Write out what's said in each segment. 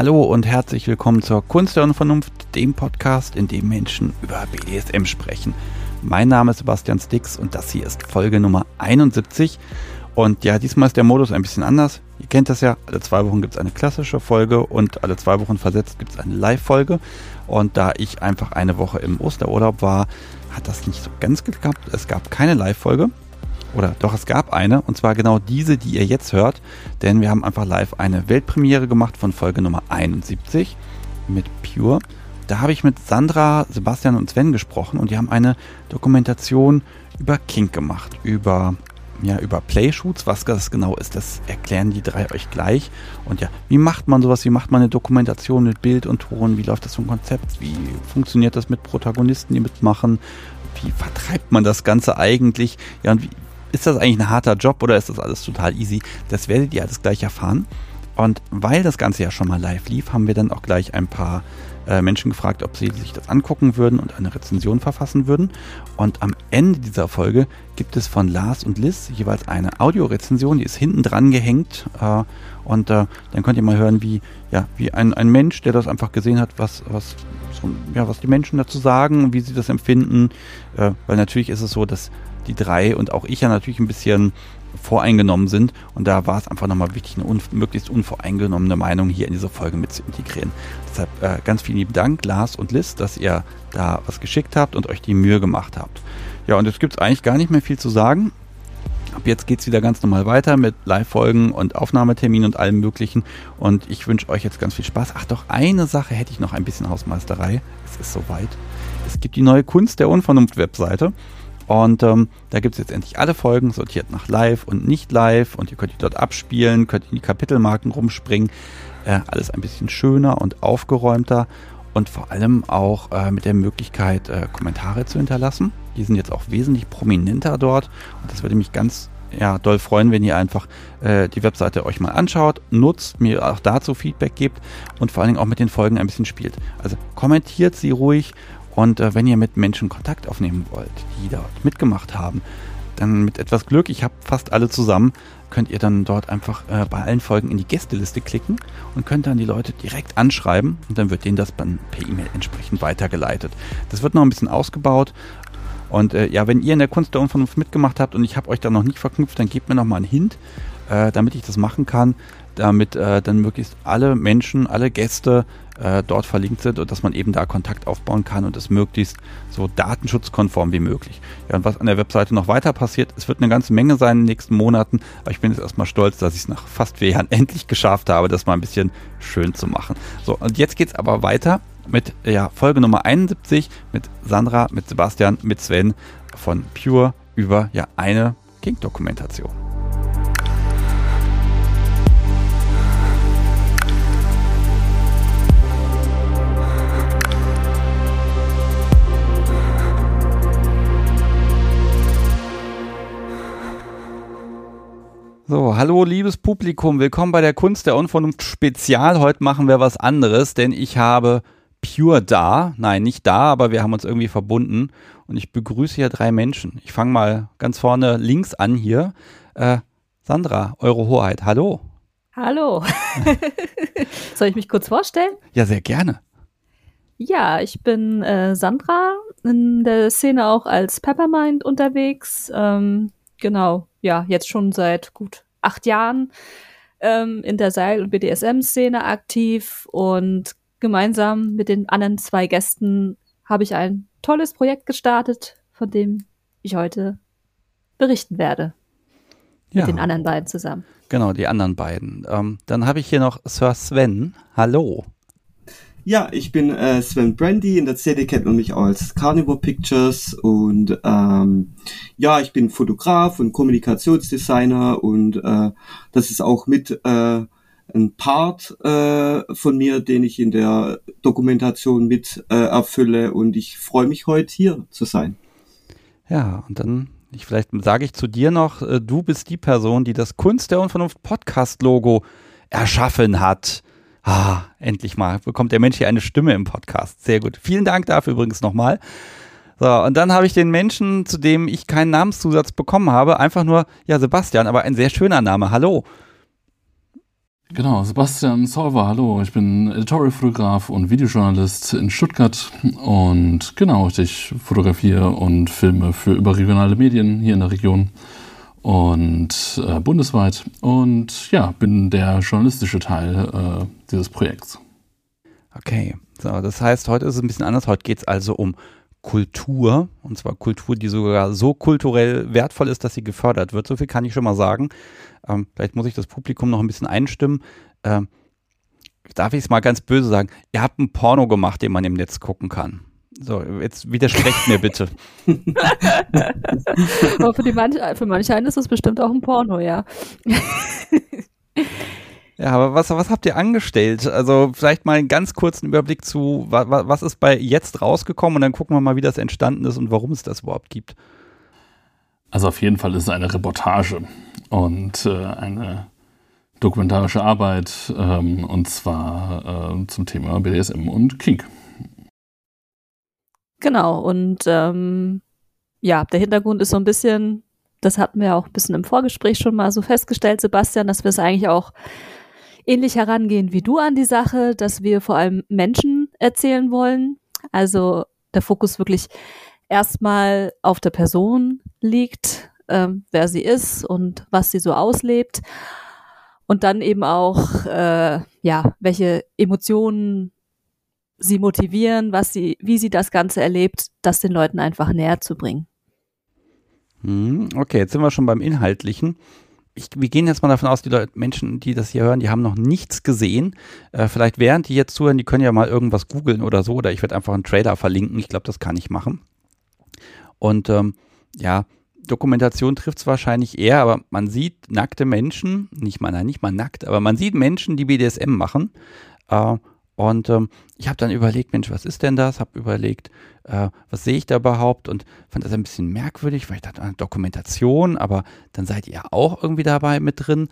Hallo und herzlich willkommen zur Kunst der Unvernunft, dem Podcast, in dem Menschen über BDSM sprechen. Mein Name ist Sebastian Stix und das hier ist Folge Nummer 71. Und ja, diesmal ist der Modus ein bisschen anders. Ihr kennt das ja, alle zwei Wochen gibt es eine klassische Folge und alle zwei Wochen versetzt gibt es eine Live-Folge. Und da ich einfach eine Woche im Osterurlaub war, hat das nicht so ganz geklappt. Es gab keine Live-Folge oder doch, es gab eine, und zwar genau diese, die ihr jetzt hört, denn wir haben einfach live eine Weltpremiere gemacht von Folge Nummer 71 mit Pure. Da habe ich mit Sandra, Sebastian und Sven gesprochen und die haben eine Dokumentation über Kink gemacht, über ja, über Playshoots, was das genau ist, das erklären die drei euch gleich. Und ja, wie macht man sowas? Wie macht man eine Dokumentation mit Bild und Ton? Wie läuft das vom Konzept? Wie funktioniert das mit Protagonisten, die mitmachen? Wie vertreibt man das Ganze eigentlich? Ja, und wie, ist das eigentlich ein harter Job oder ist das alles total easy? Das werdet ihr alles gleich erfahren. Und weil das Ganze ja schon mal live lief, haben wir dann auch gleich ein paar äh, Menschen gefragt, ob sie sich das angucken würden und eine Rezension verfassen würden. Und am Ende dieser Folge gibt es von Lars und Liz jeweils eine Audiorezension, die ist hinten dran gehängt. Äh, und äh, dann könnt ihr mal hören, wie, ja, wie ein, ein Mensch, der das einfach gesehen hat, was, was, so, ja, was die Menschen dazu sagen, wie sie das empfinden. Weil natürlich ist es so, dass die drei und auch ich ja natürlich ein bisschen voreingenommen sind. Und da war es einfach nochmal wichtig, eine un möglichst unvoreingenommene Meinung hier in diese Folge mit zu integrieren. Deshalb äh, ganz vielen lieben Dank, Lars und Liz, dass ihr da was geschickt habt und euch die Mühe gemacht habt. Ja, und jetzt gibt es eigentlich gar nicht mehr viel zu sagen. Ab jetzt geht es wieder ganz normal weiter mit Live-Folgen und Aufnahmeterminen und allem Möglichen. Und ich wünsche euch jetzt ganz viel Spaß. Ach doch, eine Sache hätte ich noch ein bisschen Hausmeisterei. Es ist soweit. Es gibt die neue Kunst der Unvernunft-Webseite. Und ähm, da gibt es jetzt endlich alle Folgen, sortiert nach live und nicht live. Und ihr könnt die dort abspielen, könnt in die Kapitelmarken rumspringen. Äh, alles ein bisschen schöner und aufgeräumter. Und vor allem auch äh, mit der Möglichkeit, äh, Kommentare zu hinterlassen. Die sind jetzt auch wesentlich prominenter dort. Und das würde mich ganz ja, doll freuen, wenn ihr einfach äh, die Webseite euch mal anschaut, nutzt, mir auch dazu Feedback gebt und vor allen Dingen auch mit den Folgen ein bisschen spielt. Also kommentiert sie ruhig und äh, wenn ihr mit Menschen Kontakt aufnehmen wollt, die dort mitgemacht haben, dann mit etwas Glück, ich habe fast alle zusammen, könnt ihr dann dort einfach äh, bei allen Folgen in die Gästeliste klicken und könnt dann die Leute direkt anschreiben und dann wird denen das dann per E-Mail entsprechend weitergeleitet. Das wird noch ein bisschen ausgebaut. Und äh, ja, wenn ihr in der Kunst der Unvernunft mitgemacht habt und ich habe euch da noch nicht verknüpft, dann gebt mir noch mal einen Hint, äh, damit ich das machen kann, damit äh, dann möglichst alle Menschen, alle Gäste äh, dort verlinkt sind und dass man eben da Kontakt aufbauen kann und es möglichst so datenschutzkonform wie möglich. Ja, und was an der Webseite noch weiter passiert, es wird eine ganze Menge sein in den nächsten Monaten, aber ich bin jetzt erstmal stolz, dass ich es nach fast vier Jahren endlich geschafft habe, das mal ein bisschen schön zu machen. So, und jetzt geht es aber weiter mit ja, Folge Nummer 71 mit Sandra, mit Sebastian, mit Sven von Pure über ja eine King-Dokumentation. So, hallo liebes Publikum, willkommen bei der Kunst der Unvernunft Spezial. Heute machen wir was anderes, denn ich habe Pure da. Nein, nicht da, aber wir haben uns irgendwie verbunden und ich begrüße hier drei Menschen. Ich fange mal ganz vorne links an hier. Äh, Sandra, Eure Hoheit, hallo. Hallo. Soll ich mich kurz vorstellen? Ja, sehr gerne. Ja, ich bin äh, Sandra, in der Szene auch als Peppermind unterwegs. Ähm, genau, ja, jetzt schon seit gut acht Jahren ähm, in der Seil- und BDSM-Szene aktiv und gemeinsam mit den anderen zwei Gästen habe ich ein tolles Projekt gestartet, von dem ich heute berichten werde. Ja. Mit den anderen beiden zusammen. Genau, die anderen beiden. Ähm, dann habe ich hier noch Sir Sven. Hallo. Ja, ich bin äh, Sven Brandy, in der CD kennt man mich als Carnivore Pictures und ähm, ja, ich bin Fotograf und Kommunikationsdesigner und äh, das ist auch mit äh, ein Part äh, von mir, den ich in der Dokumentation mit äh, erfülle und ich freue mich heute hier zu sein. Ja, und dann ich, vielleicht sage ich zu dir noch, äh, du bist die Person, die das Kunst der Unvernunft Podcast Logo erschaffen hat. Ah, endlich mal bekommt der Mensch hier eine Stimme im Podcast. Sehr gut. Vielen Dank dafür übrigens nochmal. So, und dann habe ich den Menschen, zu dem ich keinen Namenszusatz bekommen habe, einfach nur, ja, Sebastian, aber ein sehr schöner Name. Hallo. Genau, Sebastian Solver, hallo. Ich bin Editorial-Fotograf und Videojournalist in Stuttgart und genau, ich fotografiere und filme für überregionale Medien hier in der Region und äh, bundesweit und ja, bin der journalistische Teil äh, dieses Projekts. Okay, so, das heißt, heute ist es ein bisschen anders. Heute geht es also um Kultur, und zwar Kultur, die sogar so kulturell wertvoll ist, dass sie gefördert wird. So viel kann ich schon mal sagen. Ähm, vielleicht muss ich das Publikum noch ein bisschen einstimmen. Ähm, darf ich es mal ganz böse sagen? Ihr habt ein Porno gemacht, den man im Netz gucken kann. So, jetzt widersprecht mir bitte. Aber für, die manche, für manche einen ist das bestimmt auch ein Porno, ja. Ja, aber was, was habt ihr angestellt? Also vielleicht mal einen ganz kurzen Überblick zu, was, was ist bei jetzt rausgekommen und dann gucken wir mal, wie das entstanden ist und warum es das überhaupt gibt. Also auf jeden Fall ist es eine Reportage und äh, eine dokumentarische Arbeit ähm, und zwar äh, zum Thema BDSM und Kink. Genau, und ähm, ja, der Hintergrund ist so ein bisschen, das hatten wir auch ein bisschen im Vorgespräch schon mal so festgestellt, Sebastian, dass wir es eigentlich auch ähnlich herangehen wie du an die Sache, dass wir vor allem Menschen erzählen wollen. Also der Fokus wirklich erstmal auf der Person liegt, ähm, wer sie ist und was sie so auslebt. Und dann eben auch, äh, ja, welche Emotionen sie motivieren, was sie, wie sie das Ganze erlebt, das den Leuten einfach näher zu bringen. Hm, okay, jetzt sind wir schon beim Inhaltlichen ich, wir gehen jetzt mal davon aus, die Leute, Menschen, die das hier hören, die haben noch nichts gesehen. Äh, vielleicht während die jetzt zuhören, die können ja mal irgendwas googeln oder so, oder ich werde einfach einen Trailer verlinken. Ich glaube, das kann ich machen. Und ähm, ja, Dokumentation trifft es wahrscheinlich eher, aber man sieht nackte Menschen, nicht mal, nein, nicht mal nackt, aber man sieht Menschen, die BDSM machen. Äh, und ähm, ich habe dann überlegt, Mensch, was ist denn das? Habe überlegt, äh, was sehe ich da überhaupt? Und fand das ein bisschen merkwürdig, weil ich dachte, eine Dokumentation, aber dann seid ihr auch irgendwie dabei mit drin.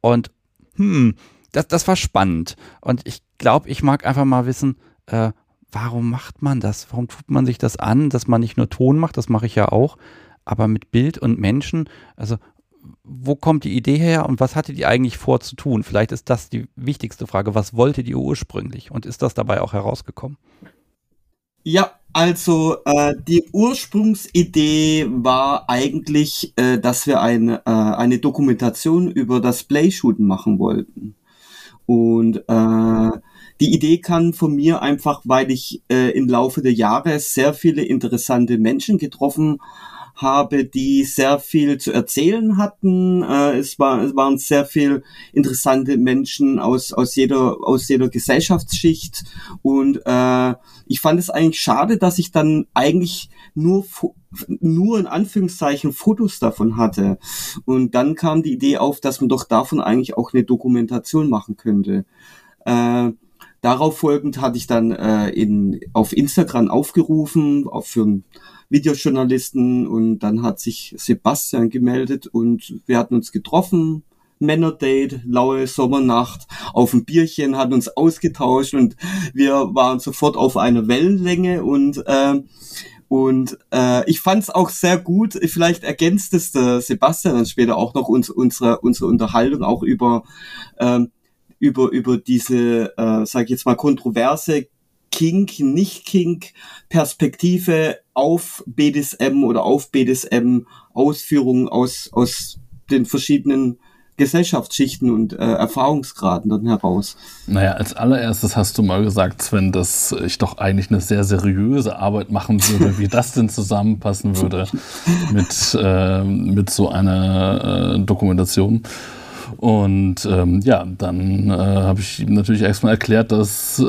Und hm, das, das war spannend. Und ich glaube, ich mag einfach mal wissen, äh, warum macht man das? Warum tut man sich das an, dass man nicht nur Ton macht? Das mache ich ja auch. Aber mit Bild und Menschen, also wo kommt die Idee her und was hatte die eigentlich vor zu tun? Vielleicht ist das die wichtigste Frage. Was wollte die ursprünglich und ist das dabei auch herausgekommen? Ja, also äh, die Ursprungsidee war eigentlich, äh, dass wir eine, äh, eine Dokumentation über das Playshooten machen wollten. Und äh, die Idee kam von mir einfach, weil ich äh, im Laufe der Jahre sehr viele interessante Menschen getroffen habe habe, die sehr viel zu erzählen hatten. Äh, es, war, es waren sehr viel interessante Menschen aus, aus, jeder, aus jeder Gesellschaftsschicht. Und äh, ich fand es eigentlich schade, dass ich dann eigentlich nur nur in Anführungszeichen Fotos davon hatte. Und dann kam die Idee auf, dass man doch davon eigentlich auch eine Dokumentation machen könnte. Äh, darauf folgend hatte ich dann äh, in, auf Instagram aufgerufen, auf für ein Videojournalisten und dann hat sich Sebastian gemeldet und wir hatten uns getroffen, Männerdate, laue Sommernacht, auf ein Bierchen, hatten uns ausgetauscht und wir waren sofort auf einer Wellenlänge und äh, und äh, ich fand es auch sehr gut. Vielleicht ergänzt es der Sebastian dann später auch noch uns, unsere unsere Unterhaltung auch über ähm, über über diese, äh, sage ich jetzt mal kontroverse Kink, nicht Kink Perspektive auf BDSM oder auf BDSM Ausführungen aus, aus den verschiedenen Gesellschaftsschichten und äh, Erfahrungsgraden dann heraus. Naja, als allererstes hast du mal gesagt, Sven, dass ich doch eigentlich eine sehr seriöse Arbeit machen würde, wie das denn zusammenpassen würde mit, äh, mit so einer äh, Dokumentation. Und ähm, ja, dann äh, habe ich ihm natürlich erstmal erklärt, dass äh,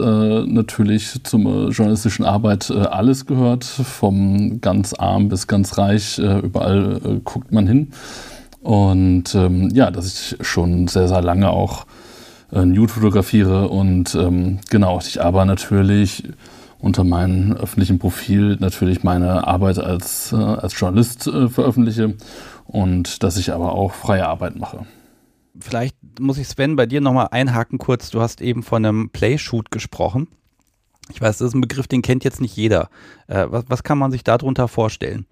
natürlich zur journalistischen Arbeit äh, alles gehört, vom ganz arm bis ganz reich, äh, überall äh, guckt man hin. Und ähm, ja, dass ich schon sehr, sehr lange auch äh, Nude fotografiere und ähm, genau, ich aber natürlich unter meinem öffentlichen Profil natürlich meine Arbeit als, als Journalist veröffentliche und dass ich aber auch freie Arbeit mache vielleicht muss ich Sven bei dir nochmal einhaken kurz. Du hast eben von einem Playshoot gesprochen. Ich weiß, das ist ein Begriff, den kennt jetzt nicht jeder. Äh, was, was, kann man sich darunter vorstellen?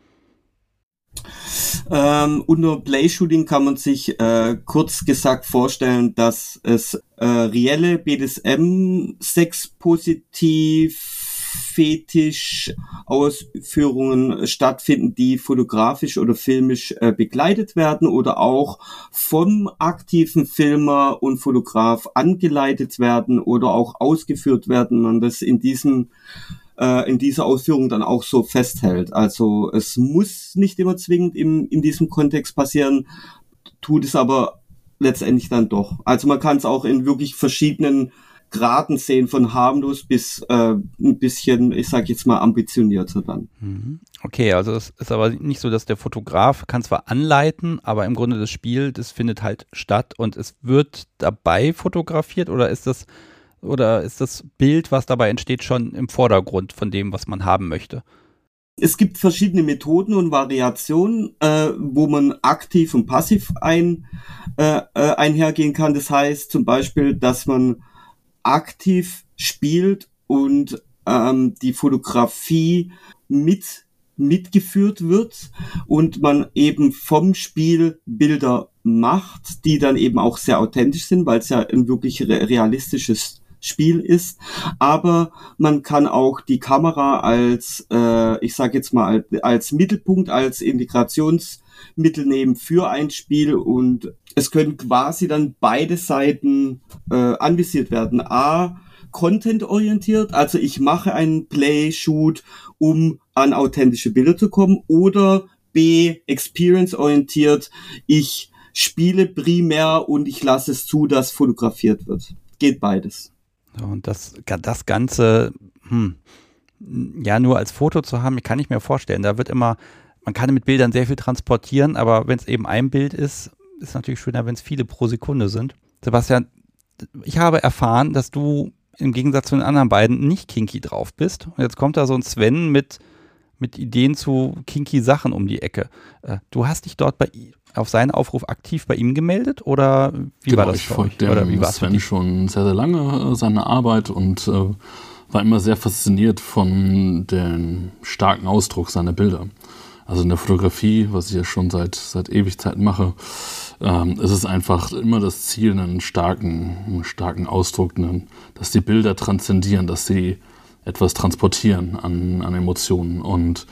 Ähm, unter Playshooting kann man sich äh, kurz gesagt vorstellen, dass es äh, reelle BDSM-Sex positiv Fetisch-Ausführungen stattfinden, die fotografisch oder filmisch äh, begleitet werden oder auch vom aktiven Filmer und Fotograf angeleitet werden oder auch ausgeführt werden, man das in diesem äh, in dieser Ausführung dann auch so festhält. Also es muss nicht immer zwingend im, in diesem Kontext passieren, tut es aber letztendlich dann doch. Also man kann es auch in wirklich verschiedenen Graden sehen, von harmlos bis äh, ein bisschen, ich sage jetzt mal, ambitionierter dann. Mhm. Okay, also es ist aber nicht so, dass der Fotograf kann zwar anleiten, aber im Grunde das Spiel, das findet halt statt und es wird dabei fotografiert oder ist das oder ist das Bild, was dabei entsteht, schon im Vordergrund von dem, was man haben möchte? Es gibt verschiedene Methoden und Variationen, äh, wo man aktiv und passiv ein, äh, äh einhergehen kann. Das heißt zum Beispiel, dass man aktiv spielt und ähm, die Fotografie mit mitgeführt wird und man eben vom Spiel Bilder macht, die dann eben auch sehr authentisch sind, weil es ja ein wirklich realistisches Spiel ist. Aber man kann auch die Kamera als, äh, ich sage jetzt mal, als, als Mittelpunkt, als Integrationsmittel nehmen für ein Spiel und es können quasi dann beide Seiten äh, anvisiert werden. A, content-orientiert, also ich mache einen Play-Shoot, um an authentische Bilder zu kommen, oder B, experience-orientiert, ich spiele primär und ich lasse es zu, dass fotografiert wird. Geht beides. Und das, das Ganze, hm, ja, nur als Foto zu haben, kann ich mir vorstellen. Da wird immer, man kann mit Bildern sehr viel transportieren, aber wenn es eben ein Bild ist, ist natürlich schöner, wenn es viele pro Sekunde sind. Sebastian, ich habe erfahren, dass du im Gegensatz zu den anderen beiden nicht kinky drauf bist. Und jetzt kommt da so ein Sven mit, mit Ideen zu kinky Sachen um die Ecke. Äh, du hast dich dort bei, auf seinen Aufruf aktiv bei ihm gemeldet oder wie genau, war das? Ich folgte dem Sven schon sehr, sehr lange äh, seine Arbeit und äh, war immer sehr fasziniert von dem starken Ausdruck seiner Bilder. Also in der Fotografie, was ich ja schon seit, seit Ewigkeiten mache, ähm, ist es einfach immer das Ziel, einen starken, einen starken Ausdruck, einen, dass die Bilder transzendieren, dass sie etwas transportieren an, an Emotionen. Und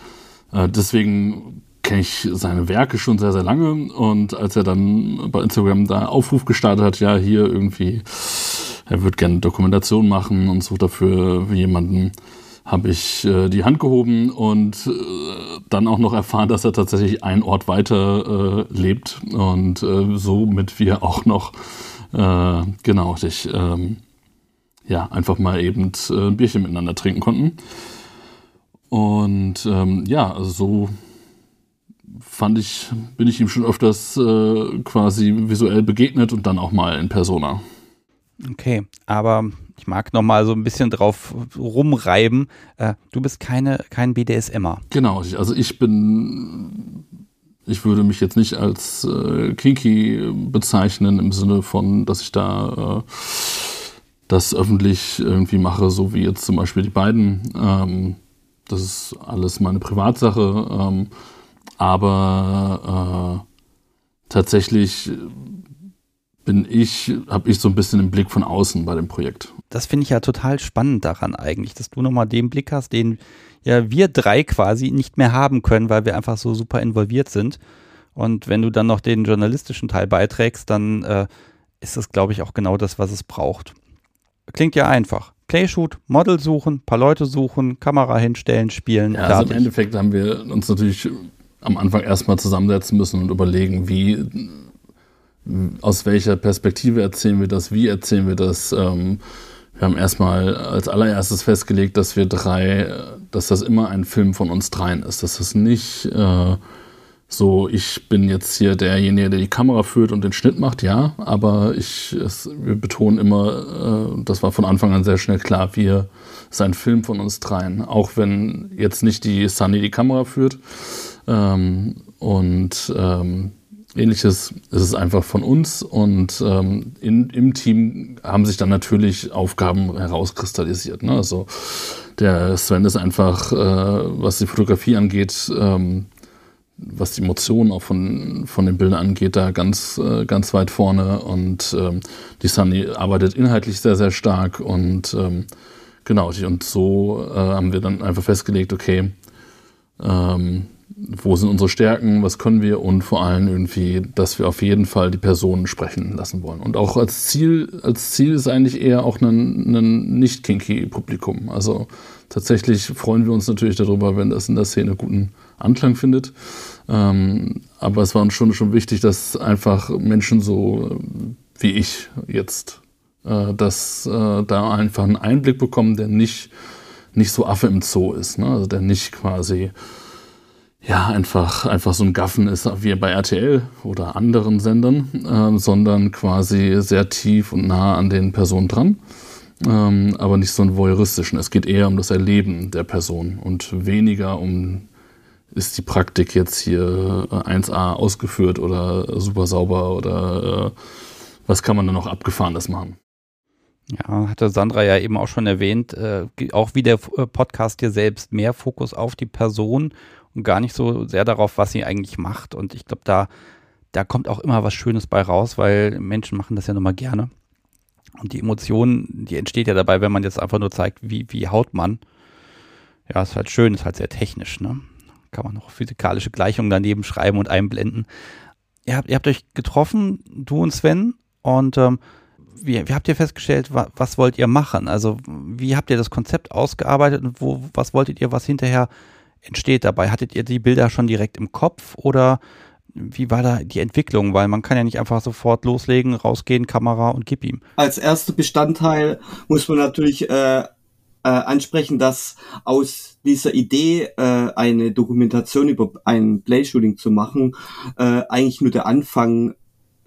äh, deswegen kenne ich seine Werke schon sehr, sehr lange. Und als er dann bei Instagram da Aufruf gestartet hat, ja, hier irgendwie, er würde gerne Dokumentation machen und sucht dafür jemanden, habe ich äh, die Hand gehoben und äh, dann auch noch erfahren, dass er tatsächlich einen Ort weiter äh, lebt und äh, somit wir auch noch äh, genau dich ähm, ja einfach mal eben äh, ein Bierchen miteinander trinken konnten und ähm, ja also so fand ich bin ich ihm schon öfters quasi visuell begegnet und dann auch mal in Persona. Okay, aber ich mag noch mal so ein bisschen drauf rumreiben. Äh, du bist keine, kein BDSMer. Genau, also ich bin, ich würde mich jetzt nicht als äh, kinky bezeichnen im Sinne von, dass ich da äh, das öffentlich irgendwie mache, so wie jetzt zum Beispiel die beiden. Ähm, das ist alles meine Privatsache. Ähm, aber äh, tatsächlich bin ich, habe ich so ein bisschen den Blick von außen bei dem Projekt. Das finde ich ja total spannend daran eigentlich, dass du nochmal den Blick hast, den ja wir drei quasi nicht mehr haben können, weil wir einfach so super involviert sind. Und wenn du dann noch den journalistischen Teil beiträgst, dann äh, ist das, glaube ich, auch genau das, was es braucht. Klingt ja einfach. Playshoot, Model suchen, paar Leute suchen, Kamera hinstellen, spielen. Ja, also im Endeffekt haben wir uns natürlich am Anfang erstmal zusammensetzen müssen und überlegen, wie aus welcher Perspektive erzählen wir das, wie erzählen wir das. Ähm, wir haben erstmal als allererstes festgelegt, dass wir drei, dass das immer ein Film von uns dreien ist. Dass das nicht äh, so, ich bin jetzt hier derjenige, der die Kamera führt und den Schnitt macht, ja, aber ich, es, wir betonen immer, äh, das war von Anfang an sehr schnell klar, wir, es ist ein Film von uns dreien. Auch wenn jetzt nicht die Sunny die Kamera führt. Ähm, und ähm, ähnliches ist es einfach von uns und ähm, in, im Team haben sich dann natürlich Aufgaben herauskristallisiert. Ne? Also der Sven ist einfach, äh, was die Fotografie angeht, ähm, was die Emotionen auch von, von den Bildern angeht, da ganz, äh, ganz weit vorne. Und ähm, die Sunny arbeitet inhaltlich sehr, sehr stark. Und ähm, genau, und so äh, haben wir dann einfach festgelegt, okay, ähm, wo sind unsere Stärken, was können wir und vor allem irgendwie, dass wir auf jeden Fall die Personen sprechen lassen wollen. Und auch als Ziel, als Ziel ist eigentlich eher auch ein, ein nicht kinky Publikum. Also tatsächlich freuen wir uns natürlich darüber, wenn das in der Szene guten Anklang findet. Ähm, aber es war uns schon, schon wichtig, dass einfach Menschen so wie ich jetzt, äh, dass äh, da einfach einen Einblick bekommen, der nicht, nicht so Affe im Zoo ist. Ne? Also der nicht quasi ja, einfach, einfach so ein Gaffen ist wie bei RTL oder anderen Sendern, äh, sondern quasi sehr tief und nah an den Personen dran. Ähm, aber nicht so einen voyeuristischen. Es geht eher um das Erleben der Person und weniger um, ist die Praktik jetzt hier 1a äh, ausgeführt oder super sauber oder äh, was kann man da noch abgefahrenes machen. Ja, hatte Sandra ja eben auch schon erwähnt, äh, auch wie der äh, Podcast hier selbst, mehr Fokus auf die Person gar nicht so sehr darauf, was sie eigentlich macht. Und ich glaube, da, da kommt auch immer was Schönes bei raus, weil Menschen machen das ja nun mal gerne. Und die Emotion, die entsteht ja dabei, wenn man jetzt einfach nur zeigt, wie, wie haut man. Ja, ist halt schön, ist halt sehr technisch, ne? Kann man noch physikalische Gleichungen daneben schreiben und einblenden. Ihr habt, ihr habt euch getroffen, du und Sven, und ähm, wie, wie habt ihr festgestellt, wa, was wollt ihr machen? Also, wie habt ihr das Konzept ausgearbeitet und wo, was wolltet ihr, was hinterher entsteht dabei? Hattet ihr die Bilder schon direkt im Kopf oder wie war da die Entwicklung? Weil man kann ja nicht einfach sofort loslegen, rausgehen, Kamera und gib ihm. Als erster Bestandteil muss man natürlich äh, äh, ansprechen, dass aus dieser Idee, äh, eine Dokumentation über ein Playshooting zu machen, äh, eigentlich nur der Anfang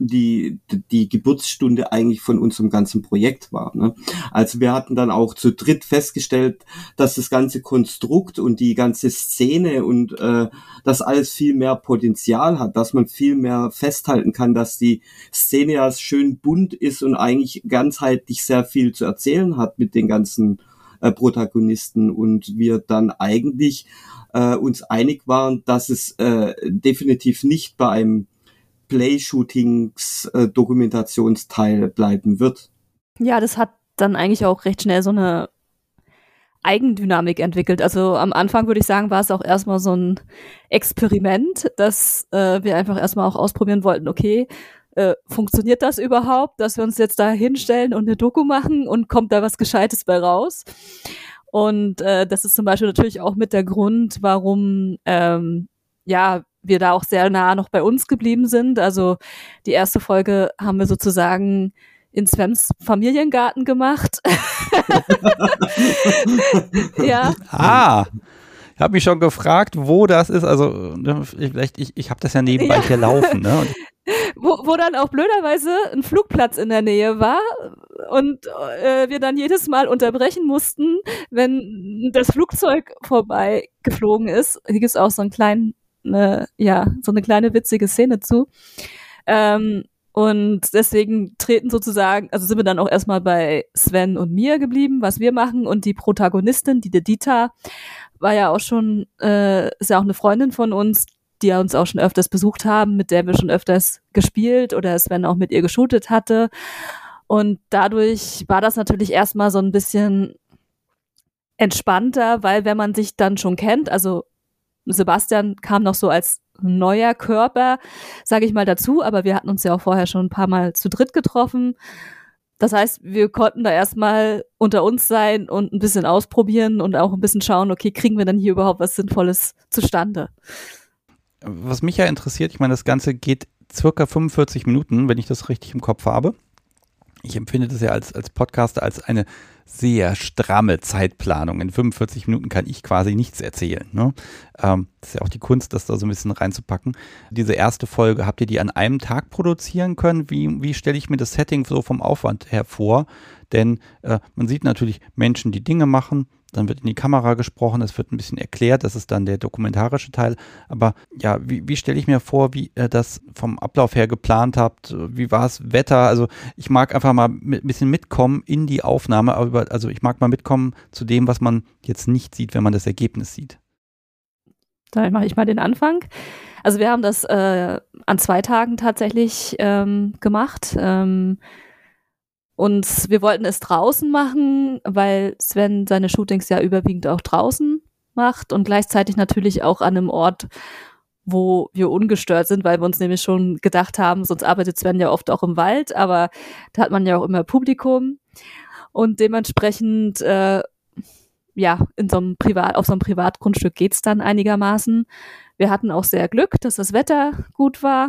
die, die Geburtsstunde eigentlich von unserem ganzen Projekt war. Ne? Also wir hatten dann auch zu dritt festgestellt, dass das ganze Konstrukt und die ganze Szene und äh, das alles viel mehr Potenzial hat, dass man viel mehr festhalten kann, dass die Szene ja schön bunt ist und eigentlich ganzheitlich sehr viel zu erzählen hat mit den ganzen äh, Protagonisten und wir dann eigentlich äh, uns einig waren, dass es äh, definitiv nicht bei einem Play-Shootings äh, bleiben wird. Ja, das hat dann eigentlich auch recht schnell so eine Eigendynamik entwickelt. Also am Anfang würde ich sagen, war es auch erstmal so ein Experiment, dass äh, wir einfach erstmal auch ausprobieren wollten, okay, äh, funktioniert das überhaupt, dass wir uns jetzt da hinstellen und eine Doku machen und kommt da was Gescheites bei raus? Und äh, das ist zum Beispiel natürlich auch mit der Grund, warum ähm, ja wir da auch sehr nah noch bei uns geblieben sind. Also die erste Folge haben wir sozusagen in Svens Familiengarten gemacht. ja. Ah. Ich habe mich schon gefragt, wo das ist. Also ne, vielleicht ich, ich habe das ja nebenbei ja. hier laufen. Ne? Wo, wo dann auch blöderweise ein Flugplatz in der Nähe war und äh, wir dann jedes Mal unterbrechen mussten, wenn das Flugzeug vorbei geflogen ist. Hier gibt es auch so einen kleinen eine, ja, so eine kleine witzige Szene zu. Ähm, und deswegen treten sozusagen, also sind wir dann auch erstmal bei Sven und mir geblieben, was wir machen. Und die Protagonistin, die Dita, war ja auch schon, äh, ist ja auch eine Freundin von uns, die ja uns auch schon öfters besucht haben, mit der wir schon öfters gespielt oder Sven auch mit ihr geshootet hatte. Und dadurch war das natürlich erstmal so ein bisschen entspannter, weil wenn man sich dann schon kennt, also Sebastian kam noch so als neuer Körper, sage ich mal, dazu, aber wir hatten uns ja auch vorher schon ein paar Mal zu dritt getroffen. Das heißt, wir konnten da erstmal unter uns sein und ein bisschen ausprobieren und auch ein bisschen schauen, okay, kriegen wir dann hier überhaupt was Sinnvolles zustande? Was mich ja interessiert, ich meine, das Ganze geht circa 45 Minuten, wenn ich das richtig im Kopf habe. Ich empfinde das ja als, als Podcaster als eine sehr stramme Zeitplanung. In 45 Minuten kann ich quasi nichts erzählen. Ne? Ähm, das ist ja auch die Kunst, das da so ein bisschen reinzupacken. Diese erste Folge, habt ihr die an einem Tag produzieren können? Wie, wie stelle ich mir das Setting so vom Aufwand hervor? Denn äh, man sieht natürlich Menschen, die Dinge machen, dann wird in die Kamera gesprochen, es wird ein bisschen erklärt, das ist dann der dokumentarische Teil. Aber ja, wie, wie stelle ich mir vor, wie ihr das vom Ablauf her geplant habt? Wie war es Wetter? Also ich mag einfach mal ein bisschen mitkommen in die Aufnahme, aber also ich mag mal mitkommen zu dem, was man jetzt nicht sieht, wenn man das Ergebnis sieht. Da mache ich mal den Anfang. Also wir haben das äh, an zwei Tagen tatsächlich ähm, gemacht. Ähm, und wir wollten es draußen machen, weil Sven seine Shootings ja überwiegend auch draußen macht und gleichzeitig natürlich auch an einem Ort, wo wir ungestört sind, weil wir uns nämlich schon gedacht haben, sonst arbeitet Sven ja oft auch im Wald, aber da hat man ja auch immer Publikum und dementsprechend äh, ja, in so einem Privat, auf so einem Privatgrundstück geht's dann einigermaßen. Wir hatten auch sehr Glück, dass das Wetter gut war.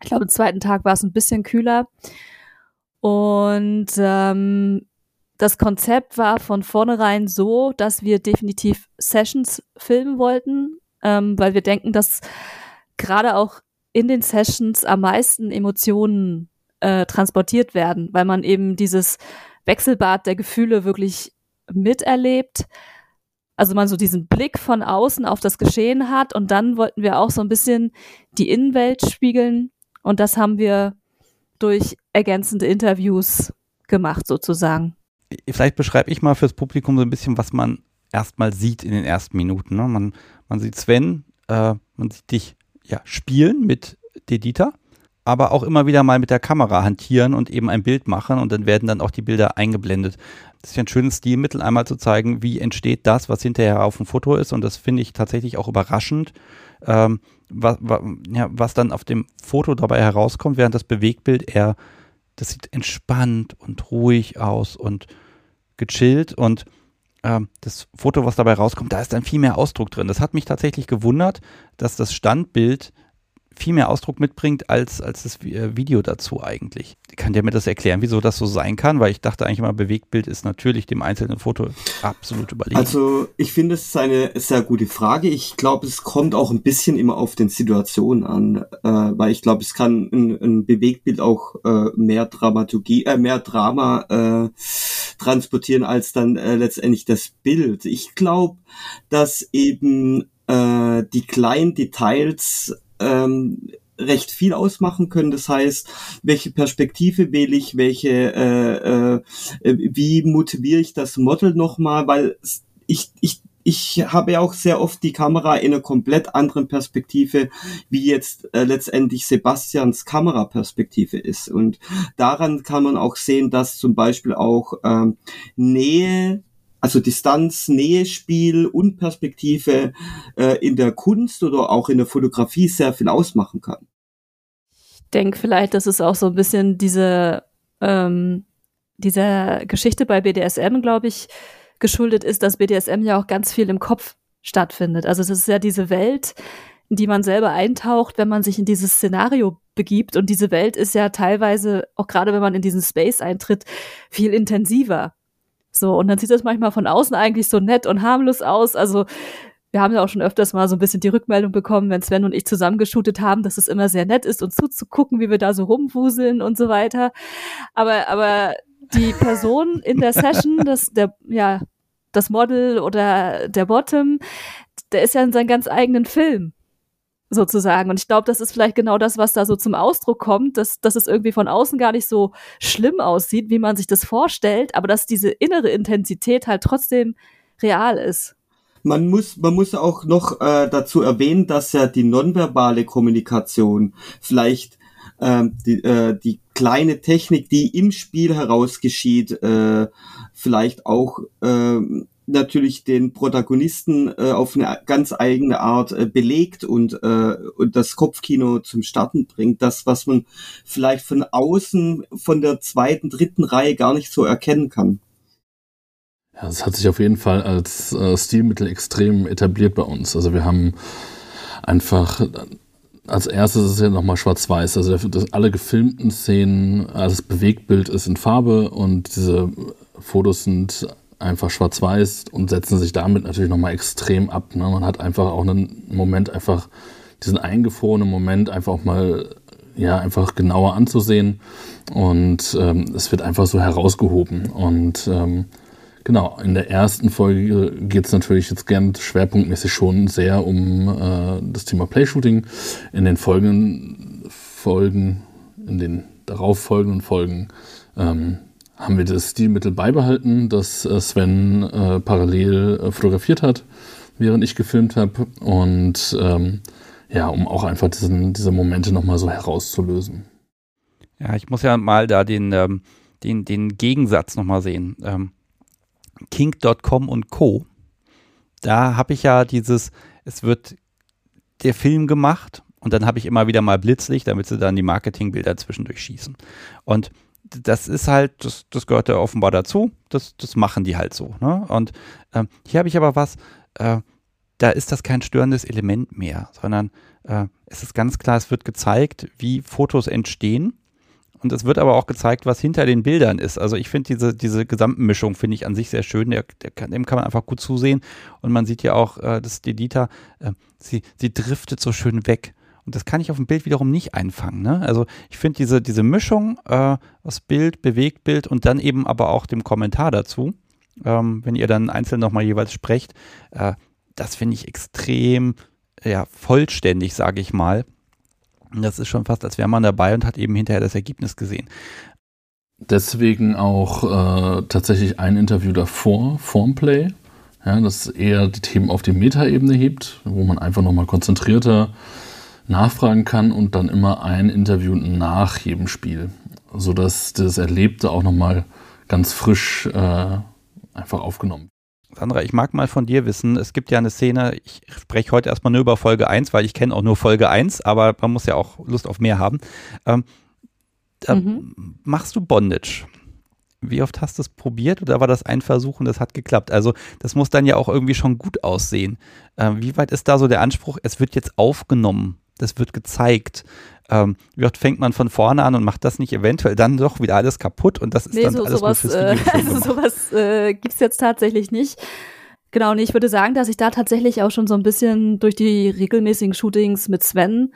Ich glaube, am zweiten Tag war es ein bisschen kühler. Und ähm, das Konzept war von vornherein so, dass wir definitiv Sessions filmen wollten, ähm, weil wir denken, dass gerade auch in den Sessions am meisten Emotionen äh, transportiert werden, weil man eben dieses Wechselbad der Gefühle wirklich miterlebt. Also man so diesen Blick von außen auf das Geschehen hat und dann wollten wir auch so ein bisschen die Innenwelt spiegeln und das haben wir durch ergänzende Interviews gemacht sozusagen. Vielleicht beschreibe ich mal fürs Publikum so ein bisschen, was man erstmal sieht in den ersten Minuten. Ne? Man, man sieht Sven, äh, man sieht dich ja spielen mit Dedita, aber auch immer wieder mal mit der Kamera hantieren und eben ein Bild machen und dann werden dann auch die Bilder eingeblendet. Das ist ja ein schönes Stilmittel, einmal zu zeigen, wie entsteht das, was hinterher auf dem Foto ist und das finde ich tatsächlich auch überraschend, ähm, was, was, ja, was dann auf dem Foto dabei herauskommt, während das Bewegtbild eher, das sieht entspannt und ruhig aus und gechillt und ähm, das Foto, was dabei rauskommt, da ist dann viel mehr Ausdruck drin. Das hat mich tatsächlich gewundert, dass das Standbild viel mehr Ausdruck mitbringt als, als das äh, Video dazu eigentlich. Kann der mir das erklären, wieso das so sein kann? Weil ich dachte eigentlich immer, Bewegtbild ist natürlich dem einzelnen Foto absolut überlegen. Also ich finde, es ist eine sehr gute Frage. Ich glaube, es kommt auch ein bisschen immer auf den Situationen an, äh, weil ich glaube, es kann ein, ein Bewegtbild auch äh, mehr Dramaturgie, äh, mehr Drama äh, transportieren als dann äh, letztendlich das Bild. Ich glaube, dass eben äh, die kleinen Details ähm, recht viel ausmachen können. Das heißt, welche Perspektive wähle ich, welche, äh, äh, wie motiviere ich das Model nochmal, weil ich, ich, ich habe ja auch sehr oft die Kamera in einer komplett anderen Perspektive, wie jetzt äh, letztendlich Sebastians Kameraperspektive ist. Und daran kann man auch sehen, dass zum Beispiel auch ähm, Nähe also Distanz, Nähespiel und Perspektive äh, in der Kunst oder auch in der Fotografie sehr viel ausmachen kann. Ich denke vielleicht, dass es auch so ein bisschen diese, ähm, dieser Geschichte bei BDSM, glaube ich, geschuldet ist, dass BDSM ja auch ganz viel im Kopf stattfindet. Also es ist ja diese Welt, in die man selber eintaucht, wenn man sich in dieses Szenario begibt. Und diese Welt ist ja teilweise, auch gerade wenn man in diesen Space eintritt, viel intensiver. So, und dann sieht das manchmal von außen eigentlich so nett und harmlos aus. Also, wir haben ja auch schon öfters mal so ein bisschen die Rückmeldung bekommen, wenn Sven und ich zusammengeshootet haben, dass es immer sehr nett ist, uns zuzugucken, wie wir da so rumwuseln und so weiter. Aber, aber die Person in der Session, das, der, ja, das Model oder der Bottom, der ist ja in seinem ganz eigenen Film sozusagen. Und ich glaube, das ist vielleicht genau das, was da so zum Ausdruck kommt, dass, dass es irgendwie von außen gar nicht so schlimm aussieht, wie man sich das vorstellt, aber dass diese innere Intensität halt trotzdem real ist. Man muss, man muss auch noch äh, dazu erwähnen, dass ja die nonverbale Kommunikation vielleicht ähm, die, äh, die kleine Technik, die im Spiel heraus geschieht, äh, vielleicht auch äh, natürlich den Protagonisten äh, auf eine ganz eigene Art äh, belegt und, äh, und das Kopfkino zum Starten bringt. Das, was man vielleicht von außen, von der zweiten, dritten Reihe gar nicht so erkennen kann. Ja, das hat sich auf jeden Fall als äh, Stilmittel extrem etabliert bei uns. Also wir haben einfach als erstes ist es ja nochmal schwarz-weiß. Also das, alle gefilmten Szenen, also das Bewegtbild ist in Farbe und diese Fotos sind einfach schwarz-weiß und setzen sich damit natürlich nochmal extrem ab. Ne? Man hat einfach auch einen Moment, einfach diesen eingefrorenen Moment einfach auch mal ja, einfach genauer anzusehen. Und ähm, es wird einfach so herausgehoben. Und ähm, genau, in der ersten Folge geht es natürlich jetzt gern schwerpunktmäßig schon sehr um äh, das Thema Playshooting. In den folgenden Folgen, in den darauffolgenden Folgen ähm, haben wir das Stilmittel beibehalten, das äh, Sven äh, parallel äh, fotografiert hat, während ich gefilmt habe. Und ähm, ja, um auch einfach diesen, diese Momente nochmal so herauszulösen. Ja, ich muss ja mal da den, ähm, den, den Gegensatz nochmal sehen. Ähm, King.com und Co. Da habe ich ja dieses, es wird der Film gemacht und dann habe ich immer wieder mal Blitzlicht, damit sie dann die Marketingbilder zwischendurch schießen. Und das ist halt, das, das gehört ja offenbar dazu. Das, das machen die halt so. Ne? Und ähm, hier habe ich aber was, äh, da ist das kein störendes Element mehr, sondern äh, es ist ganz klar, es wird gezeigt, wie Fotos entstehen. Und es wird aber auch gezeigt, was hinter den Bildern ist. Also ich finde diese, diese Gesamtmischung finde ich an sich sehr schön. Der, der kann, dem kann man einfach gut zusehen. Und man sieht ja auch, äh, dass die Dieter, äh, sie, sie driftet so schön weg. Und das kann ich auf dem Bild wiederum nicht einfangen. Ne? Also ich finde diese, diese Mischung äh, aus Bild, Bewegtbild und dann eben aber auch dem Kommentar dazu, ähm, wenn ihr dann einzeln nochmal jeweils sprecht, äh, das finde ich extrem ja, vollständig, sage ich mal. Das ist schon fast, als wäre man dabei und hat eben hinterher das Ergebnis gesehen. Deswegen auch äh, tatsächlich ein Interview davor, vorm Play, ja, das eher die Themen auf die Metaebene hebt, wo man einfach nochmal konzentrierter nachfragen kann und dann immer ein Interview nach jedem Spiel, sodass das Erlebte auch nochmal ganz frisch äh, einfach aufgenommen wird. Sandra, ich mag mal von dir wissen, es gibt ja eine Szene, ich spreche heute erstmal nur über Folge 1, weil ich kenne auch nur Folge 1, aber man muss ja auch Lust auf mehr haben. Ähm, da mhm. machst du Bondage. Wie oft hast du es probiert oder war das ein Versuch und das hat geklappt? Also das muss dann ja auch irgendwie schon gut aussehen. Ähm, wie weit ist da so der Anspruch, es wird jetzt aufgenommen, das wird gezeigt? ähm, wie oft fängt man von vorne an und macht das nicht eventuell dann doch wieder alles kaputt und das ist nee, dann so, alles sowas, nur fürs äh, Also sowas äh, gibt es jetzt tatsächlich nicht. Genau, und ich würde sagen, dass ich da tatsächlich auch schon so ein bisschen durch die regelmäßigen Shootings mit Sven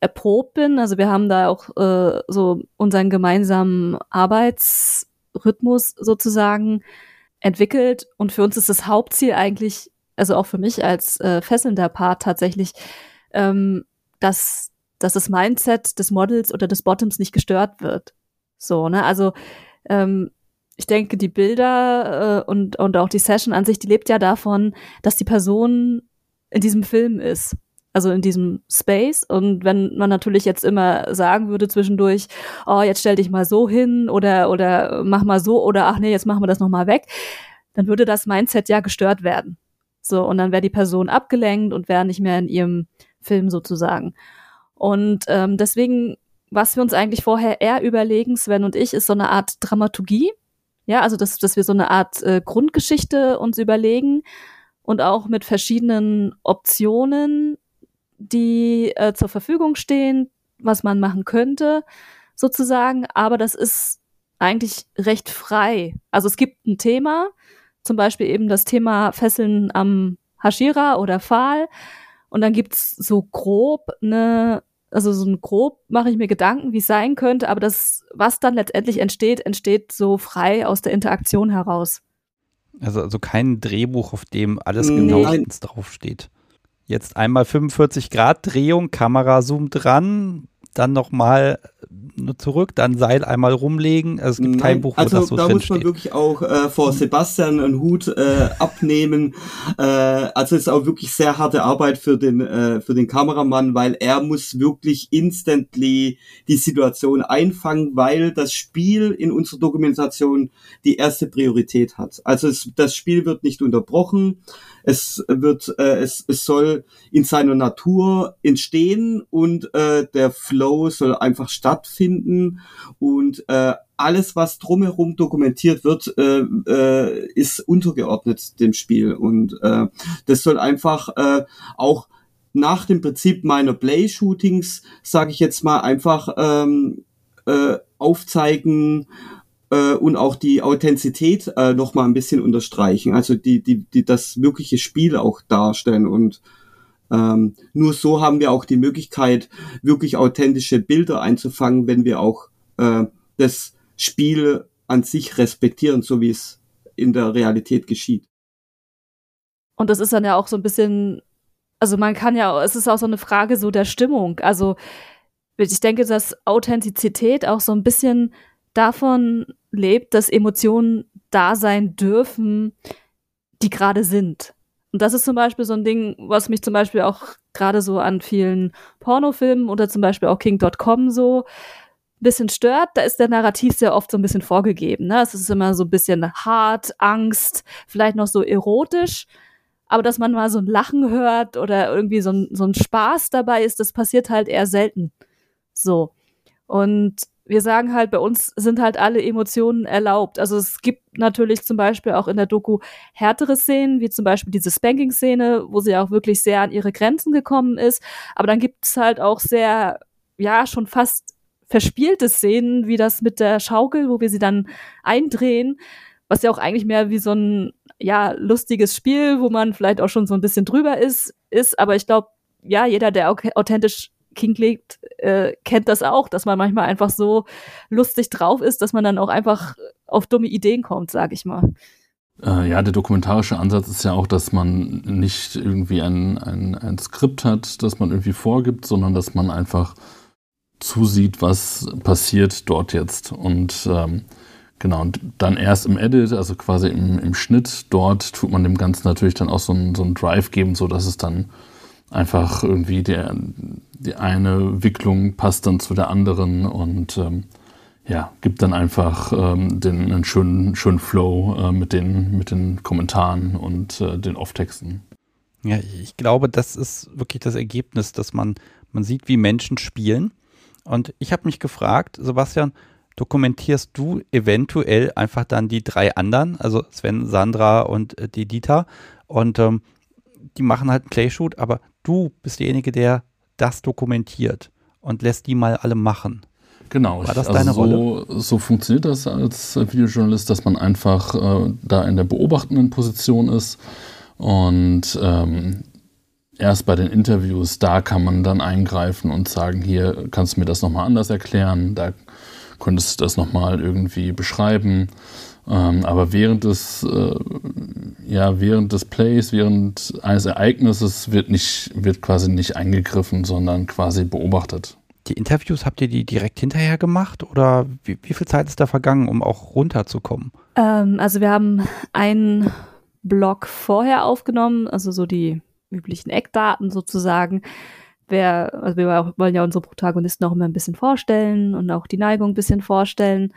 erprobt bin. Also wir haben da auch äh, so unseren gemeinsamen Arbeitsrhythmus sozusagen entwickelt. Und für uns ist das Hauptziel eigentlich, also auch für mich als äh, fesselnder Part tatsächlich, ähm, dass dass das Mindset des Models oder des Bottoms nicht gestört wird. So, ne? Also ähm, ich denke, die Bilder äh, und, und auch die Session an sich, die lebt ja davon, dass die Person in diesem Film ist. Also in diesem Space. Und wenn man natürlich jetzt immer sagen würde zwischendurch, oh, jetzt stell dich mal so hin oder, oder mach mal so oder ach nee, jetzt machen wir das nochmal weg, dann würde das Mindset ja gestört werden. So, und dann wäre die Person abgelenkt und wäre nicht mehr in ihrem Film sozusagen. Und ähm, deswegen, was wir uns eigentlich vorher eher überlegen, Sven und ich, ist so eine Art Dramaturgie. Ja, also dass, dass wir so eine Art äh, Grundgeschichte uns überlegen und auch mit verschiedenen Optionen, die äh, zur Verfügung stehen, was man machen könnte, sozusagen. Aber das ist eigentlich recht frei. Also es gibt ein Thema, zum Beispiel eben das Thema Fesseln am Hashira oder Pfahl. Und dann gibt's so grob eine, also so ein grob mache ich mir Gedanken, wie es sein könnte, aber das, was dann letztendlich entsteht, entsteht so frei aus der Interaktion heraus. Also, also kein Drehbuch, auf dem alles genau nee. draufsteht. Jetzt einmal 45 Grad Drehung, Kamera zoomt dran, dann nochmal nur zurück, dann Seil einmal rumlegen. Also es gibt Nein, kein Buch, wo also das so da muss man steht. wirklich auch äh, vor Sebastian einen Hut äh, abnehmen. Äh, also es ist auch wirklich sehr harte Arbeit für den äh, für den Kameramann, weil er muss wirklich instantly die Situation einfangen, weil das Spiel in unserer Dokumentation die erste Priorität hat. Also es, das Spiel wird nicht unterbrochen. Es wird, äh, es, es soll in seiner Natur entstehen und äh, der Flow soll einfach stattfinden und äh, alles, was drumherum dokumentiert wird, äh, äh, ist untergeordnet dem Spiel und äh, das soll einfach äh, auch nach dem Prinzip meiner Play-Shootings, sage ich jetzt mal, einfach ähm, äh, aufzeigen, äh, und auch die Authentizität äh, noch mal ein bisschen unterstreichen, also die, die, die das wirkliche Spiel auch darstellen und ähm, nur so haben wir auch die Möglichkeit, wirklich authentische Bilder einzufangen, wenn wir auch äh, das Spiel an sich respektieren, so wie es in der Realität geschieht. Und das ist dann ja auch so ein bisschen, also man kann ja, es ist auch so eine Frage so der Stimmung. Also ich denke, dass Authentizität auch so ein bisschen davon lebt, dass Emotionen da sein dürfen, die gerade sind. Und das ist zum Beispiel so ein Ding, was mich zum Beispiel auch gerade so an vielen Pornofilmen oder zum Beispiel auch King.com so bisschen stört, da ist der Narrativ sehr oft so ein bisschen vorgegeben. Ne? Es ist immer so ein bisschen hart, Angst, vielleicht noch so erotisch. Aber dass man mal so ein Lachen hört oder irgendwie so ein, so ein Spaß dabei ist, das passiert halt eher selten. So. Und wir sagen halt, bei uns sind halt alle Emotionen erlaubt. Also es gibt natürlich zum Beispiel auch in der Doku härtere Szenen, wie zum Beispiel diese Spanking-Szene, wo sie auch wirklich sehr an ihre Grenzen gekommen ist. Aber dann gibt es halt auch sehr, ja, schon fast verspielte Szenen, wie das mit der Schaukel, wo wir sie dann eindrehen, was ja auch eigentlich mehr wie so ein, ja, lustiges Spiel, wo man vielleicht auch schon so ein bisschen drüber ist, ist. Aber ich glaube, ja, jeder, der authentisch King lebt, äh, kennt das auch, dass man manchmal einfach so lustig drauf ist, dass man dann auch einfach auf dumme Ideen kommt, sag ich mal. Äh, ja, der dokumentarische Ansatz ist ja auch, dass man nicht irgendwie ein, ein, ein Skript hat, das man irgendwie vorgibt, sondern dass man einfach zusieht, was passiert dort jetzt. Und ähm, genau, und dann erst im Edit, also quasi im, im Schnitt, dort tut man dem Ganzen natürlich dann auch so einen, so Drive geben, so dass es dann einfach irgendwie der, die eine Wicklung passt dann zu der anderen und ähm, ja, gibt dann einfach ähm, den, einen schönen, schönen Flow äh, mit, den, mit den Kommentaren und äh, den Off-Texten. Ja, ich glaube, das ist wirklich das Ergebnis, dass man, man sieht, wie Menschen spielen. Und ich habe mich gefragt, Sebastian, dokumentierst du eventuell einfach dann die drei anderen, also Sven, Sandra und äh, die Dieter und ähm, die machen halt einen Playshoot, aber du bist derjenige, der das dokumentiert und lässt die mal alle machen. Genau, War das also deine so, Rolle? So funktioniert das als Videojournalist, dass man einfach äh, da in der beobachtenden Position ist und ähm, erst bei den Interviews, da kann man dann eingreifen und sagen, hier kannst du mir das nochmal anders erklären, da könntest du das nochmal irgendwie beschreiben. Ähm, aber während des, äh, ja, während des Plays, während eines Ereignisses wird nicht, wird quasi nicht eingegriffen, sondern quasi beobachtet. Die Interviews habt ihr die direkt hinterher gemacht oder wie, wie viel Zeit ist da vergangen, um auch runterzukommen? Ähm, also wir haben einen Blog vorher aufgenommen, also so die üblichen Eckdaten sozusagen. Wer, also wir wollen ja unsere Protagonisten auch immer ein bisschen vorstellen und auch die Neigung ein bisschen vorstellen.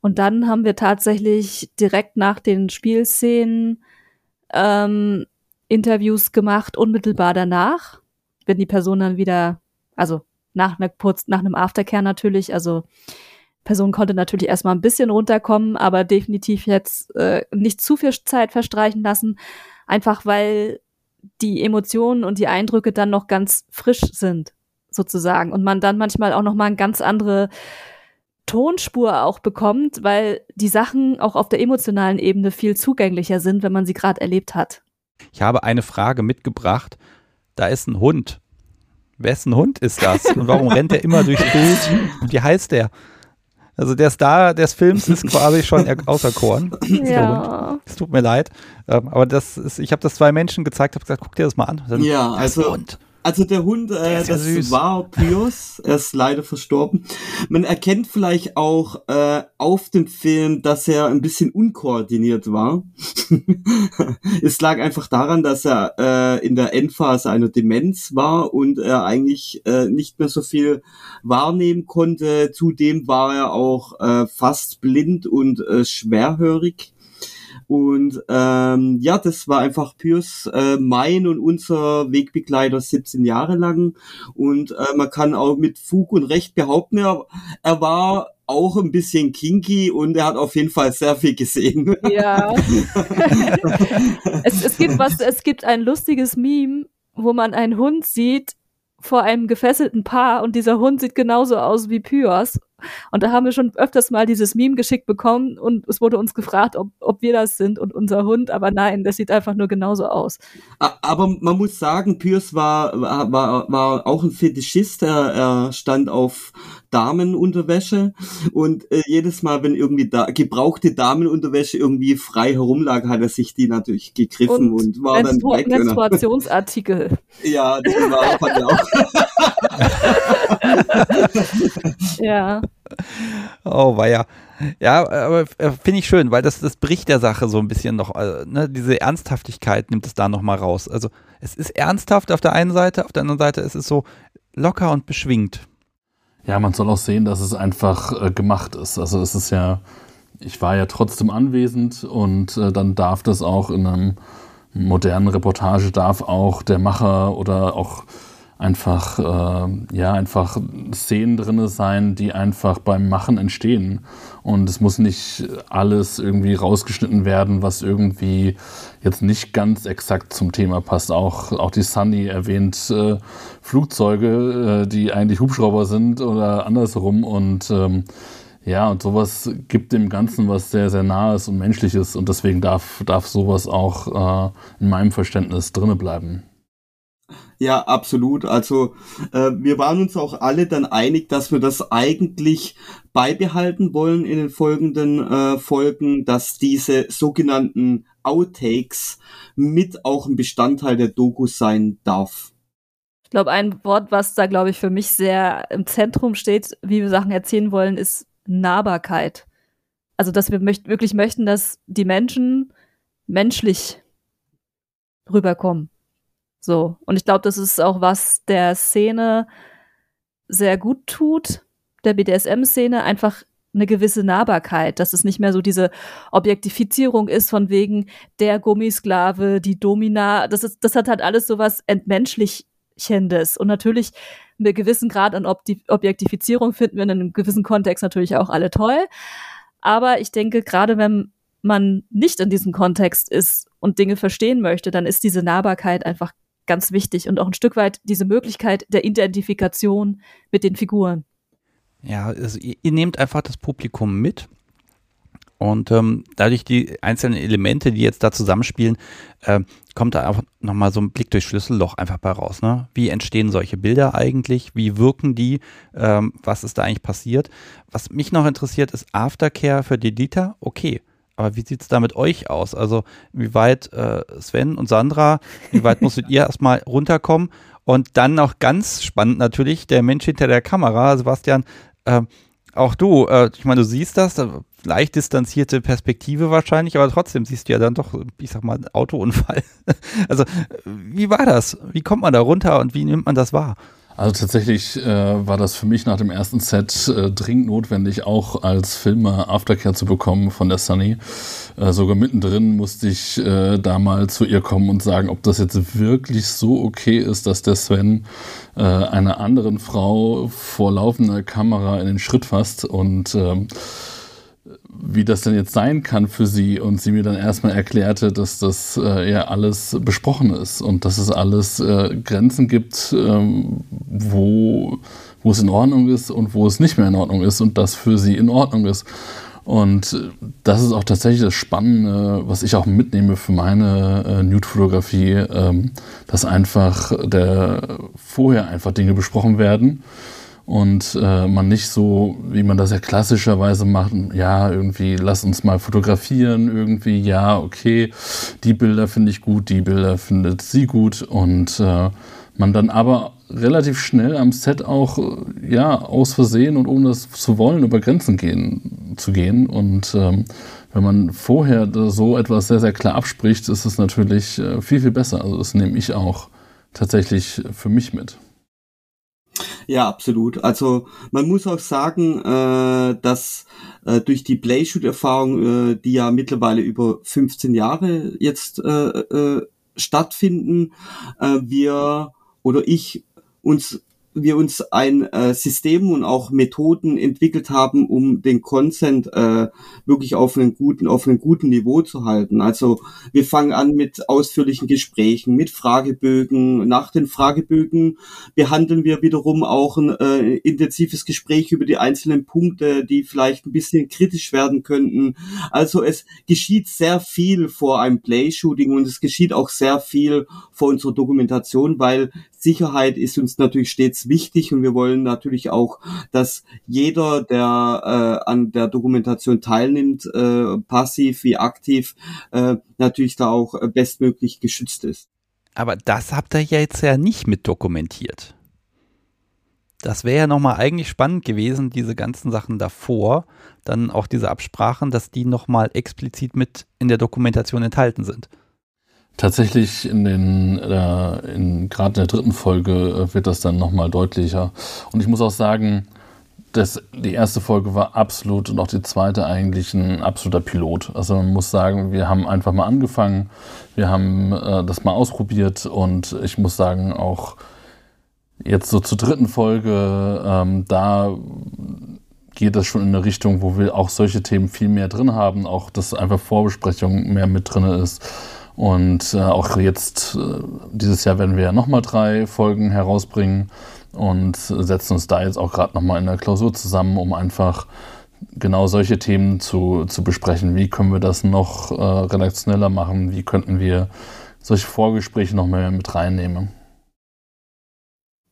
Und dann haben wir tatsächlich direkt nach den Spielszenen ähm, Interviews gemacht, unmittelbar danach, wenn die Person dann wieder, also nach, einer, nach einem Aftercare natürlich, also Person konnte natürlich erstmal ein bisschen runterkommen, aber definitiv jetzt äh, nicht zu viel Zeit verstreichen lassen, einfach weil die Emotionen und die Eindrücke dann noch ganz frisch sind, sozusagen. Und man dann manchmal auch noch mal eine ganz andere Tonspur auch bekommt, weil die Sachen auch auf der emotionalen Ebene viel zugänglicher sind, wenn man sie gerade erlebt hat. Ich habe eine Frage mitgebracht. Da ist ein Hund. Wessen Hund ist das? Und warum rennt er immer durchs Bild? Und wie heißt der? Also der Star des Films ist quasi schon auserkoren. Ja. Es tut mir leid. Ähm, aber das ist, ich habe das zwei Menschen gezeigt, habe gesagt, guck dir das mal an. Dann, ja, also. Hund. Also der Hund, äh, das süß. war Pius, er ist leider verstorben. Man erkennt vielleicht auch äh, auf dem Film, dass er ein bisschen unkoordiniert war. es lag einfach daran, dass er äh, in der Endphase einer Demenz war und er eigentlich äh, nicht mehr so viel wahrnehmen konnte. Zudem war er auch äh, fast blind und äh, schwerhörig. Und ähm, ja, das war einfach Pius äh, mein und unser Wegbegleiter 17 Jahre lang. Und äh, man kann auch mit Fug und Recht behaupten, er, er war auch ein bisschen kinky und er hat auf jeden Fall sehr viel gesehen. Ja. es, es gibt was, es gibt ein lustiges Meme, wo man einen Hund sieht vor einem gefesselten Paar und dieser Hund sieht genauso aus wie Pyos. Und da haben wir schon öfters mal dieses Meme geschickt bekommen und es wurde uns gefragt, ob, ob wir das sind und unser Hund, aber nein, das sieht einfach nur genauso aus. Aber man muss sagen, Piers war, war, war auch ein Fetischist, er, er stand auf Damenunterwäsche und äh, jedes Mal, wenn irgendwie da, gebrauchte Damenunterwäsche irgendwie frei herumlag, hat er sich die natürlich gegriffen und, und war Menstru dann weg. Menstruationsartikel. ja, das war fand ich auch. ja. Oh, war ja. Ja, aber äh, finde ich schön, weil das, das bricht der Sache so ein bisschen noch. Äh, ne? Diese Ernsthaftigkeit nimmt es da nochmal raus. Also es ist ernsthaft auf der einen Seite, auf der anderen Seite ist es so locker und beschwingt. Ja, man soll auch sehen, dass es einfach äh, gemacht ist. Also es ist ja, ich war ja trotzdem anwesend und äh, dann darf das auch in einem modernen Reportage darf auch der Macher oder auch einfach, äh, ja, einfach Szenen drin sein, die einfach beim Machen entstehen. Und es muss nicht alles irgendwie rausgeschnitten werden, was irgendwie jetzt nicht ganz exakt zum Thema passt. Auch, auch die Sunny erwähnt äh, Flugzeuge, äh, die eigentlich Hubschrauber sind oder andersrum. Und ähm, ja, und sowas gibt dem Ganzen was sehr, sehr Nahes und Menschliches. Und deswegen darf, darf sowas auch äh, in meinem Verständnis drinne bleiben. Ja, absolut. Also äh, wir waren uns auch alle dann einig, dass wir das eigentlich beibehalten wollen in den folgenden äh, Folgen, dass diese sogenannten Outtakes mit auch ein Bestandteil der Doku sein darf. Ich glaube, ein Wort, was da, glaube ich, für mich sehr im Zentrum steht, wie wir Sachen erzählen wollen, ist Nahbarkeit. Also, dass wir möcht wirklich möchten, dass die Menschen menschlich rüberkommen. So. Und ich glaube, das ist auch was der Szene sehr gut tut, der BDSM-Szene, einfach eine gewisse Nahbarkeit, dass es nicht mehr so diese Objektifizierung ist von wegen der Gummisklave, die Domina, das ist, das hat halt alles so was Entmenschlichendes. Und natürlich mit gewissen Grad an Objektifizierung finden wir in einem gewissen Kontext natürlich auch alle toll. Aber ich denke, gerade wenn man nicht in diesem Kontext ist und Dinge verstehen möchte, dann ist diese Nahbarkeit einfach ganz wichtig und auch ein Stück weit diese Möglichkeit der Identifikation mit den Figuren. Ja, also ihr, ihr nehmt einfach das Publikum mit und ähm, dadurch die einzelnen Elemente, die jetzt da zusammenspielen, äh, kommt da einfach nochmal so ein Blick durchs Schlüsselloch einfach bei raus. Ne? Wie entstehen solche Bilder eigentlich? Wie wirken die? Ähm, was ist da eigentlich passiert? Was mich noch interessiert, ist Aftercare für die Dieter. Okay, aber wie sieht es da mit euch aus? Also, wie weit äh, Sven und Sandra, wie weit musstet ihr erstmal runterkommen? Und dann noch ganz spannend natürlich, der Mensch hinter der Kamera, Sebastian, äh, auch du, äh, ich meine, du siehst das, äh, leicht distanzierte Perspektive wahrscheinlich, aber trotzdem siehst du ja dann doch, ich sag mal, Autounfall. also, wie war das? Wie kommt man da runter und wie nimmt man das wahr? Also tatsächlich äh, war das für mich nach dem ersten Set äh, dringend notwendig, auch als Filmer Aftercare zu bekommen von der Sunny. Äh, sogar mittendrin musste ich äh, da mal zu ihr kommen und sagen, ob das jetzt wirklich so okay ist, dass der Sven äh, einer anderen Frau vor laufender Kamera in den Schritt fasst und ähm, wie das denn jetzt sein kann für sie und sie mir dann erstmal erklärte, dass das äh, ja alles besprochen ist und dass es alles äh, Grenzen gibt, ähm, wo, wo es in Ordnung ist und wo es nicht mehr in Ordnung ist und das für sie in Ordnung ist. Und das ist auch tatsächlich das Spannende, was ich auch mitnehme für meine äh, Nude-Fotografie, ähm, dass einfach der, vorher einfach Dinge besprochen werden und äh, man nicht so, wie man das ja klassischerweise macht, ja, irgendwie, lass uns mal fotografieren, irgendwie, ja, okay, die Bilder finde ich gut, die Bilder findet sie gut und äh, man dann aber relativ schnell am Set auch, ja, aus Versehen und ohne das zu wollen, über Grenzen gehen, zu gehen und ähm, wenn man vorher so etwas sehr, sehr klar abspricht, ist es natürlich äh, viel, viel besser. Also das nehme ich auch tatsächlich für mich mit. Ja, absolut. Also man muss auch sagen, äh, dass äh, durch die Playshoot-Erfahrung, äh, die ja mittlerweile über 15 Jahre jetzt äh, äh, stattfinden, äh, wir oder ich uns wir uns ein äh, System und auch Methoden entwickelt haben, um den Consent äh, wirklich auf einem guten, auf einem guten Niveau zu halten. Also wir fangen an mit ausführlichen Gesprächen, mit Fragebögen. Nach den Fragebögen behandeln wir wiederum auch ein äh, intensives Gespräch über die einzelnen Punkte, die vielleicht ein bisschen kritisch werden könnten. Also es geschieht sehr viel vor einem Play-Shooting und es geschieht auch sehr viel vor unserer Dokumentation, weil Sicherheit ist uns natürlich stets wichtig und wir wollen natürlich auch, dass jeder, der äh, an der Dokumentation teilnimmt, äh, passiv wie aktiv, äh, natürlich da auch bestmöglich geschützt ist. Aber das habt ihr ja jetzt ja nicht mit dokumentiert. das wäre ja nochmal eigentlich spannend gewesen, diese ganzen Sachen davor, dann auch diese Absprachen, dass die nochmal explizit mit in der Dokumentation enthalten sind. Tatsächlich in den, äh, in gerade in der dritten Folge äh, wird das dann nochmal deutlicher. Und ich muss auch sagen, das, die erste Folge war absolut und auch die zweite eigentlich ein absoluter Pilot. Also man muss sagen, wir haben einfach mal angefangen, wir haben äh, das mal ausprobiert und ich muss sagen, auch jetzt so zur dritten Folge, ähm, da geht das schon in eine Richtung, wo wir auch solche Themen viel mehr drin haben, auch dass einfach Vorbesprechung mehr mit drin ist und äh, auch jetzt, äh, dieses Jahr werden wir ja nochmal drei Folgen herausbringen und setzen uns da jetzt auch gerade nochmal in der Klausur zusammen, um einfach genau solche Themen zu, zu besprechen. Wie können wir das noch äh, redaktioneller machen? Wie könnten wir solche Vorgespräche noch mehr mit reinnehmen?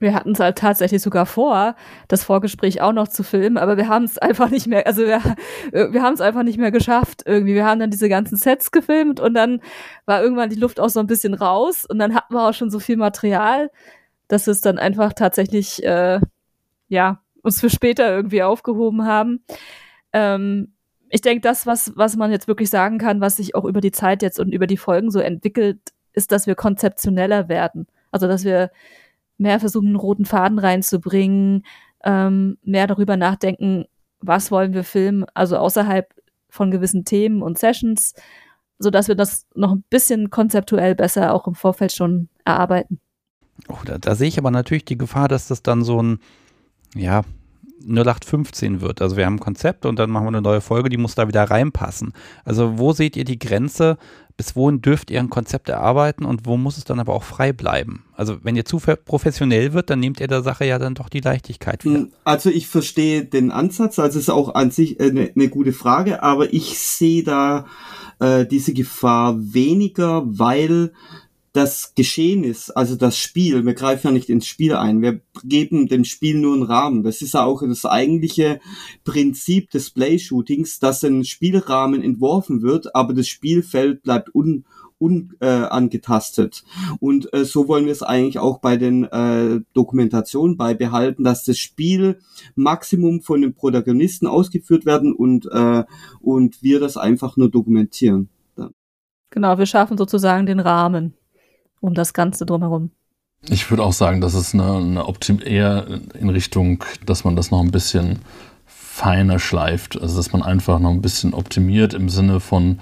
Wir hatten es halt tatsächlich sogar vor, das Vorgespräch auch noch zu filmen, aber wir haben es einfach nicht mehr, also wir, wir haben es einfach nicht mehr geschafft irgendwie. Wir haben dann diese ganzen Sets gefilmt und dann war irgendwann die Luft auch so ein bisschen raus und dann hatten wir auch schon so viel Material, dass es dann einfach tatsächlich, äh, ja, uns für später irgendwie aufgehoben haben. Ähm, ich denke, das, was, was man jetzt wirklich sagen kann, was sich auch über die Zeit jetzt und über die Folgen so entwickelt, ist, dass wir konzeptioneller werden. Also, dass wir mehr versuchen, einen roten Faden reinzubringen, ähm, mehr darüber nachdenken, was wollen wir filmen, also außerhalb von gewissen Themen und Sessions, so dass wir das noch ein bisschen konzeptuell besser auch im Vorfeld schon erarbeiten. Oh, da, da sehe ich aber natürlich die Gefahr, dass das dann so ein, ja, 0815 wird. Also wir haben ein Konzept und dann machen wir eine neue Folge, die muss da wieder reinpassen. Also wo seht ihr die Grenze? Bis wohin dürft ihr ein Konzept erarbeiten und wo muss es dann aber auch frei bleiben? Also wenn ihr zu professionell wird, dann nehmt ihr der Sache ja dann doch die Leichtigkeit wieder. Hm, also ich verstehe den Ansatz, also es ist auch an sich eine, eine gute Frage, aber ich sehe da äh, diese Gefahr weniger, weil das Geschehen ist, also das Spiel, wir greifen ja nicht ins Spiel ein, wir geben dem Spiel nur einen Rahmen. Das ist ja auch das eigentliche Prinzip des Play-Shootings, dass ein Spielrahmen entworfen wird, aber das Spielfeld bleibt un unangetastet. Äh, und äh, so wollen wir es eigentlich auch bei den äh, Dokumentationen beibehalten, dass das Spiel Maximum von den Protagonisten ausgeführt werden und, äh, und wir das einfach nur dokumentieren. Genau, wir schaffen sozusagen den Rahmen um das Ganze drumherum. Ich würde auch sagen, dass es eine, eine Optim eher in Richtung, dass man das noch ein bisschen feiner schleift. Also dass man einfach noch ein bisschen optimiert im Sinne von,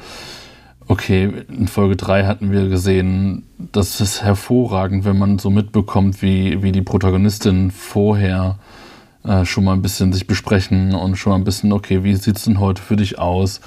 okay, in Folge 3 hatten wir gesehen, das ist hervorragend, wenn man so mitbekommt, wie, wie die Protagonistin vorher äh, schon mal ein bisschen sich besprechen und schon mal ein bisschen, okay, wie sieht es denn heute für dich aus?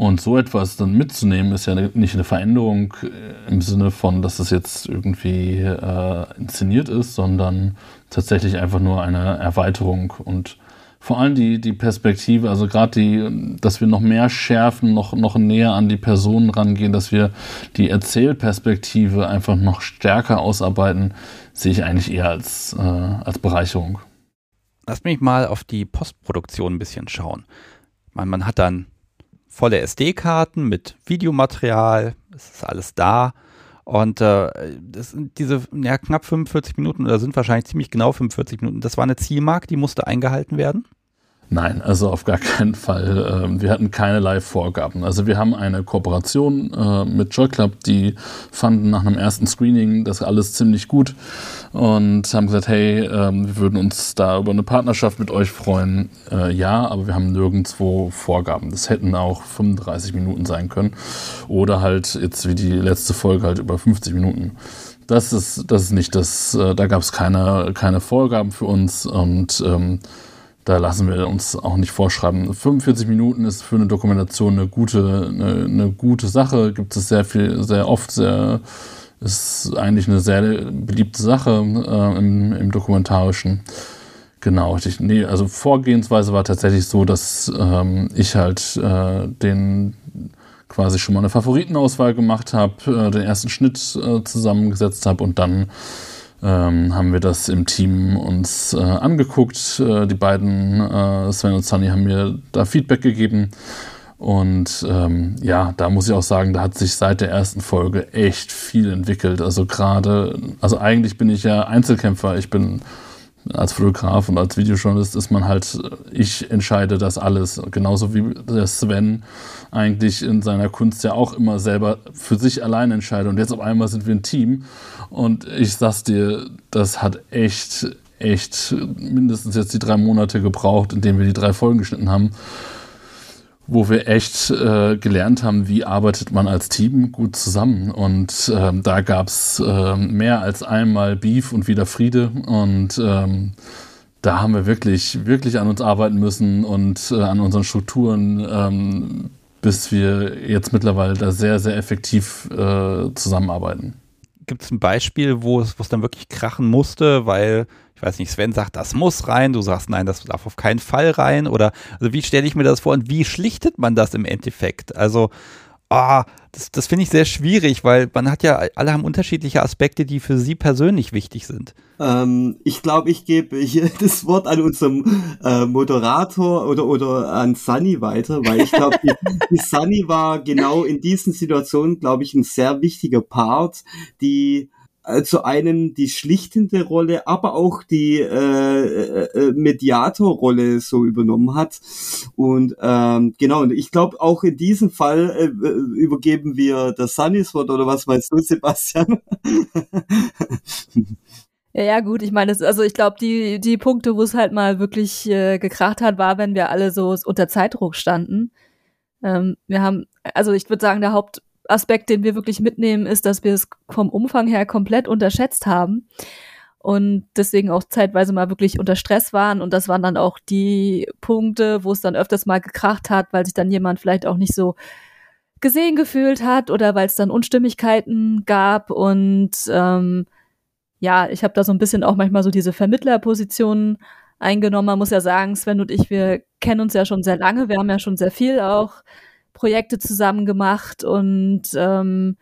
Und so etwas dann mitzunehmen, ist ja nicht eine Veränderung äh, im Sinne von, dass es jetzt irgendwie äh, inszeniert ist, sondern tatsächlich einfach nur eine Erweiterung und vor allem die, die Perspektive, also gerade die, dass wir noch mehr schärfen, noch, noch näher an die Personen rangehen, dass wir die Erzählperspektive einfach noch stärker ausarbeiten, sehe ich eigentlich eher als, äh, als Bereicherung. Lass mich mal auf die Postproduktion ein bisschen schauen. Man, man hat dann volle SD-Karten mit Videomaterial, es ist alles da. Und äh, das sind diese ja, knapp 45 Minuten oder sind wahrscheinlich ziemlich genau 45 Minuten. Das war eine Zielmarke, die musste eingehalten werden. Nein, also auf gar keinen Fall. Ähm, wir hatten keinerlei Vorgaben. Also wir haben eine Kooperation äh, mit Joy Club, die fanden nach einem ersten Screening das alles ziemlich gut und haben gesagt, hey, ähm, wir würden uns da über eine Partnerschaft mit euch freuen. Äh, ja, aber wir haben nirgendwo Vorgaben. Das hätten auch 35 Minuten sein können oder halt jetzt wie die letzte Folge halt über 50 Minuten. Das ist, das ist nicht das, äh, da gab es keine, keine Vorgaben für uns und ähm, da lassen wir uns auch nicht vorschreiben. 45 Minuten ist für eine Dokumentation eine gute, eine, eine gute Sache. Gibt es sehr viel, sehr oft, sehr, ist eigentlich eine sehr beliebte Sache äh, im, im Dokumentarischen. Genau, ich, nee, also Vorgehensweise war tatsächlich so, dass ähm, ich halt äh, den quasi schon mal eine Favoritenauswahl gemacht habe, äh, den ersten Schnitt äh, zusammengesetzt habe und dann ähm, haben wir das im Team uns äh, angeguckt. Äh, die beiden, äh, Sven und Sunny, haben mir da Feedback gegeben. Und ähm, ja, da muss ich auch sagen, da hat sich seit der ersten Folge echt viel entwickelt. Also gerade, also eigentlich bin ich ja Einzelkämpfer. Ich bin als Fotograf und als Videojournalist ist man halt, ich entscheide das alles. Genauso wie der Sven eigentlich in seiner Kunst ja auch immer selber für sich allein entscheidet. Und jetzt auf einmal sind wir ein Team. Und ich sag's dir, das hat echt, echt mindestens jetzt die drei Monate gebraucht, in denen wir die drei Folgen geschnitten haben wo wir echt äh, gelernt haben, wie arbeitet man als Team gut zusammen. Und ähm, da gab es äh, mehr als einmal Beef und wieder Friede. Und ähm, da haben wir wirklich, wirklich an uns arbeiten müssen und äh, an unseren Strukturen, ähm, bis wir jetzt mittlerweile da sehr, sehr effektiv äh, zusammenarbeiten. Gibt es ein Beispiel, wo es dann wirklich krachen musste, weil ich weiß nicht, Sven sagt, das muss rein, du sagst, nein, das darf auf keinen Fall rein oder also wie stelle ich mir das vor und wie schlichtet man das im Endeffekt? Also, ah, das, das finde ich sehr schwierig, weil man hat ja, alle haben unterschiedliche Aspekte, die für sie persönlich wichtig sind. Ähm, ich glaube, ich gebe hier das Wort an unserem äh, Moderator oder, oder an Sunny weiter, weil ich glaube, die, die Sunny war genau in diesen Situationen, glaube ich, ein sehr wichtiger Part, die äh, zu einem die schlichtende Rolle, aber auch die äh, äh, äh Mediatorrolle so übernommen hat. Und ähm, genau, und ich glaube auch in diesem Fall äh, übergeben wir das Sunnys Wort oder was meinst du, Sebastian? Ja, ja, gut, ich meine, also ich glaube, die, die Punkte, wo es halt mal wirklich äh, gekracht hat, war, wenn wir alle so unter Zeitdruck standen. Ähm, wir haben, also ich würde sagen, der Haupt, Aspekt, den wir wirklich mitnehmen, ist, dass wir es vom Umfang her komplett unterschätzt haben und deswegen auch zeitweise mal wirklich unter Stress waren. Und das waren dann auch die Punkte, wo es dann öfters mal gekracht hat, weil sich dann jemand vielleicht auch nicht so gesehen gefühlt hat oder weil es dann Unstimmigkeiten gab. Und ähm, ja, ich habe da so ein bisschen auch manchmal so diese Vermittlerpositionen eingenommen. Man muss ja sagen, Sven und ich, wir kennen uns ja schon sehr lange. Wir haben ja schon sehr viel auch Projekte zusammen gemacht und ähm,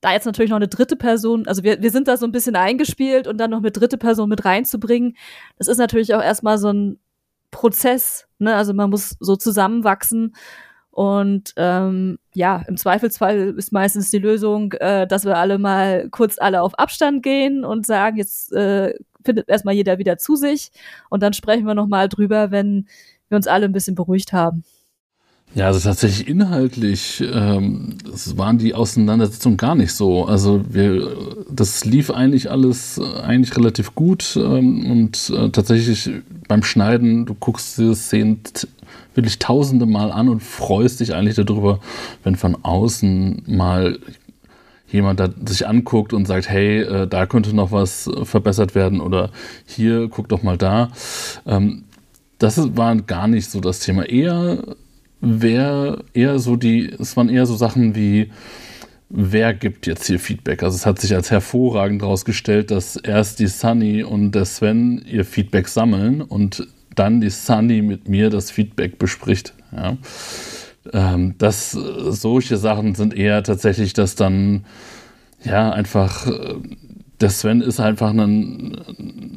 da jetzt natürlich noch eine dritte Person, also wir, wir sind da so ein bisschen eingespielt und dann noch eine dritte Person mit reinzubringen, das ist natürlich auch erstmal so ein Prozess, ne? Also man muss so zusammenwachsen und ähm, ja, im Zweifelsfall ist meistens die Lösung, äh, dass wir alle mal kurz alle auf Abstand gehen und sagen, jetzt äh, findet erstmal jeder wieder zu sich und dann sprechen wir nochmal drüber, wenn wir uns alle ein bisschen beruhigt haben. Ja, also tatsächlich inhaltlich ähm, waren die Auseinandersetzungen gar nicht so. Also wir, das lief eigentlich alles äh, eigentlich relativ gut ähm, und äh, tatsächlich beim Schneiden, du guckst diese Szenen wirklich tausende Mal an und freust dich eigentlich darüber, wenn von außen mal jemand da sich anguckt und sagt, hey, äh, da könnte noch was verbessert werden oder hier, guck doch mal da. Ähm, das war gar nicht so das Thema. Eher wäre eher so die, es waren eher so Sachen wie, wer gibt jetzt hier Feedback? Also es hat sich als hervorragend herausgestellt, dass erst die Sunny und der Sven ihr Feedback sammeln und dann die Sunny mit mir das Feedback bespricht. Ja. Ähm, das, solche Sachen sind eher tatsächlich, dass dann ja einfach der Sven ist einfach ein,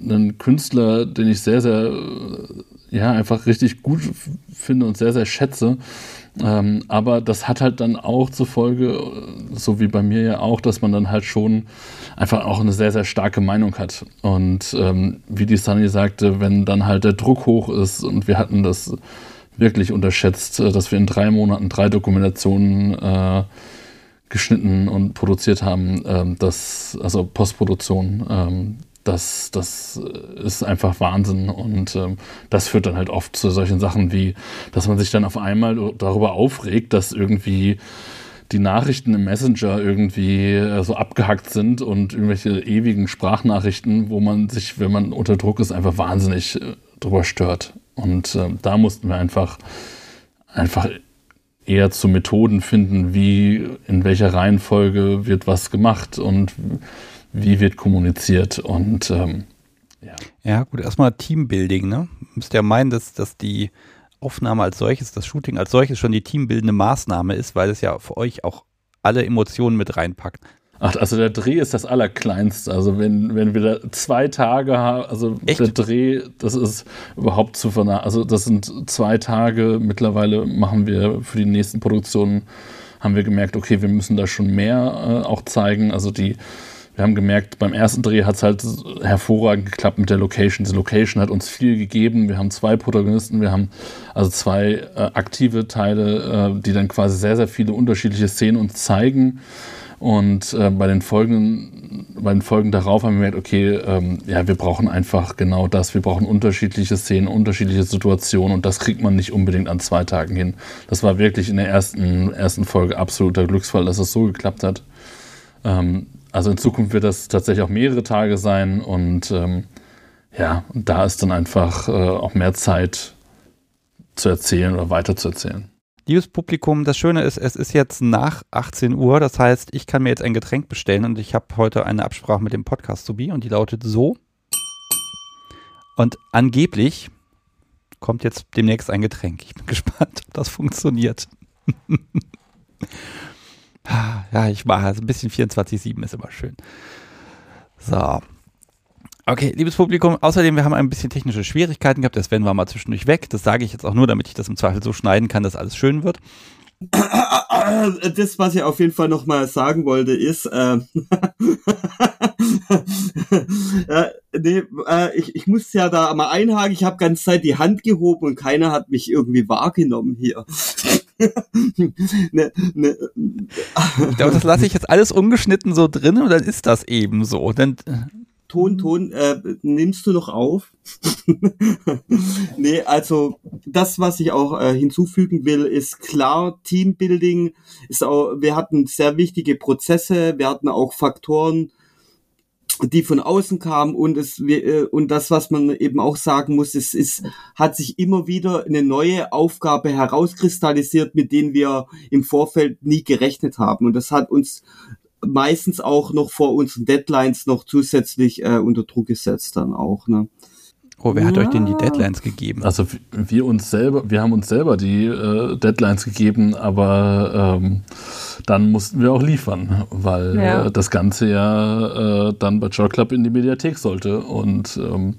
ein Künstler, den ich sehr, sehr ja, einfach richtig gut finde und sehr, sehr schätze. Ähm, aber das hat halt dann auch zur Folge, so wie bei mir ja auch, dass man dann halt schon einfach auch eine sehr, sehr starke Meinung hat. Und ähm, wie die Sunny sagte, wenn dann halt der Druck hoch ist und wir hatten das wirklich unterschätzt, äh, dass wir in drei Monaten drei Dokumentationen äh, geschnitten und produziert haben, ähm, das, also Postproduktion, ähm, das, das ist einfach Wahnsinn. Und ähm, das führt dann halt oft zu solchen Sachen wie, dass man sich dann auf einmal darüber aufregt, dass irgendwie die Nachrichten im Messenger irgendwie äh, so abgehackt sind und irgendwelche ewigen Sprachnachrichten, wo man sich, wenn man unter Druck ist, einfach wahnsinnig äh, drüber stört. Und äh, da mussten wir einfach, einfach eher zu Methoden finden, wie, in welcher Reihenfolge wird was gemacht und wie wird kommuniziert und ähm, ja. Ja, gut, erstmal Teambuilding, ne? Müsst ja meinen, dass, dass die Aufnahme als solches, das Shooting als solches schon die teambildende Maßnahme ist, weil es ja für euch auch alle Emotionen mit reinpackt. Ach, also der Dreh ist das Allerkleinste. Also wenn, wenn wir da zwei Tage haben, also Echt? der Dreh, das ist überhaupt zu vernachlässigen. Also das sind zwei Tage. Mittlerweile machen wir für die nächsten Produktionen, haben wir gemerkt, okay, wir müssen da schon mehr äh, auch zeigen. Also die wir haben gemerkt, beim ersten Dreh hat es halt hervorragend geklappt mit der Location. Die Location hat uns viel gegeben. Wir haben zwei Protagonisten, wir haben also zwei äh, aktive Teile, äh, die dann quasi sehr, sehr viele unterschiedliche Szenen uns zeigen. Und äh, bei den Folgen, bei den Folgen darauf haben wir gemerkt, okay, ähm, ja, wir brauchen einfach genau das. Wir brauchen unterschiedliche Szenen, unterschiedliche Situationen und das kriegt man nicht unbedingt an zwei Tagen hin. Das war wirklich in der ersten, ersten Folge absoluter Glücksfall, dass es so geklappt hat. Ähm, also in Zukunft wird das tatsächlich auch mehrere Tage sein und ähm, ja, da ist dann einfach äh, auch mehr Zeit zu erzählen oder weiter zu erzählen. Liebes Publikum, das Schöne ist, es ist jetzt nach 18 Uhr, das heißt, ich kann mir jetzt ein Getränk bestellen und ich habe heute eine Absprache mit dem Podcast Subi und die lautet so. Und angeblich kommt jetzt demnächst ein Getränk. Ich bin gespannt, ob das funktioniert. ja, ich mache also ein bisschen 24-7 ist immer schön. So, Okay, liebes Publikum, außerdem, wir haben ein bisschen technische Schwierigkeiten gehabt, das werden wir mal zwischendurch weg. Das sage ich jetzt auch nur, damit ich das im Zweifel so schneiden kann, dass alles schön wird. Das, was ich auf jeden Fall nochmal sagen wollte, ist, äh, äh, nee, äh, ich, ich muss ja da mal einhaken, ich habe ganz Zeit die Hand gehoben und keiner hat mich irgendwie wahrgenommen hier. ne, ne, ich glaube, das lasse ich jetzt alles ungeschnitten so drin und dann ist das eben so. Dann, Ton, Ton, äh, nimmst du noch auf? nee, also das, was ich auch äh, hinzufügen will, ist klar, Teambuilding ist auch, wir hatten sehr wichtige Prozesse, wir hatten auch Faktoren, die von außen kamen und es äh, und das, was man eben auch sagen muss, es ist, hat sich immer wieder eine neue Aufgabe herauskristallisiert, mit denen wir im Vorfeld nie gerechnet haben. Und das hat uns meistens auch noch vor unseren Deadlines noch zusätzlich äh, unter Druck gesetzt dann auch. Ne? Oh, wer hat euch denn die Deadlines gegeben? Also wir uns selber, wir haben uns selber die äh, Deadlines gegeben, aber ähm, dann mussten wir auch liefern, weil ja. äh, das Ganze ja äh, dann bei Joy Club in die Mediathek sollte. Und ähm,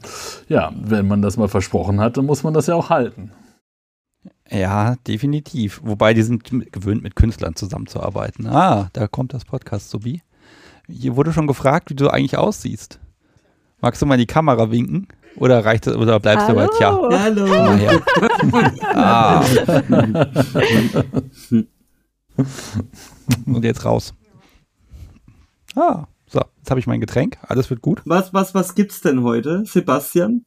ja, wenn man das mal versprochen hat, dann muss man das ja auch halten. Ja, definitiv. Wobei die sind gewöhnt, mit Künstlern zusammenzuarbeiten. Ah, da kommt das Podcast Sobi. Hier wurde schon gefragt, wie du eigentlich aussiehst. Magst du mal in die Kamera winken? Oder reicht es, oder bleibst Hallo. du bei Tja? Hallo. ah. Und jetzt raus. Ah, so, jetzt habe ich mein Getränk. Alles wird gut. Was, was, was gibt's denn heute, Sebastian?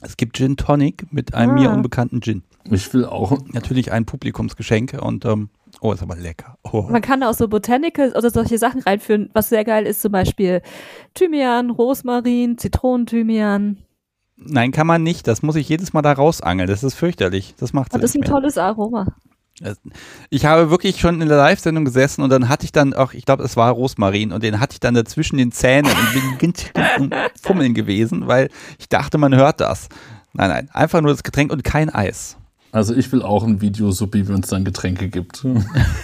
Es gibt Gin Tonic mit einem ah. mir unbekannten Gin. Ich will auch. Natürlich ein Publikumsgeschenk und ähm, oh, ist aber lecker. Oh. Man kann auch so Botanicals oder solche Sachen reinführen. Was sehr geil ist, zum Beispiel Thymian, Rosmarin, Zitronenthymian. Nein, kann man nicht. Das muss ich jedes Mal da rausangeln. Das ist fürchterlich. Das macht Das ist ein mehr. tolles Aroma. Ich habe wirklich schon in der Live-Sendung gesessen und dann hatte ich dann auch, ich glaube, es war Rosmarin und den hatte ich dann dazwischen den Zähnen und bin fummeln gewesen, weil ich dachte, man hört das. Nein, nein, einfach nur das Getränk und kein Eis. Also ich will auch ein Video, so wie uns dann Getränke gibt.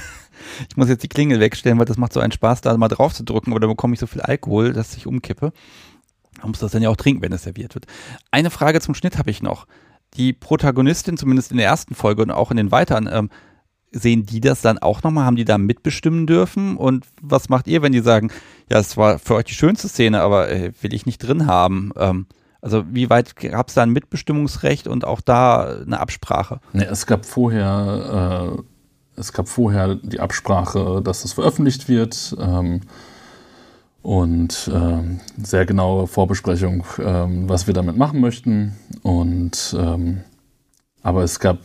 ich muss jetzt die Klingel wegstellen, weil das macht so einen Spaß, da mal drauf zu drücken, aber da bekomme ich so viel Alkohol, dass ich umkippe. Man muss das dann ja auch trinken, wenn es serviert wird. Eine Frage zum Schnitt habe ich noch. Die Protagonistin, zumindest in der ersten Folge und auch in den weiteren, ähm, sehen die das dann auch nochmal? Haben die da mitbestimmen dürfen? Und was macht ihr, wenn die sagen, ja, es war für euch die schönste Szene, aber äh, will ich nicht drin haben? Ähm, also wie weit gab es da ein Mitbestimmungsrecht und auch da eine Absprache? Nee, es gab vorher, äh, es gab vorher die Absprache, dass es veröffentlicht wird. Ähm, und äh, sehr genaue Vorbesprechung, äh, was wir damit machen möchten. Und ähm, aber es gab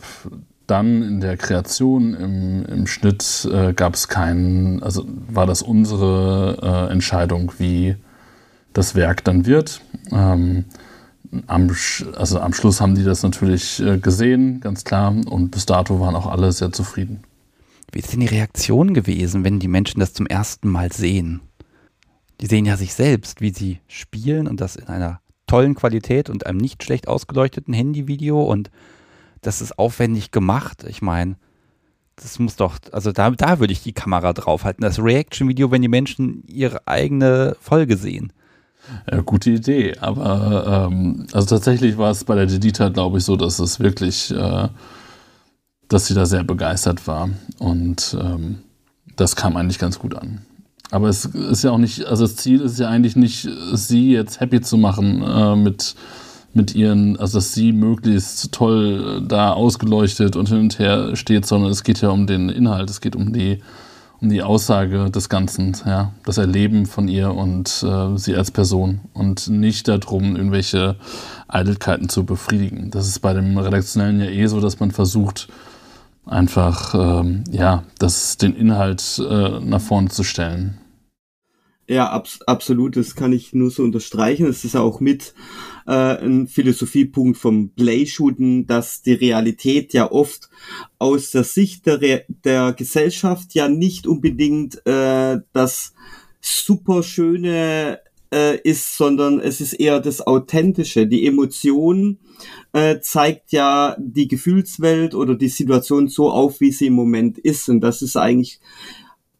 dann in der Kreation, im, im Schnitt äh, gab es keinen, also war das unsere äh, Entscheidung, wie das Werk dann wird. Ähm, am, also am Schluss haben die das natürlich äh, gesehen, ganz klar, und bis dato waren auch alle sehr zufrieden. Wie ist denn die Reaktion gewesen, wenn die Menschen das zum ersten Mal sehen? Die sehen ja sich selbst, wie sie spielen und das in einer tollen Qualität und einem nicht schlecht ausgeleuchteten Handyvideo und das ist aufwendig gemacht. Ich meine, das muss doch, also da, da würde ich die Kamera draufhalten. Das Reaction-Video, wenn die Menschen ihre eigene Folge sehen. Ja, gute Idee, aber ähm, also tatsächlich war es bei der Dedita, glaube ich, so, dass es wirklich, äh, dass sie da sehr begeistert war und ähm, das kam eigentlich ganz gut an. Aber es ist ja auch nicht, also das Ziel ist ja eigentlich nicht, sie jetzt happy zu machen äh, mit, mit ihren, also dass sie möglichst toll da ausgeleuchtet und hin und her steht, sondern es geht ja um den Inhalt, es geht um die, um die Aussage des Ganzen, ja, das Erleben von ihr und äh, sie als Person und nicht darum, irgendwelche Eitelkeiten zu befriedigen. Das ist bei dem Redaktionellen ja eh so, dass man versucht, einfach ähm, ja, das, den Inhalt äh, nach vorne zu stellen. Ja, abs absolut, das kann ich nur so unterstreichen. Es ist auch mit äh, ein Philosophiepunkt vom Play-Shooten, dass die Realität ja oft aus der Sicht der, Re der Gesellschaft ja nicht unbedingt äh, das super schöne äh, ist, sondern es ist eher das Authentische. Die Emotion äh, zeigt ja die Gefühlswelt oder die Situation so auf, wie sie im Moment ist. Und das ist eigentlich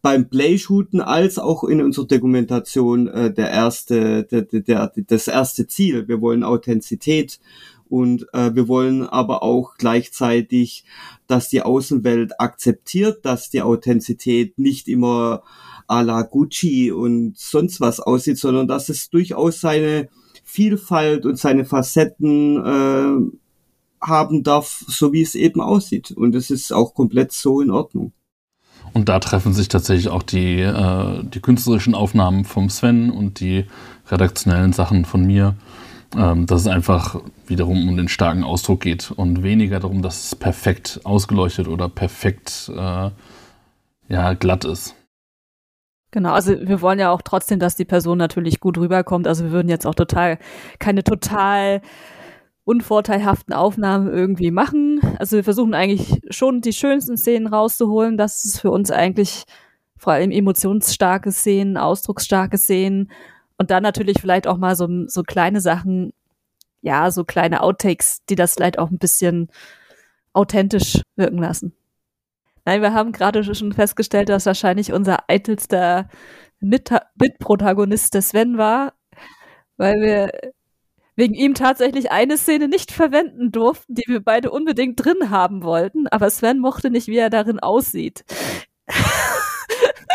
beim Playshooten als auch in unserer Dokumentation äh, der erste, der, der, das erste Ziel. Wir wollen Authentizität und äh, wir wollen aber auch gleichzeitig, dass die Außenwelt akzeptiert, dass die Authentizität nicht immer à la Gucci und sonst was aussieht, sondern dass es durchaus seine Vielfalt und seine Facetten äh, haben darf, so wie es eben aussieht. Und es ist auch komplett so in Ordnung. Und da treffen sich tatsächlich auch die, äh, die künstlerischen Aufnahmen vom Sven und die redaktionellen Sachen von mir. Ähm, dass es einfach wiederum um den starken Ausdruck geht und weniger darum, dass es perfekt ausgeleuchtet oder perfekt äh, ja, glatt ist. Genau, also wir wollen ja auch trotzdem, dass die Person natürlich gut rüberkommt. Also wir würden jetzt auch total keine total unvorteilhaften Aufnahmen irgendwie machen. Also wir versuchen eigentlich schon die schönsten Szenen rauszuholen. Das ist für uns eigentlich vor allem emotionsstarke Szenen, ausdrucksstarke Szenen und dann natürlich vielleicht auch mal so, so kleine Sachen, ja, so kleine Outtakes, die das vielleicht auch ein bisschen authentisch wirken lassen. Nein, wir haben gerade schon festgestellt, dass wahrscheinlich unser eitelster Mit Mitprotagonist der Sven war, weil wir wegen ihm tatsächlich eine Szene nicht verwenden durften, die wir beide unbedingt drin haben wollten, aber Sven mochte nicht, wie er darin aussieht.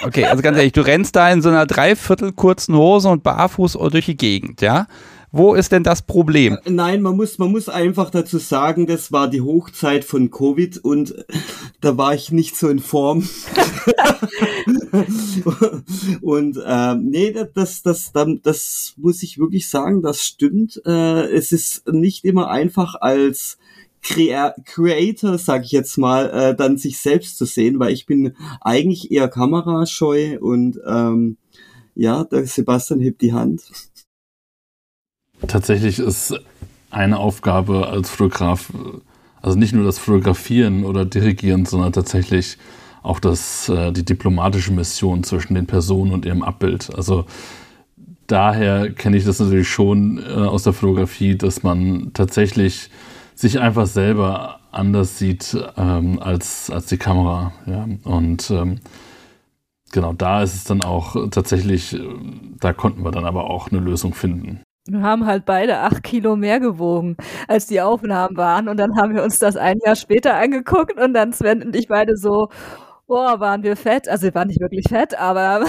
Okay, also ganz ehrlich, du rennst da in so einer dreiviertel kurzen Hose und barfuß durch die Gegend, ja? Wo ist denn das Problem? Äh, nein, man muss, man muss einfach dazu sagen, das war die Hochzeit von Covid und da war ich nicht so in Form. und ähm, nee, das, das, das, das muss ich wirklich sagen, das stimmt. Äh, es ist nicht immer einfach als Creator, sag ich jetzt mal, äh, dann sich selbst zu sehen, weil ich bin eigentlich eher kamerascheu und ähm, ja, der Sebastian hebt die Hand. Tatsächlich ist eine Aufgabe als Fotograf, also nicht nur das Fotografieren oder Dirigieren, sondern tatsächlich auch das, äh, die diplomatische Mission zwischen den Personen und ihrem Abbild. Also daher kenne ich das natürlich schon äh, aus der Fotografie, dass man tatsächlich sich einfach selber anders sieht ähm, als, als die Kamera. Ja? Und ähm, genau da ist es dann auch tatsächlich, äh, da konnten wir dann aber auch eine Lösung finden. Wir haben halt beide acht Kilo mehr gewogen, als die Aufnahmen waren. Und dann haben wir uns das ein Jahr später angeguckt und dann Sven und ich beide so, boah, waren wir fett. Also wir waren nicht wirklich fett, aber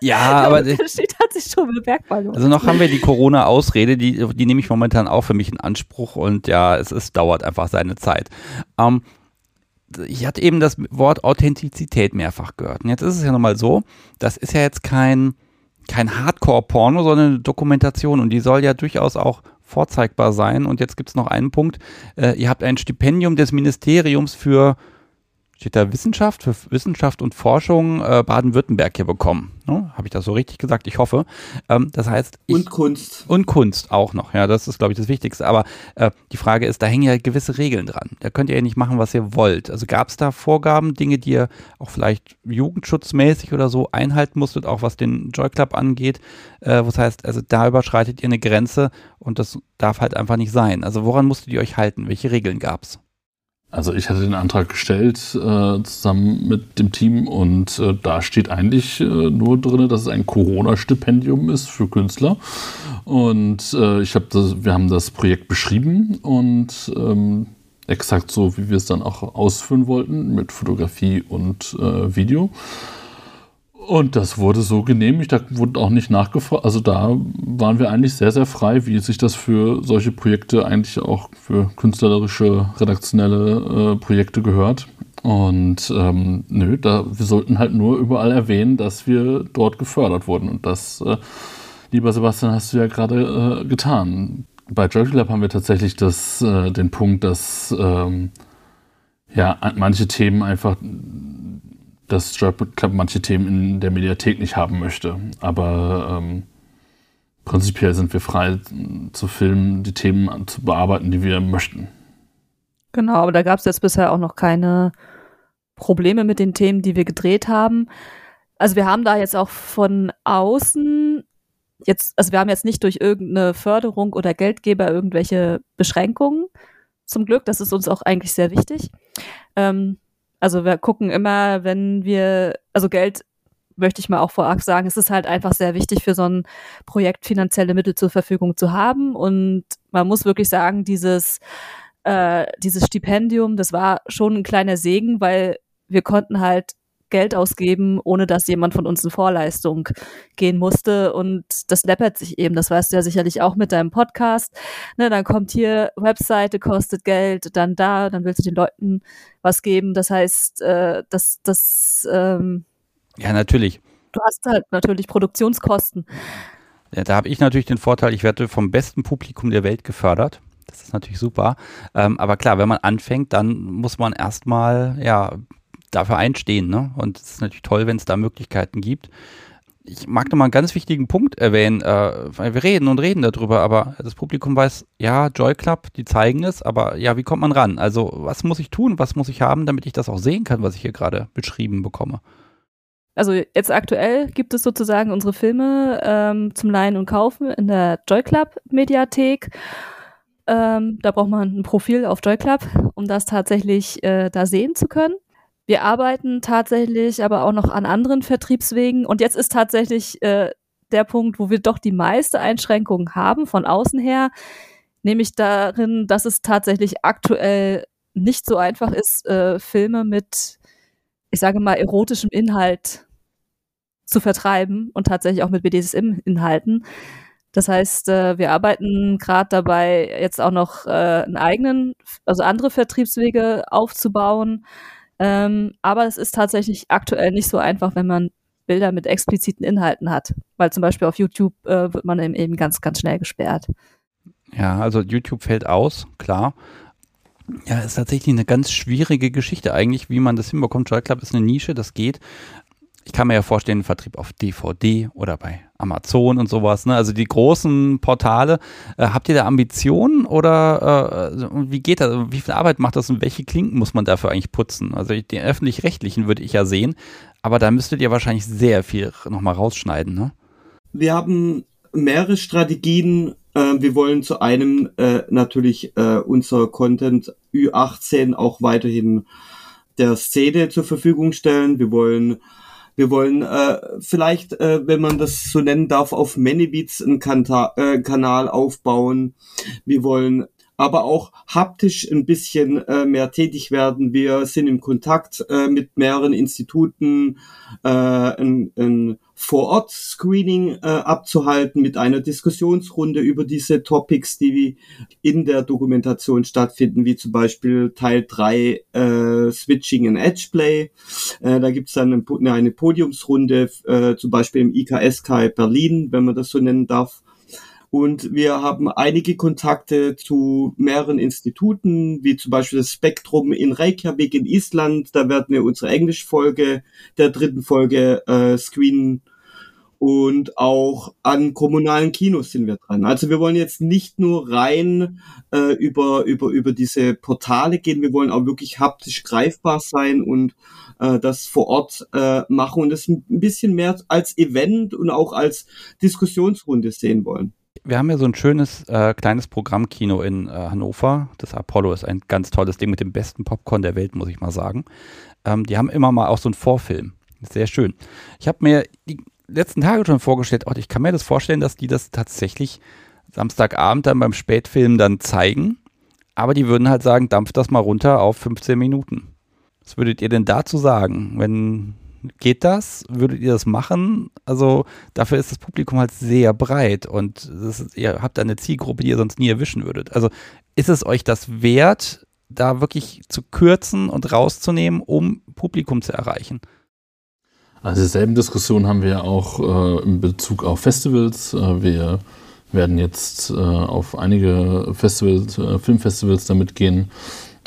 Ja, aber der Unterschied hat sich schon bemerkbar gemacht. Also noch haben wir die Corona-Ausrede, die, die nehme ich momentan auch für mich in Anspruch und ja, es, es dauert einfach seine Zeit. Ähm, ich hatte eben das Wort Authentizität mehrfach gehört. Und jetzt ist es ja nochmal so, das ist ja jetzt kein kein Hardcore-Porno, sondern eine Dokumentation und die soll ja durchaus auch vorzeigbar sein. Und jetzt gibt es noch einen Punkt. Äh, ihr habt ein Stipendium des Ministeriums für steht da Wissenschaft, für Wissenschaft und Forschung äh, Baden-Württemberg hier bekommen. Ne? Habe ich das so richtig gesagt? Ich hoffe. Ähm, das heißt. Ich, und Kunst. Und Kunst auch noch. Ja, das ist, glaube ich, das Wichtigste. Aber äh, die Frage ist, da hängen ja gewisse Regeln dran. Da könnt ihr ja nicht machen, was ihr wollt. Also gab es da Vorgaben, Dinge, die ihr auch vielleicht jugendschutzmäßig oder so einhalten musstet, auch was den Joy Club angeht. Äh, was heißt, also da überschreitet ihr eine Grenze und das darf halt einfach nicht sein. Also woran musstet ihr euch halten? Welche Regeln gab es? Also ich hatte den Antrag gestellt äh, zusammen mit dem Team und äh, da steht eigentlich äh, nur drin, dass es ein Corona-Stipendium ist für Künstler. Und äh, ich habe das, wir haben das Projekt beschrieben und ähm, exakt so, wie wir es dann auch ausführen wollten, mit Fotografie und äh, Video. Und das wurde so genehmigt, da wurde auch nicht nachgefragt. Also da waren wir eigentlich sehr, sehr frei, wie sich das für solche Projekte eigentlich auch für künstlerische, redaktionelle äh, Projekte gehört. Und ähm, nö, da, wir sollten halt nur überall erwähnen, dass wir dort gefördert wurden. Und das, äh, lieber Sebastian, hast du ja gerade äh, getan. Bei Joy Club haben wir tatsächlich das, äh, den Punkt, dass ähm, ja, manche Themen einfach dass Joypad Club manche Themen in der Mediathek nicht haben möchte. Aber ähm, prinzipiell sind wir frei zu filmen, die Themen zu bearbeiten, die wir möchten. Genau, aber da gab es jetzt bisher auch noch keine Probleme mit den Themen, die wir gedreht haben. Also wir haben da jetzt auch von außen jetzt, also wir haben jetzt nicht durch irgendeine Förderung oder Geldgeber irgendwelche Beschränkungen. Zum Glück, das ist uns auch eigentlich sehr wichtig. Ähm, also wir gucken immer, wenn wir, also Geld möchte ich mal auch vorab sagen, es ist halt einfach sehr wichtig für so ein Projekt finanzielle Mittel zur Verfügung zu haben. Und man muss wirklich sagen, dieses, äh, dieses Stipendium, das war schon ein kleiner Segen, weil wir konnten halt Geld ausgeben, ohne dass jemand von uns in Vorleistung gehen musste. Und das läppert sich eben. Das weißt du ja sicherlich auch mit deinem Podcast. Ne, dann kommt hier Webseite, kostet Geld, dann da, dann willst du den Leuten was geben. Das heißt, äh, das, das ähm, Ja, natürlich. Du hast halt natürlich Produktionskosten. Ja, da habe ich natürlich den Vorteil, ich werde vom besten Publikum der Welt gefördert. Das ist natürlich super. Ähm, aber klar, wenn man anfängt, dann muss man erstmal ja dafür einstehen. Ne? Und es ist natürlich toll, wenn es da Möglichkeiten gibt. Ich mag noch mal einen ganz wichtigen Punkt erwähnen, äh, wir reden und reden darüber, aber das Publikum weiß, ja, Joy Club, die zeigen es, aber ja, wie kommt man ran? Also, was muss ich tun, was muss ich haben, damit ich das auch sehen kann, was ich hier gerade beschrieben bekomme? Also jetzt aktuell gibt es sozusagen unsere Filme ähm, zum Leihen und Kaufen in der Joy Club Mediathek. Ähm, da braucht man ein Profil auf Joy Club, um das tatsächlich äh, da sehen zu können. Wir arbeiten tatsächlich aber auch noch an anderen Vertriebswegen. Und jetzt ist tatsächlich äh, der Punkt, wo wir doch die meiste Einschränkung haben von außen her, nämlich darin, dass es tatsächlich aktuell nicht so einfach ist, äh, Filme mit, ich sage mal, erotischem Inhalt zu vertreiben und tatsächlich auch mit BDSM-Inhalten. Das heißt, äh, wir arbeiten gerade dabei, jetzt auch noch äh, einen eigenen, also andere Vertriebswege aufzubauen, ähm, aber es ist tatsächlich aktuell nicht so einfach, wenn man Bilder mit expliziten Inhalten hat, weil zum Beispiel auf YouTube äh, wird man eben ganz, ganz schnell gesperrt. Ja, also YouTube fällt aus, klar. Ja, ist tatsächlich eine ganz schwierige Geschichte eigentlich, wie man das hinbekommt. Joy Club ist eine Nische, das geht ich kann mir ja vorstellen, Vertrieb auf DVD oder bei Amazon und sowas. Ne? Also die großen Portale. Äh, habt ihr da Ambitionen oder äh, wie geht das? Wie viel Arbeit macht das und welche Klinken muss man dafür eigentlich putzen? Also den öffentlich-rechtlichen würde ich ja sehen, aber da müsstet ihr wahrscheinlich sehr viel nochmal rausschneiden. Ne? Wir haben mehrere Strategien. Äh, wir wollen zu einem äh, natürlich äh, unser Content Ü18 auch weiterhin der Szene zur Verfügung stellen. Wir wollen wir wollen äh, vielleicht, äh, wenn man das so nennen darf, auf Manybeats einen Kanta äh, Kanal aufbauen. Wir wollen aber auch haptisch ein bisschen äh, mehr tätig werden. Wir sind in Kontakt äh, mit mehreren Instituten, äh, ein, ein Vor-Ort-Screening äh, abzuhalten mit einer Diskussionsrunde über diese Topics, die in der Dokumentation stattfinden, wie zum Beispiel Teil 3 äh, Switching and Edgeplay. Äh, da gibt's dann eine, eine Podiumsrunde, äh, zum Beispiel im IKSK Berlin, wenn man das so nennen darf. Und wir haben einige Kontakte zu mehreren Instituten, wie zum Beispiel das Spektrum in Reykjavik in Island. Da werden wir unsere Englischfolge der dritten Folge äh, screenen. Und auch an kommunalen Kinos sind wir dran. Also wir wollen jetzt nicht nur rein äh, über, über, über diese Portale gehen, wir wollen auch wirklich haptisch greifbar sein und äh, das vor Ort äh, machen und das ein bisschen mehr als Event und auch als Diskussionsrunde sehen wollen wir haben ja so ein schönes äh, kleines Programmkino in äh, Hannover. Das Apollo ist ein ganz tolles Ding mit dem besten Popcorn der Welt, muss ich mal sagen. Ähm, die haben immer mal auch so einen Vorfilm. Sehr schön. Ich habe mir die letzten Tage schon vorgestellt, oh, ich kann mir das vorstellen, dass die das tatsächlich Samstagabend dann beim Spätfilm dann zeigen. Aber die würden halt sagen, dampft das mal runter auf 15 Minuten. Was würdet ihr denn dazu sagen, wenn Geht das? Würdet ihr das machen? Also dafür ist das Publikum halt sehr breit und ist, ihr habt eine Zielgruppe, die ihr sonst nie erwischen würdet. Also ist es euch das wert, da wirklich zu kürzen und rauszunehmen, um Publikum zu erreichen? Also dieselben Diskussionen haben wir auch äh, in Bezug auf Festivals. Äh, wir werden jetzt äh, auf einige Festivals, äh, Filmfestivals damit gehen.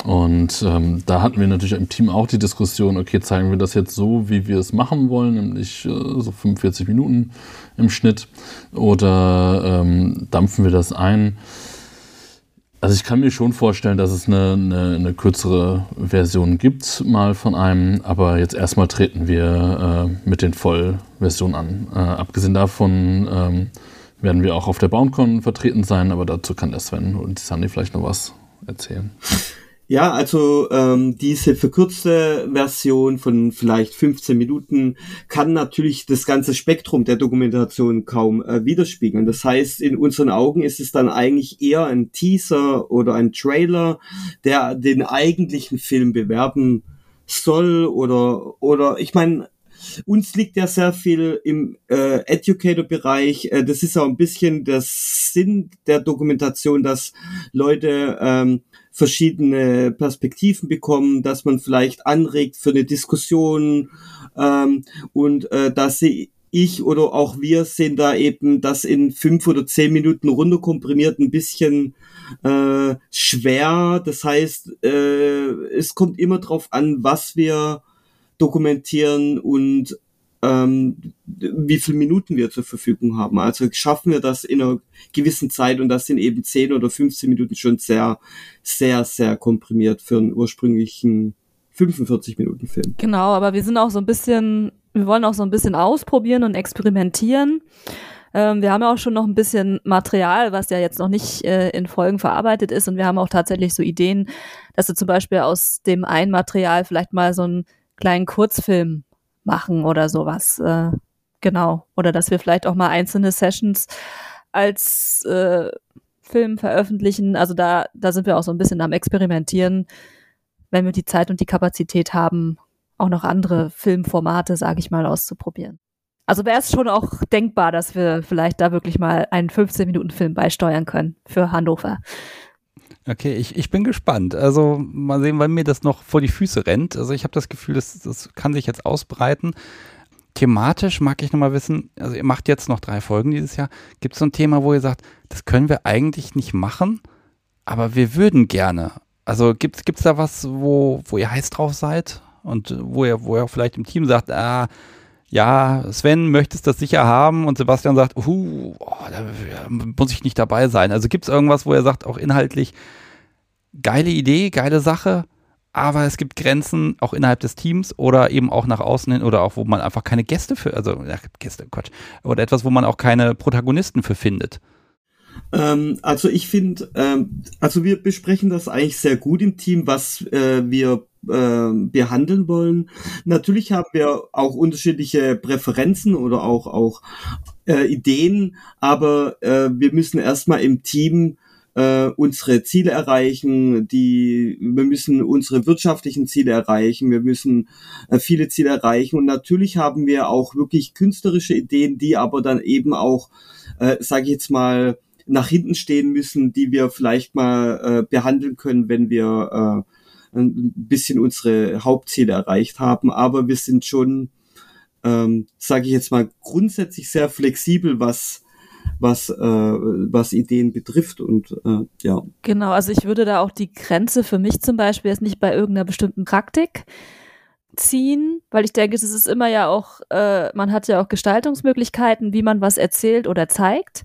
Und ähm, da hatten wir natürlich im Team auch die Diskussion, okay, zeigen wir das jetzt so, wie wir es machen wollen, nämlich äh, so 45 Minuten im Schnitt, oder ähm, dampfen wir das ein? Also ich kann mir schon vorstellen, dass es eine, eine, eine kürzere Version gibt, mal von einem, aber jetzt erstmal treten wir äh, mit den Vollversionen an. Äh, abgesehen davon ähm, werden wir auch auf der BoundCon vertreten sein, aber dazu kann der Sven und Sandy vielleicht noch was erzählen. Ja, also ähm, diese verkürzte Version von vielleicht 15 Minuten kann natürlich das ganze Spektrum der Dokumentation kaum äh, widerspiegeln. Das heißt, in unseren Augen ist es dann eigentlich eher ein Teaser oder ein Trailer, der den eigentlichen Film bewerben soll oder oder ich meine uns liegt ja sehr viel im äh, Educator-Bereich. Äh, das ist auch ein bisschen der Sinn der Dokumentation, dass Leute ähm, verschiedene Perspektiven bekommen, dass man vielleicht anregt für eine Diskussion ähm, und äh, dass sie ich oder auch wir sehen da eben das in fünf oder zehn Minuten runterkomprimiert ein bisschen äh, schwer. Das heißt, äh, es kommt immer drauf an, was wir dokumentieren und ähm, wie viele Minuten wir zur Verfügung haben. Also schaffen wir das in einer gewissen Zeit und das sind eben 10 oder 15 Minuten schon sehr, sehr, sehr komprimiert für einen ursprünglichen 45 Minuten Film. Genau, aber wir sind auch so ein bisschen, wir wollen auch so ein bisschen ausprobieren und experimentieren. Ähm, wir haben ja auch schon noch ein bisschen Material, was ja jetzt noch nicht äh, in Folgen verarbeitet ist und wir haben auch tatsächlich so Ideen, dass wir zum Beispiel aus dem einen Material vielleicht mal so einen kleinen Kurzfilm machen oder sowas. Äh, genau. Oder dass wir vielleicht auch mal einzelne Sessions als äh, Film veröffentlichen. Also da, da sind wir auch so ein bisschen am Experimentieren, wenn wir die Zeit und die Kapazität haben, auch noch andere Filmformate, sage ich mal, auszuprobieren. Also wäre es schon auch denkbar, dass wir vielleicht da wirklich mal einen 15-Minuten-Film beisteuern können für Hannover. Okay, ich, ich bin gespannt. Also mal sehen, wann mir das noch vor die Füße rennt. Also ich habe das Gefühl, das, das kann sich jetzt ausbreiten. Thematisch mag ich nochmal wissen, also ihr macht jetzt noch drei Folgen dieses Jahr. Gibt es so ein Thema, wo ihr sagt, das können wir eigentlich nicht machen, aber wir würden gerne. Also gibt es da was, wo, wo ihr heiß drauf seid und wo ihr, wo ihr vielleicht im Team sagt, ah, ja, Sven, möchtest das sicher haben? Und Sebastian sagt, uh, oh, da muss ich nicht dabei sein. Also gibt es irgendwas, wo er sagt, auch inhaltlich, geile Idee, geile Sache, aber es gibt Grenzen auch innerhalb des Teams oder eben auch nach außen hin oder auch, wo man einfach keine Gäste für, also ja, Gäste, Quatsch, oder etwas, wo man auch keine Protagonisten für findet. Ähm, also ich finde, ähm, also wir besprechen das eigentlich sehr gut im Team, was äh, wir äh, behandeln wollen. Natürlich haben wir auch unterschiedliche Präferenzen oder auch auch äh, Ideen, aber äh, wir müssen erstmal im Team äh, unsere Ziele erreichen, die wir müssen unsere wirtschaftlichen Ziele erreichen, wir müssen äh, viele Ziele erreichen und natürlich haben wir auch wirklich künstlerische Ideen, die aber dann eben auch, äh, sage ich jetzt mal, nach hinten stehen müssen, die wir vielleicht mal äh, behandeln können, wenn wir äh, ein bisschen unsere Hauptziele erreicht haben. Aber wir sind schon, ähm, sage ich jetzt mal, grundsätzlich sehr flexibel, was was, äh, was Ideen betrifft und äh, ja. Genau, also ich würde da auch die Grenze für mich zum Beispiel jetzt nicht bei irgendeiner bestimmten Praktik ziehen, weil ich denke, es ist immer ja auch, äh, man hat ja auch Gestaltungsmöglichkeiten, wie man was erzählt oder zeigt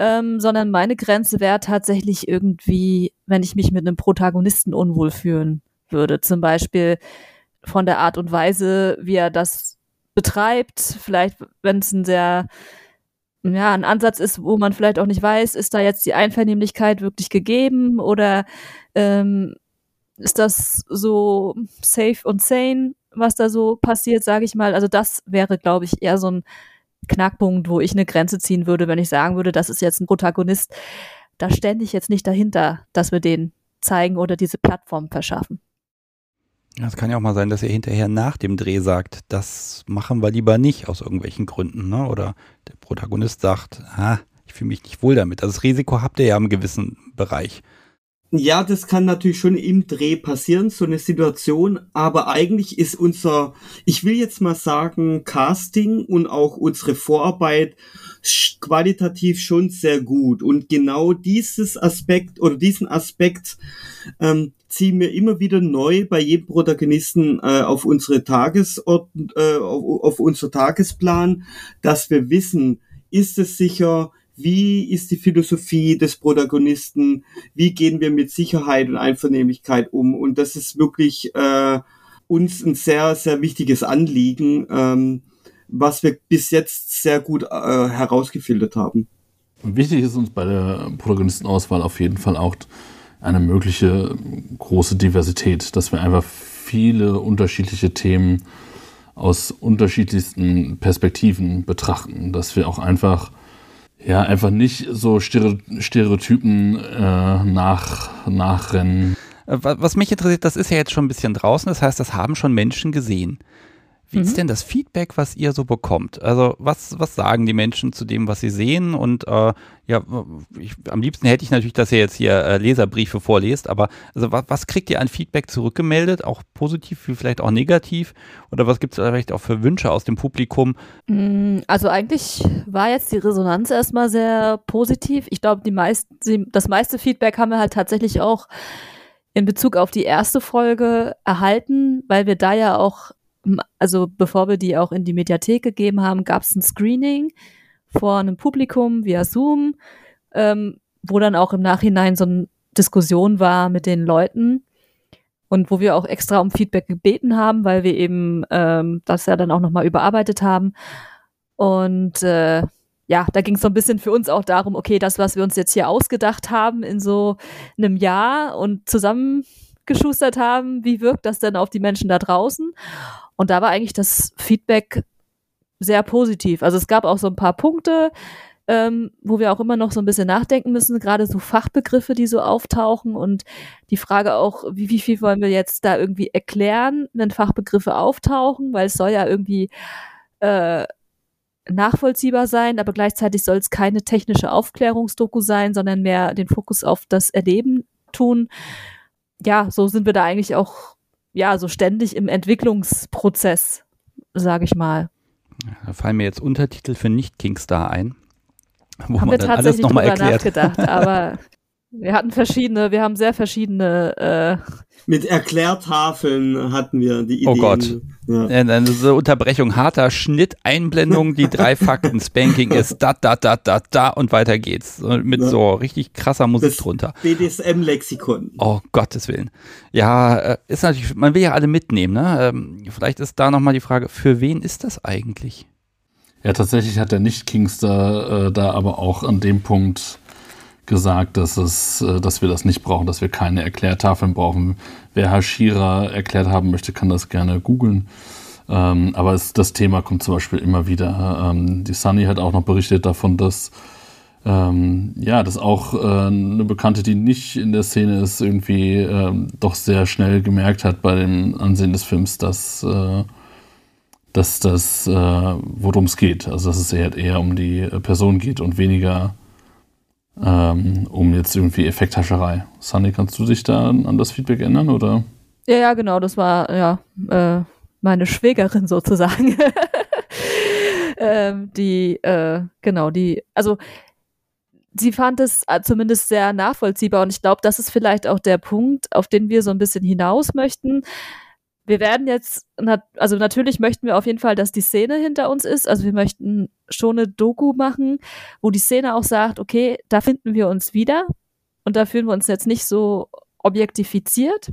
ähm, sondern meine Grenze wäre tatsächlich irgendwie, wenn ich mich mit einem Protagonisten unwohl fühlen würde. Zum Beispiel von der Art und Weise, wie er das betreibt, vielleicht, wenn es ein sehr, ja, ein Ansatz ist, wo man vielleicht auch nicht weiß, ist da jetzt die Einvernehmlichkeit wirklich gegeben oder ähm, ist das so safe und sane, was da so passiert, sage ich mal. Also das wäre, glaube ich, eher so ein Knackpunkt, wo ich eine Grenze ziehen würde, wenn ich sagen würde, das ist jetzt ein Protagonist. Da stände ich jetzt nicht dahinter, dass wir den zeigen oder diese Plattform verschaffen. Es kann ja auch mal sein, dass er hinterher nach dem Dreh sagt, das machen wir lieber nicht aus irgendwelchen Gründen, ne? Oder der Protagonist sagt, ah, ich fühle mich nicht wohl damit. Also das Risiko habt ihr ja im gewissen Bereich. Ja, das kann natürlich schon im Dreh passieren, so eine Situation, aber eigentlich ist unser, ich will jetzt mal sagen, Casting und auch unsere Vorarbeit qualitativ schon sehr gut. Und genau dieses Aspekt oder diesen Aspekt ähm, ziehen wir immer wieder neu bei jedem Protagonisten äh, auf unsere Tagesort, äh, auf, auf unser Tagesplan, dass wir wissen, ist es sicher, wie ist die Philosophie des Protagonisten, wie gehen wir mit Sicherheit und Einvernehmlichkeit um. Und das ist wirklich äh, uns ein sehr, sehr wichtiges Anliegen, ähm, was wir bis jetzt sehr gut äh, herausgefiltert haben. Wichtig ist uns bei der Protagonistenauswahl auf jeden Fall auch eine mögliche große Diversität, dass wir einfach viele unterschiedliche Themen aus unterschiedlichsten Perspektiven betrachten, dass wir auch einfach ja einfach nicht so Stereotypen äh, nach, nachrennen. Äh, was mich interessiert, das ist ja jetzt schon ein bisschen draußen, das heißt, das haben schon Menschen gesehen. Wie mhm. ist denn das Feedback, was ihr so bekommt? Also was, was sagen die Menschen zu dem, was sie sehen? Und äh, ja, ich, am liebsten hätte ich natürlich, dass ihr jetzt hier äh, Leserbriefe vorlest, aber also was, was kriegt ihr an Feedback zurückgemeldet? Auch positiv, vielleicht auch negativ? Oder was gibt es vielleicht auch für Wünsche aus dem Publikum? Mm, also eigentlich war jetzt die Resonanz erstmal sehr positiv. Ich glaube, die meist, das meiste Feedback haben wir halt tatsächlich auch in Bezug auf die erste Folge erhalten, weil wir da ja auch also bevor wir die auch in die Mediathek gegeben haben, gab es ein Screening vor einem Publikum via Zoom, ähm, wo dann auch im Nachhinein so eine Diskussion war mit den Leuten und wo wir auch extra um Feedback gebeten haben, weil wir eben ähm, das ja dann auch nochmal überarbeitet haben. Und äh, ja, da ging es so ein bisschen für uns auch darum, okay, das, was wir uns jetzt hier ausgedacht haben in so einem Jahr und zusammengeschustert haben, wie wirkt das denn auf die Menschen da draußen? Und da war eigentlich das Feedback sehr positiv. Also es gab auch so ein paar Punkte, ähm, wo wir auch immer noch so ein bisschen nachdenken müssen, gerade so Fachbegriffe, die so auftauchen und die Frage auch, wie, wie viel wollen wir jetzt da irgendwie erklären, wenn Fachbegriffe auftauchen, weil es soll ja irgendwie äh, nachvollziehbar sein, aber gleichzeitig soll es keine technische Aufklärungsdoku sein, sondern mehr den Fokus auf das Erleben tun. Ja, so sind wir da eigentlich auch ja, so ständig im Entwicklungsprozess, sage ich mal. Da fallen mir jetzt Untertitel für Nicht-Kingstar ein. Wo haben wir tatsächlich alles noch mal erklärt. nachgedacht, aber wir hatten verschiedene, wir haben sehr verschiedene. Äh Mit Erklärtafeln hatten wir die Ideen. Oh Gott. Ja. Eine Unterbrechung, harter Schnitt, Einblendung, die drei Fakten. Spanking ist da, da, da, da, da und weiter geht's. Mit ja. so richtig krasser Musik das drunter. BDSM-Lexikon. Oh Gottes Willen. Ja, äh, ist natürlich, man will ja alle mitnehmen, ne? Ähm, vielleicht ist da nochmal die Frage, für wen ist das eigentlich? Ja, tatsächlich hat der Nicht-Kingster äh, da aber auch an dem Punkt gesagt, dass, es, äh, dass wir das nicht brauchen, dass wir keine Erklärtafeln brauchen. Wer Hashira erklärt haben möchte, kann das gerne googeln. Ähm, aber es, das Thema kommt zum Beispiel immer wieder. Ähm, die Sunny hat auch noch berichtet davon, dass ähm, ja, dass auch äh, eine Bekannte, die nicht in der Szene ist, irgendwie ähm, doch sehr schnell gemerkt hat bei dem Ansehen des Films, dass, äh, dass das, äh, worum es geht. Also dass es eher, eher um die Person geht und weniger ähm, um jetzt irgendwie Effekthascherei. Sunny, kannst du dich da an das Feedback ändern oder? Ja, ja, genau, das war ja äh, meine Schwägerin sozusagen. ähm, die, äh, genau, die, also sie fand es äh, zumindest sehr nachvollziehbar und ich glaube, das ist vielleicht auch der Punkt, auf den wir so ein bisschen hinaus möchten wir werden jetzt, also natürlich möchten wir auf jeden Fall, dass die Szene hinter uns ist. Also wir möchten schon eine Doku machen, wo die Szene auch sagt, okay, da finden wir uns wieder und da fühlen wir uns jetzt nicht so objektifiziert.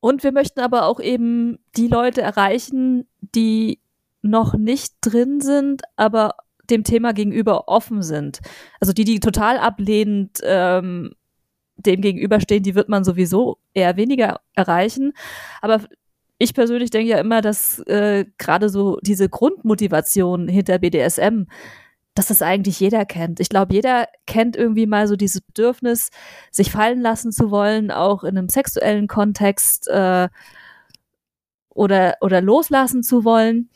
Und wir möchten aber auch eben die Leute erreichen, die noch nicht drin sind, aber dem Thema gegenüber offen sind. Also die, die total ablehnend ähm, dem gegenüberstehen, die wird man sowieso eher weniger erreichen. Aber ich persönlich denke ja immer, dass äh, gerade so diese Grundmotivation hinter BDSM, dass das eigentlich jeder kennt. Ich glaube, jeder kennt irgendwie mal so dieses Bedürfnis, sich fallen lassen zu wollen, auch in einem sexuellen Kontext äh, oder, oder loslassen zu wollen.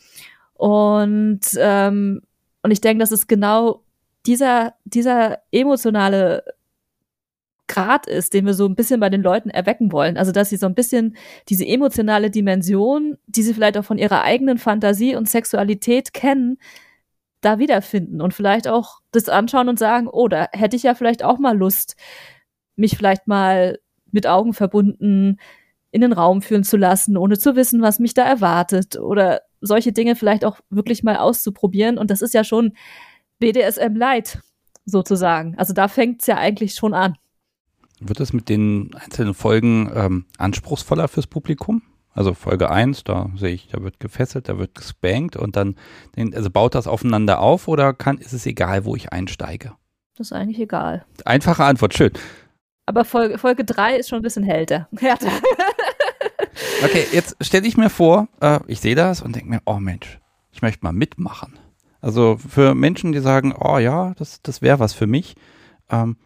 Und, ähm, und ich denke, das ist genau dieser, dieser emotionale Grad ist, den wir so ein bisschen bei den Leuten erwecken wollen. Also, dass sie so ein bisschen diese emotionale Dimension, die sie vielleicht auch von ihrer eigenen Fantasie und Sexualität kennen, da wiederfinden und vielleicht auch das anschauen und sagen, oh, da hätte ich ja vielleicht auch mal Lust, mich vielleicht mal mit Augen verbunden in den Raum führen zu lassen, ohne zu wissen, was mich da erwartet oder solche Dinge vielleicht auch wirklich mal auszuprobieren. Und das ist ja schon BDSM Light sozusagen. Also da fängt es ja eigentlich schon an. Wird es mit den einzelnen Folgen ähm, anspruchsvoller fürs Publikum? Also Folge 1, da sehe ich, da wird gefesselt, da wird gespankt und dann, also baut das aufeinander auf oder kann, ist es egal, wo ich einsteige? Das ist eigentlich egal. Einfache Antwort, schön. Aber Folge, Folge 3 ist schon ein bisschen härter. härter. okay, jetzt stelle ich mir vor, äh, ich sehe das und denke mir, oh Mensch, ich möchte mal mitmachen. Also für Menschen, die sagen, oh ja, das, das wäre was für mich, ähm,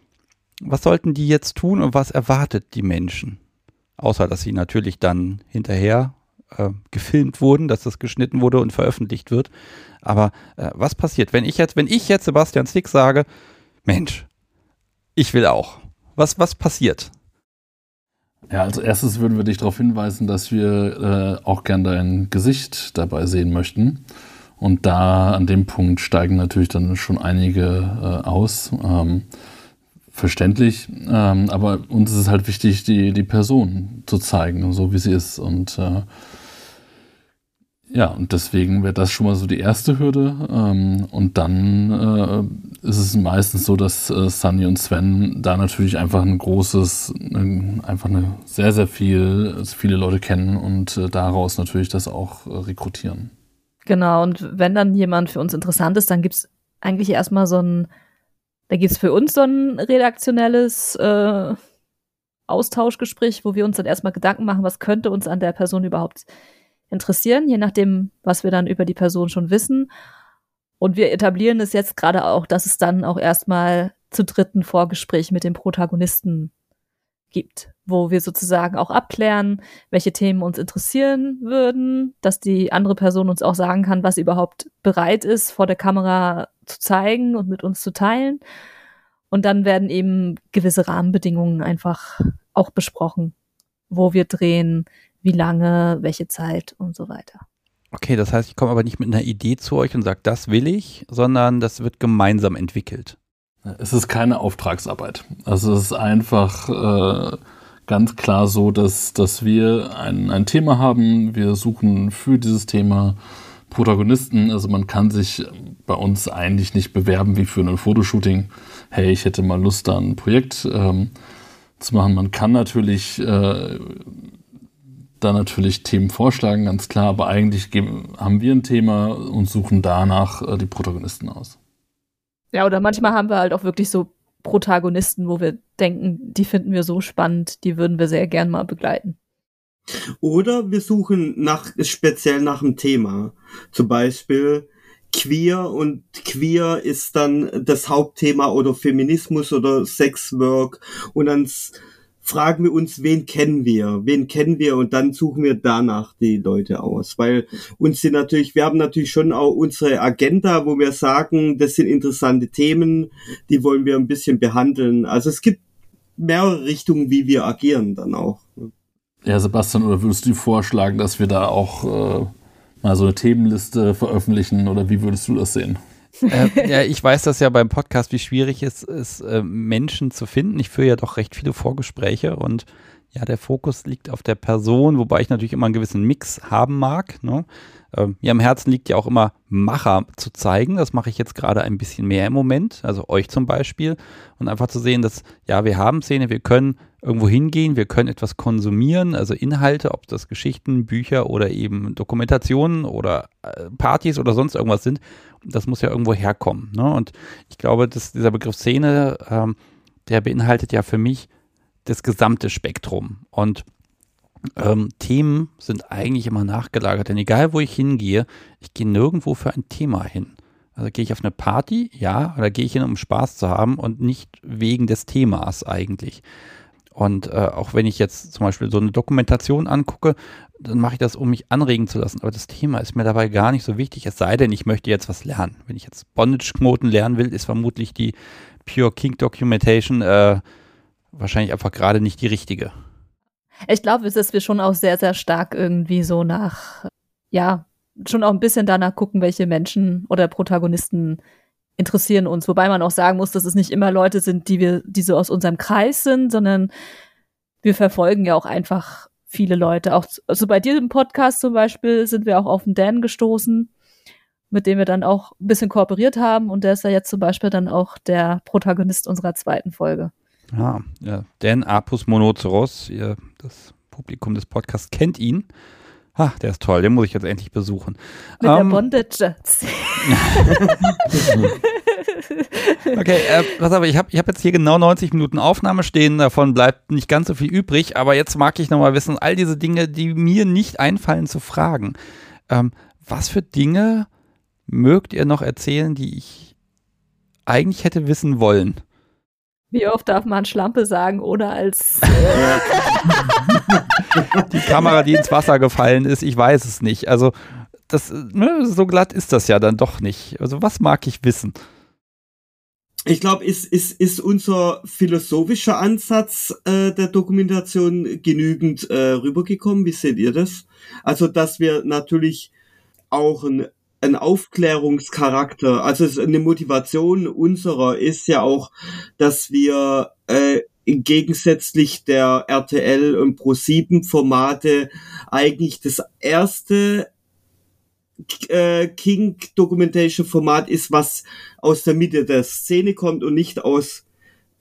was sollten die jetzt tun und was erwartet die Menschen? Außer, dass sie natürlich dann hinterher äh, gefilmt wurden, dass das geschnitten wurde und veröffentlicht wird. Aber äh, was passiert, wenn ich jetzt, wenn ich jetzt Sebastian Stick sage, Mensch, ich will auch. Was, was passiert? Ja, als erstes würden wir dich darauf hinweisen, dass wir äh, auch gern dein Gesicht dabei sehen möchten. Und da an dem Punkt steigen natürlich dann schon einige äh, aus. Ähm, verständlich, ähm, aber uns ist es halt wichtig, die, die Person zu zeigen, so wie sie ist. Und äh, ja, und deswegen wäre das schon mal so die erste Hürde. Ähm, und dann äh, ist es meistens so, dass äh, Sunny und Sven da natürlich einfach ein großes, äh, einfach eine sehr, sehr viel, viele Leute kennen und äh, daraus natürlich das auch äh, rekrutieren. Genau, und wenn dann jemand für uns interessant ist, dann gibt es eigentlich erstmal so ein da gibt es für uns so ein redaktionelles äh, Austauschgespräch, wo wir uns dann erstmal Gedanken machen, was könnte uns an der Person überhaupt interessieren, je nachdem, was wir dann über die Person schon wissen. Und wir etablieren es jetzt gerade auch, dass es dann auch erstmal zu dritten Vorgespräch mit dem Protagonisten gibt, wo wir sozusagen auch abklären, welche Themen uns interessieren würden, dass die andere Person uns auch sagen kann, was überhaupt bereit ist, vor der Kamera zu zeigen und mit uns zu teilen. Und dann werden eben gewisse Rahmenbedingungen einfach auch besprochen, wo wir drehen, wie lange, welche Zeit und so weiter. Okay, das heißt, ich komme aber nicht mit einer Idee zu euch und sage, das will ich, sondern das wird gemeinsam entwickelt. Es ist keine Auftragsarbeit. Also es ist einfach äh, ganz klar so, dass, dass wir ein, ein Thema haben. Wir suchen für dieses Thema Protagonisten. Also man kann sich bei uns eigentlich nicht bewerben wie für ein Fotoshooting. Hey, ich hätte mal Lust, da ein Projekt ähm, zu machen. Man kann natürlich äh, da natürlich Themen vorschlagen, ganz klar, aber eigentlich geben, haben wir ein Thema und suchen danach äh, die Protagonisten aus. Ja, oder manchmal haben wir halt auch wirklich so Protagonisten, wo wir denken, die finden wir so spannend, die würden wir sehr gern mal begleiten. Oder wir suchen nach, speziell nach einem Thema. Zum Beispiel queer und queer ist dann das Hauptthema oder Feminismus oder Sexwork und dann fragen wir uns, wen kennen wir? Wen kennen wir? Und dann suchen wir danach die Leute aus. Weil uns sind natürlich, wir haben natürlich schon auch unsere Agenda, wo wir sagen, das sind interessante Themen, die wollen wir ein bisschen behandeln. Also es gibt mehrere Richtungen, wie wir agieren dann auch. Ja, Sebastian, oder würdest du vorschlagen, dass wir da auch äh, mal so eine Themenliste veröffentlichen oder wie würdest du das sehen? Äh, ja, ich weiß das ja beim Podcast, wie schwierig es ist, äh, Menschen zu finden. Ich führe ja doch recht viele Vorgespräche und ja, der Fokus liegt auf der Person, wobei ich natürlich immer einen gewissen Mix haben mag. Ne? Äh, mir am Herzen liegt ja auch immer Macher zu zeigen. Das mache ich jetzt gerade ein bisschen mehr im Moment, also euch zum Beispiel. Und einfach zu sehen, dass ja, wir haben Szene, wir können irgendwo hingehen, wir können etwas konsumieren, also Inhalte, ob das Geschichten, Bücher oder eben Dokumentationen oder äh, Partys oder sonst irgendwas sind das muss ja irgendwo herkommen. Ne? Und ich glaube, dass dieser Begriff Szene, ähm, der beinhaltet ja für mich das gesamte Spektrum. Und ähm, Themen sind eigentlich immer nachgelagert. Denn egal, wo ich hingehe, ich gehe nirgendwo für ein Thema hin. Also gehe ich auf eine Party, ja, oder gehe ich hin, um Spaß zu haben und nicht wegen des Themas eigentlich. Und äh, auch wenn ich jetzt zum Beispiel so eine Dokumentation angucke, dann mache ich das, um mich anregen zu lassen. Aber das Thema ist mir dabei gar nicht so wichtig, es sei denn, ich möchte jetzt was lernen. Wenn ich jetzt Bondage-Knoten lernen will, ist vermutlich die Pure King Documentation äh, wahrscheinlich einfach gerade nicht die richtige. Ich glaube, dass wir schon auch sehr, sehr stark irgendwie so nach, ja, schon auch ein bisschen danach gucken, welche Menschen oder Protagonisten interessieren uns. Wobei man auch sagen muss, dass es nicht immer Leute sind, die wir, die so aus unserem Kreis sind, sondern wir verfolgen ja auch einfach viele Leute. Auch also bei dir im Podcast zum Beispiel sind wir auch auf den Dan gestoßen, mit dem wir dann auch ein bisschen kooperiert haben und der ist ja jetzt zum Beispiel dann auch der Protagonist unserer zweiten Folge. Ja, ja. Dan Apus Monoceros, ihr, das Publikum des Podcasts kennt ihn. Ha, der ist toll, den muss ich jetzt endlich besuchen. Mit um, der ähm, Bondage. okay, äh, pass auf, ich habe ich hab jetzt hier genau 90 Minuten Aufnahme stehen, davon bleibt nicht ganz so viel übrig, aber jetzt mag ich nochmal wissen, all diese Dinge, die mir nicht einfallen zu fragen. Ähm, was für Dinge mögt ihr noch erzählen, die ich eigentlich hätte wissen wollen? Wie oft darf man Schlampe sagen, ohne als äh die Kamera, die ins Wasser gefallen ist, ich weiß es nicht. Also das, ne, so glatt ist das ja dann doch nicht. Also was mag ich wissen? Ich glaube, ist, ist, ist unser philosophischer Ansatz äh, der Dokumentation genügend äh, rübergekommen? Wie seht ihr das? Also, dass wir natürlich auch ein ein Aufklärungscharakter, also eine Motivation unserer ist ja auch, dass wir äh, gegensätzlich der RTL und Pro7 Formate eigentlich das erste äh, King Documentation Format ist, was aus der Mitte der Szene kommt und nicht aus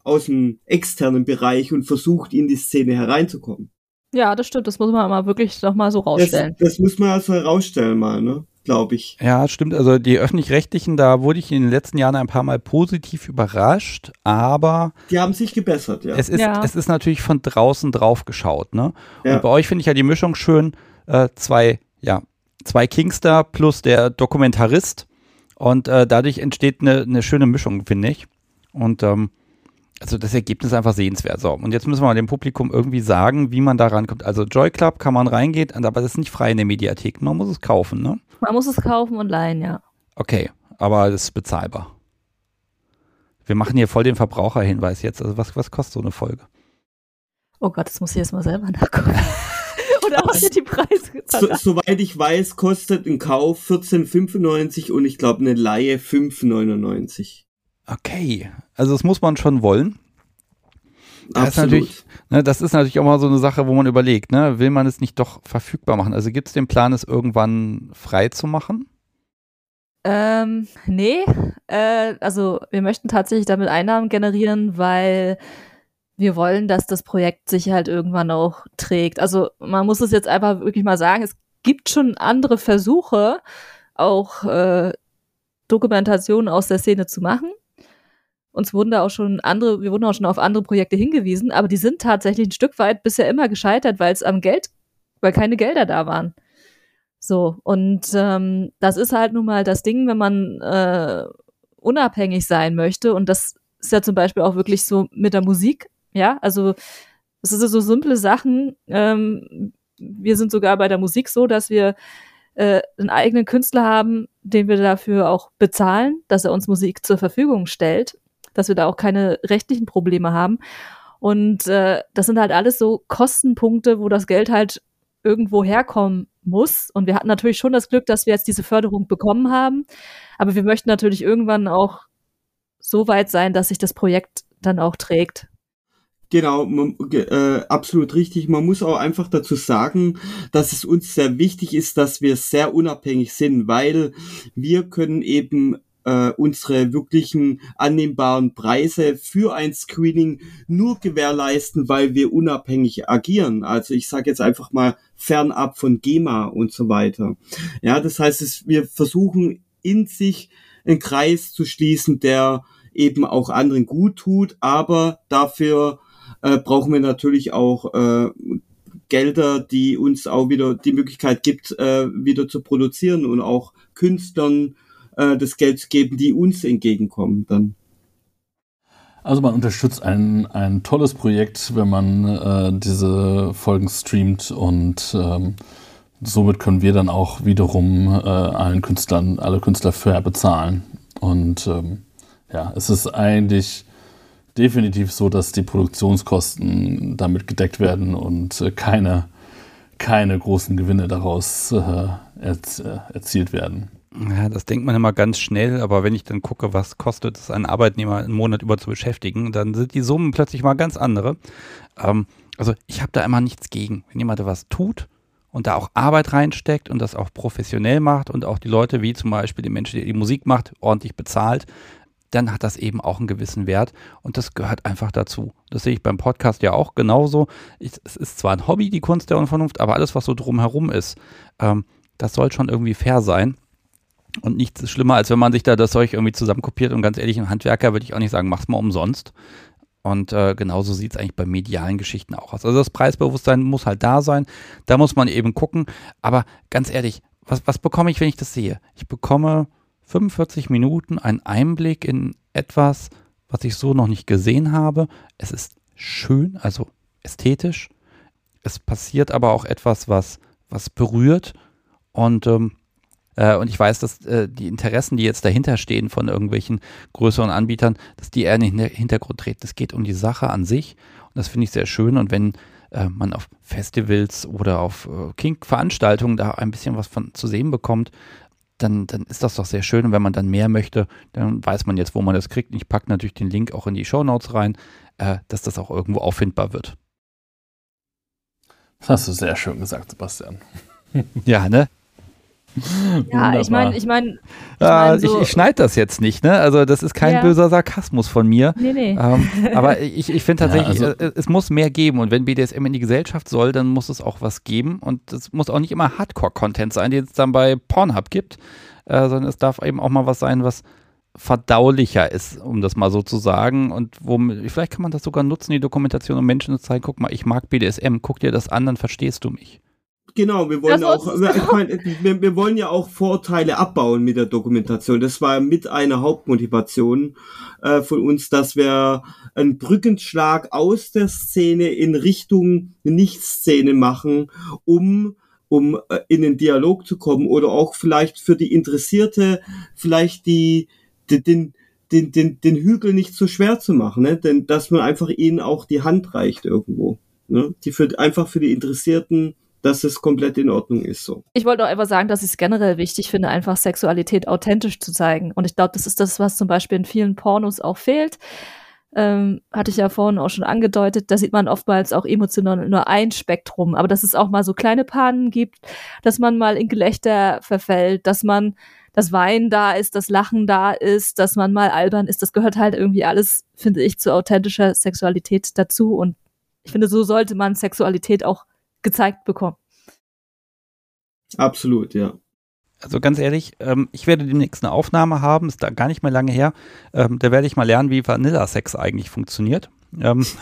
aus dem externen Bereich und versucht in die Szene hereinzukommen. Ja, das stimmt. Das muss man mal wirklich noch mal so rausstellen. Das, das muss man also herausstellen mal, ne? Glaube ich. Ja, stimmt. Also die öffentlich-rechtlichen, da wurde ich in den letzten Jahren ein paar Mal positiv überrascht, aber. Die haben sich gebessert, ja. Es ist, ja. es ist natürlich von draußen drauf geschaut, ne? Ja. Und bei euch finde ich ja die Mischung schön. Äh, zwei, ja, zwei Kingstar plus der Dokumentarist. Und äh, dadurch entsteht eine, eine schöne Mischung, finde ich. Und ähm, also das Ergebnis ist einfach sehenswert. So, und jetzt müssen wir mal dem Publikum irgendwie sagen, wie man da rankommt. Also Joy Club kann man reingehen, aber das ist nicht frei in der Mediathek. Man muss es kaufen, ne? Man muss es kaufen und leihen, ja. Okay, aber das ist bezahlbar. Wir machen hier voll den Verbraucherhinweis jetzt. Also was, was kostet so eine Folge? Oh Gott, das muss ich jetzt mal selber nachgucken. Oder hast du die Preise so, Soweit ich weiß, kostet ein Kauf 14,95 und ich glaube eine Laie 5,99. Okay, also das muss man schon wollen. Das ist, natürlich, ne, das ist natürlich auch mal so eine Sache, wo man überlegt, ne, will man es nicht doch verfügbar machen? Also gibt es den Plan, es irgendwann frei zu machen? Ähm, nee, äh, also wir möchten tatsächlich damit Einnahmen generieren, weil wir wollen, dass das Projekt sich halt irgendwann auch trägt. Also man muss es jetzt einfach wirklich mal sagen, es gibt schon andere Versuche, auch äh, Dokumentationen aus der Szene zu machen. Uns wurden da auch schon andere, wir wurden auch schon auf andere Projekte hingewiesen, aber die sind tatsächlich ein Stück weit bisher immer gescheitert, weil es am Geld, weil keine Gelder da waren. So, und ähm, das ist halt nun mal das Ding, wenn man äh, unabhängig sein möchte. Und das ist ja zum Beispiel auch wirklich so mit der Musik, ja, also es sind so simple Sachen. Ähm, wir sind sogar bei der Musik so, dass wir äh, einen eigenen Künstler haben, den wir dafür auch bezahlen, dass er uns Musik zur Verfügung stellt dass wir da auch keine rechtlichen Probleme haben. Und äh, das sind halt alles so Kostenpunkte, wo das Geld halt irgendwo herkommen muss. Und wir hatten natürlich schon das Glück, dass wir jetzt diese Förderung bekommen haben. Aber wir möchten natürlich irgendwann auch so weit sein, dass sich das Projekt dann auch trägt. Genau, man, äh, absolut richtig. Man muss auch einfach dazu sagen, dass es uns sehr wichtig ist, dass wir sehr unabhängig sind, weil wir können eben äh, unsere wirklichen annehmbaren Preise für ein Screening nur gewährleisten, weil wir unabhängig agieren. Also ich sage jetzt einfach mal fernab von GEMA und so weiter. Ja, das heißt, es, wir versuchen in sich einen Kreis zu schließen, der eben auch anderen gut tut, aber dafür äh, brauchen wir natürlich auch äh, Gelder, die uns auch wieder die Möglichkeit gibt, äh, wieder zu produzieren und auch Künstlern äh, das Geld zu geben, die uns entgegenkommen dann. Also man unterstützt ein, ein tolles Projekt, wenn man äh, diese Folgen streamt und ähm, somit können wir dann auch wiederum äh, allen Künstlern, alle Künstler fair bezahlen. Und ähm, ja, es ist eigentlich definitiv so, dass die Produktionskosten damit gedeckt werden und äh, keine, keine großen Gewinne daraus äh, erz, äh, erzielt werden. Ja, das denkt man immer ganz schnell, aber wenn ich dann gucke, was kostet es einen Arbeitnehmer einen Monat über zu beschäftigen, dann sind die Summen plötzlich mal ganz andere. Ähm, also ich habe da immer nichts gegen. Wenn jemand was tut und da auch Arbeit reinsteckt und das auch professionell macht und auch die Leute, wie zum Beispiel die Menschen, die die Musik macht, ordentlich bezahlt, dann hat das eben auch einen gewissen Wert und das gehört einfach dazu. Das sehe ich beim Podcast ja auch genauso. Ich, es ist zwar ein Hobby, die Kunst der Unvernunft, aber alles, was so drumherum ist, ähm, das soll schon irgendwie fair sein. Und nichts schlimmer, als wenn man sich da das Zeug irgendwie zusammenkopiert. Und ganz ehrlich, ein Handwerker würde ich auch nicht sagen, mach's mal umsonst. Und äh, genauso sieht es eigentlich bei medialen Geschichten auch aus. Also das Preisbewusstsein muss halt da sein. Da muss man eben gucken. Aber ganz ehrlich, was, was bekomme ich, wenn ich das sehe? Ich bekomme 45 Minuten einen Einblick in etwas, was ich so noch nicht gesehen habe. Es ist schön, also ästhetisch. Es passiert aber auch etwas, was, was berührt. Und ähm, äh, und ich weiß, dass äh, die Interessen, die jetzt dahinter stehen von irgendwelchen größeren Anbietern, dass die eher in den Hintergrund treten. Es geht um die Sache an sich und das finde ich sehr schön. Und wenn äh, man auf Festivals oder auf äh, Kink-Veranstaltungen da ein bisschen was von zu sehen bekommt, dann, dann ist das doch sehr schön. Und wenn man dann mehr möchte, dann weiß man jetzt, wo man das kriegt. Und ich packe natürlich den Link auch in die Show Notes rein, äh, dass das auch irgendwo auffindbar wird. Das hast du sehr schön gesagt, Sebastian. ja, ne? Ja, ich meine, ich meine. Ich, mein, so ich, ich schneide das jetzt nicht, ne? Also, das ist kein ja. böser Sarkasmus von mir. Nee, nee. Ähm, aber ich, ich finde tatsächlich, ja, also, äh, es muss mehr geben. Und wenn BDSM in die Gesellschaft soll, dann muss es auch was geben. Und es muss auch nicht immer Hardcore-Content sein, den es dann bei Pornhub gibt, äh, sondern es darf eben auch mal was sein, was verdaulicher ist, um das mal so zu sagen. Und wo, vielleicht kann man das sogar nutzen, die Dokumentation, um Menschen zu zeigen, guck mal, ich mag BDSM, guck dir das an, dann verstehst du mich. Genau, wir wollen auch, ich meine, wir, wir, wollen ja auch Vorteile abbauen mit der Dokumentation. Das war mit einer Hauptmotivation äh, von uns, dass wir einen Brückenschlag aus der Szene in Richtung Nicht-Szene machen, um um äh, in den Dialog zu kommen oder auch vielleicht für die Interessierte vielleicht die, die den den, den, den Hügel nicht so schwer zu machen, ne? denn dass man einfach ihnen auch die Hand reicht irgendwo. Ne? Die für, einfach für die Interessierten dass es komplett in Ordnung ist so. Ich wollte auch einfach sagen, dass ich es generell wichtig finde, einfach Sexualität authentisch zu zeigen. Und ich glaube, das ist das, was zum Beispiel in vielen Pornos auch fehlt. Ähm, hatte ich ja vorhin auch schon angedeutet, da sieht man oftmals auch emotional nur ein Spektrum, aber dass es auch mal so kleine Pannen gibt, dass man mal in Gelächter verfällt, dass man das Weinen da ist, das Lachen da ist, dass man mal albern ist, das gehört halt irgendwie alles, finde ich, zu authentischer Sexualität dazu und ich finde, so sollte man Sexualität auch gezeigt bekommen. Absolut, ja. Also ganz ehrlich, ähm, ich werde demnächst eine Aufnahme haben, ist da gar nicht mehr lange her. Ähm, da werde ich mal lernen, wie Vanilla-Sex eigentlich funktioniert. Ähm.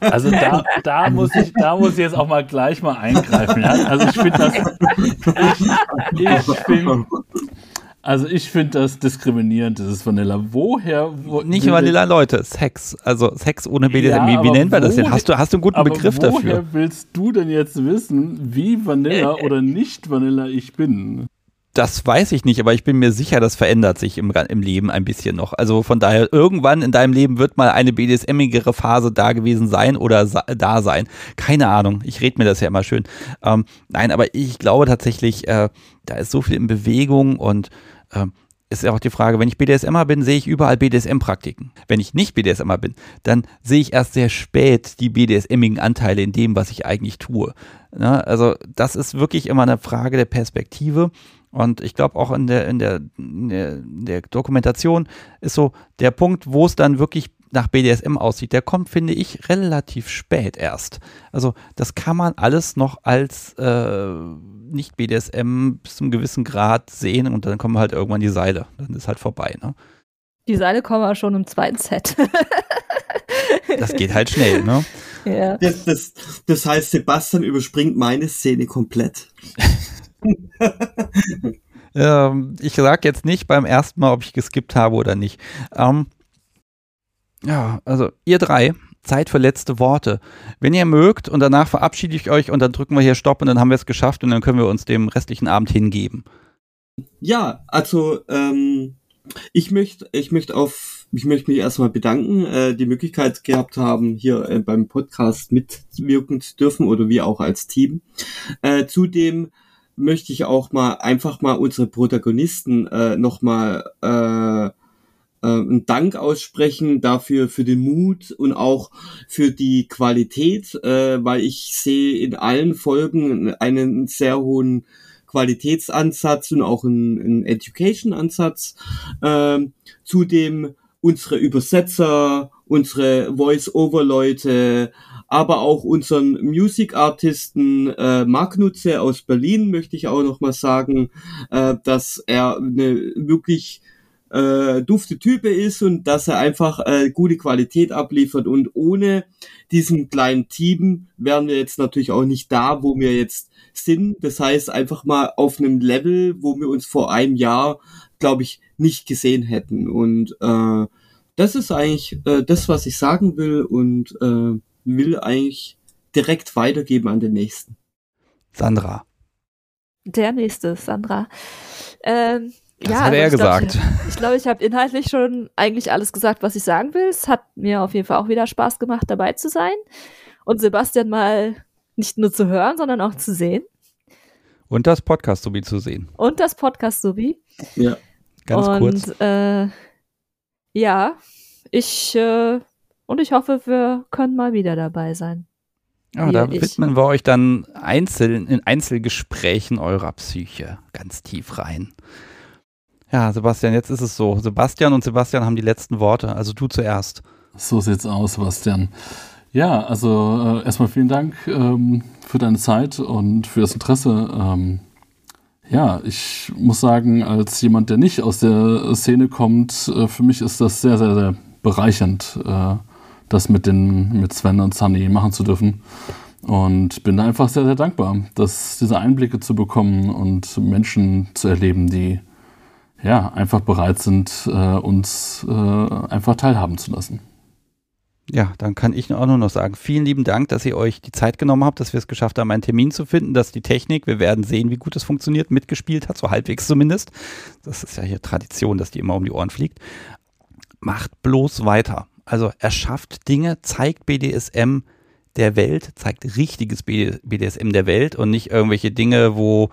Also da, da, muss ich, da muss ich jetzt auch mal gleich mal eingreifen. Ja? Also ich finde das, ich, ich finde also ich finde das diskriminierend, dieses Vanilla. Woher? Wo, Nicht Vanilla, Leute, Sex. Also Sex ohne BDSM. Ja, wie, wie nennt man das denn? Hast du, hast du einen guten Begriff woher dafür? Woher willst du denn jetzt wissen, wie Vanilla oder nicht Vanilla ich bin? Das weiß ich nicht, aber ich bin mir sicher, das verändert sich im, im Leben ein bisschen noch. Also von daher, irgendwann in deinem Leben wird mal eine BDSM-igere Phase da gewesen sein oder da sein. Keine Ahnung, ich rede mir das ja immer schön. Ähm, nein, aber ich glaube tatsächlich, äh, da ist so viel in Bewegung und äh, ist ja auch die Frage, wenn ich BDSMer bin, sehe ich überall BDSM-Praktiken. Wenn ich nicht BDSMer bin, dann sehe ich erst sehr spät die BDSMigen Anteile in dem, was ich eigentlich tue. Ja, also das ist wirklich immer eine Frage der Perspektive. Und ich glaube auch in, der, in, der, in der Dokumentation ist so der Punkt, wo es dann wirklich nach BDSM aussieht, der kommt, finde ich, relativ spät erst. Also das kann man alles noch als äh, nicht BDSM bis zum gewissen Grad sehen und dann kommen halt irgendwann die Seile. Dann ist halt vorbei. Ne? Die Seile kommen aber schon im zweiten Set. das geht halt schnell, ne? Ja. Das, das, das heißt, Sebastian überspringt meine Szene komplett. Ähm, ich sage jetzt nicht beim ersten Mal, ob ich geskippt habe oder nicht. Ähm, ja, also ihr drei, Zeit für letzte Worte. Wenn ihr mögt und danach verabschiede ich euch und dann drücken wir hier Stopp und dann haben wir es geschafft und dann können wir uns dem restlichen Abend hingeben. Ja, also ähm, ich möchte, ich möchte auf, ich möchte mich erstmal bedanken, äh, die Möglichkeit gehabt haben, hier äh, beim Podcast mitwirken zu dürfen oder wir auch als Team. Äh, zudem möchte ich auch mal einfach mal unsere Protagonisten äh, nochmal äh, äh, einen Dank aussprechen dafür für den Mut und auch für die Qualität, äh, weil ich sehe in allen Folgen einen sehr hohen Qualitätsansatz und auch einen, einen Education-Ansatz. Ähm, zudem unsere Übersetzer, unsere Voice-Over-Leute, aber auch unseren Music-Artisten äh, Mark Nutze aus Berlin möchte ich auch noch mal sagen, äh, dass er eine wirklich äh, dufte Type ist und dass er einfach äh, gute Qualität abliefert und ohne diesen kleinen Team wären wir jetzt natürlich auch nicht da, wo wir jetzt sind. Das heißt einfach mal auf einem Level, wo wir uns vor einem Jahr, glaube ich, nicht gesehen hätten und äh, das ist eigentlich äh, das, was ich sagen will und äh, will eigentlich direkt weitergeben an den nächsten. Sandra. Der nächste, Sandra. Ähm, Das ja, hat er also ich glaub, gesagt. Ich glaube, ich habe inhaltlich schon eigentlich alles gesagt, was ich sagen will. Es hat mir auf jeden Fall auch wieder Spaß gemacht, dabei zu sein und Sebastian mal nicht nur zu hören, sondern auch zu sehen. Und das Podcast sowie zu sehen. Und das Podcast sowie. Ja. Ganz und, kurz. Äh, ja, ich äh, und ich hoffe, wir können mal wieder dabei sein. Ja, da Hier, ich- widmen wir euch dann einzeln, in Einzelgesprächen eurer Psyche ganz tief rein. Ja, Sebastian, jetzt ist es so. Sebastian und Sebastian haben die letzten Worte. Also du zuerst. So sieht's aus, Sebastian. Ja, also äh, erstmal vielen Dank ähm, für deine Zeit und für das Interesse. Ähm, ja, ich muss sagen, als jemand, der nicht aus der Szene kommt, äh, für mich ist das sehr, sehr, sehr bereichernd, äh, das mit den mit Sven und Sunny machen zu dürfen. Und bin da einfach sehr, sehr dankbar, dass diese Einblicke zu bekommen und Menschen zu erleben, die ja einfach bereit sind, äh, uns äh, einfach teilhaben zu lassen. Ja, dann kann ich auch nur noch sagen, vielen lieben Dank, dass ihr euch die Zeit genommen habt, dass wir es geschafft haben, einen Termin zu finden, dass die Technik, wir werden sehen, wie gut es funktioniert, mitgespielt hat, so halbwegs zumindest. Das ist ja hier Tradition, dass die immer um die Ohren fliegt. Macht bloß weiter. Also erschafft Dinge, zeigt BDSM der Welt, zeigt richtiges BDSM der Welt und nicht irgendwelche Dinge, wo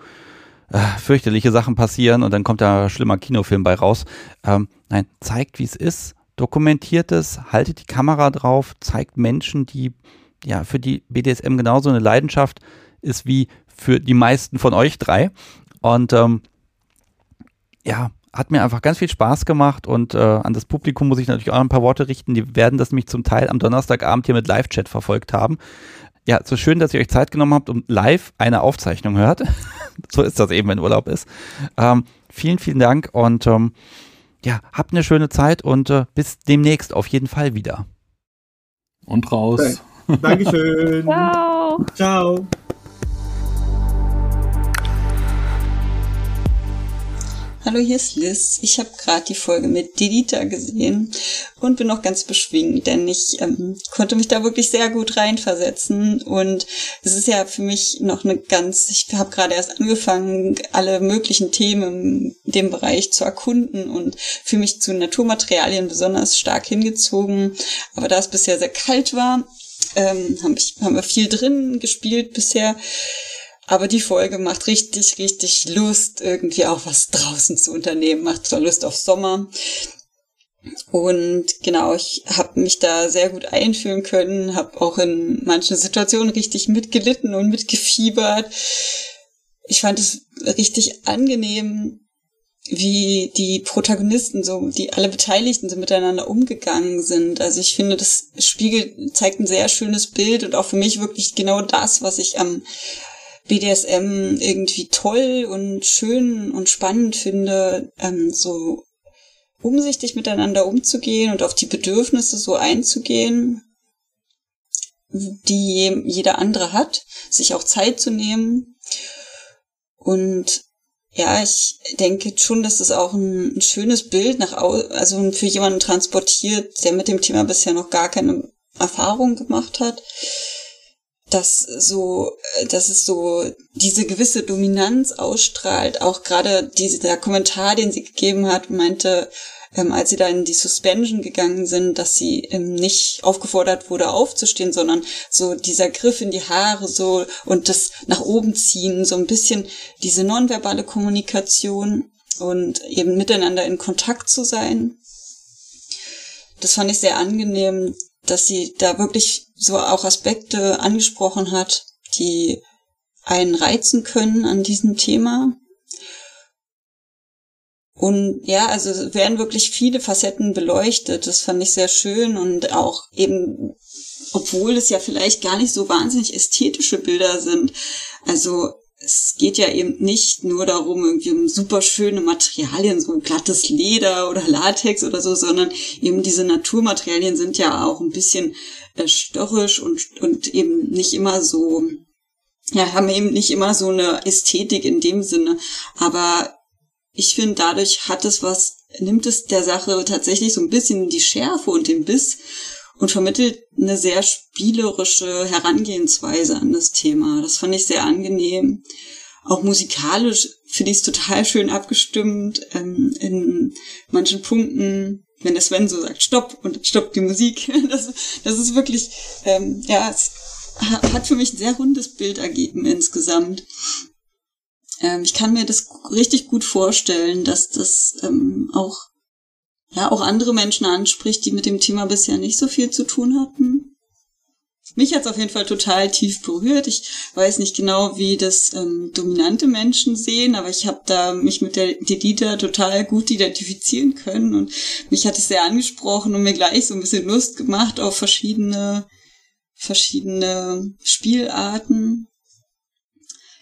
äh, fürchterliche Sachen passieren und dann kommt da ein schlimmer Kinofilm bei raus. Ähm, nein, zeigt, wie es ist, dokumentiert es, haltet die Kamera drauf, zeigt Menschen, die ja für die BDSM genauso eine Leidenschaft ist wie für die meisten von euch drei. Und ähm, ja, hat mir einfach ganz viel Spaß gemacht und äh, an das Publikum muss ich natürlich auch ein paar Worte richten. Die werden das nämlich zum Teil am Donnerstagabend hier mit Live-Chat verfolgt haben. Ja, so schön, dass ihr euch Zeit genommen habt und live eine Aufzeichnung hört. so ist das eben, wenn Urlaub ist. Ähm, vielen, vielen Dank und ähm, ja, habt eine schöne Zeit und äh, bis demnächst auf jeden Fall wieder. Und raus. Dankeschön. Ciao! Ciao. Hallo, hier ist Liz. Ich habe gerade die Folge mit Dedita gesehen und bin noch ganz beschwingt, denn ich ähm, konnte mich da wirklich sehr gut reinversetzen. Und es ist ja für mich noch eine ganz, ich habe gerade erst angefangen, alle möglichen Themen in dem Bereich zu erkunden und für mich zu Naturmaterialien besonders stark hingezogen. Aber da es bisher sehr kalt war, ähm, haben, ich, haben wir viel drin gespielt bisher. Aber die Folge macht richtig, richtig Lust, irgendwie auch was draußen zu unternehmen, macht zwar Lust auf Sommer. Und genau, ich habe mich da sehr gut einfühlen können, habe auch in manchen Situationen richtig mitgelitten und mitgefiebert. Ich fand es richtig angenehm, wie die Protagonisten so, die alle Beteiligten so miteinander umgegangen sind. Also ich finde, das Spiegel zeigt ein sehr schönes Bild und auch für mich wirklich genau das, was ich am BDSM irgendwie toll und schön und spannend finde, ähm, so umsichtig miteinander umzugehen und auf die Bedürfnisse so einzugehen, die jeder andere hat, sich auch Zeit zu nehmen. Und ja, ich denke schon, dass das auch ein, ein schönes Bild nach also für jemanden transportiert, der mit dem Thema bisher noch gar keine Erfahrung gemacht hat dass so, dass es so diese gewisse Dominanz ausstrahlt. Auch gerade dieser Kommentar, den sie gegeben hat, meinte, ähm, als sie da in die Suspension gegangen sind, dass sie ähm, nicht aufgefordert wurde aufzustehen, sondern so dieser Griff in die Haare so und das nach oben ziehen, so ein bisschen diese nonverbale Kommunikation und eben miteinander in Kontakt zu sein. Das fand ich sehr angenehm, dass sie da wirklich so auch Aspekte angesprochen hat, die einen reizen können an diesem Thema. Und ja, also werden wirklich viele Facetten beleuchtet. Das fand ich sehr schön und auch eben, obwohl es ja vielleicht gar nicht so wahnsinnig ästhetische Bilder sind. Also es geht ja eben nicht nur darum, irgendwie um super schöne Materialien, so glattes Leder oder Latex oder so, sondern eben diese Naturmaterialien sind ja auch ein bisschen äh, störrisch und, und eben nicht immer so, ja, haben eben nicht immer so eine Ästhetik in dem Sinne. Aber ich finde, dadurch hat es was, nimmt es der Sache tatsächlich so ein bisschen die Schärfe und den Biss und vermittelt eine sehr spielerische Herangehensweise an das Thema. Das fand ich sehr angenehm. Auch musikalisch finde ich es total schön abgestimmt. Ähm, in manchen Punkten, wenn der Sven so sagt, stopp und stoppt die Musik. Das, das ist wirklich, ähm, ja, es hat für mich ein sehr rundes Bild ergeben insgesamt. Ähm, ich kann mir das richtig gut vorstellen, dass das ähm, auch ja auch andere Menschen anspricht, die mit dem Thema bisher nicht so viel zu tun hatten. Mich hat's auf jeden Fall total tief berührt. Ich weiß nicht genau, wie das ähm, dominante Menschen sehen, aber ich habe da mich mit der Dedita total gut identifizieren können und mich hat es sehr angesprochen und mir gleich so ein bisschen Lust gemacht auf verschiedene verschiedene Spielarten.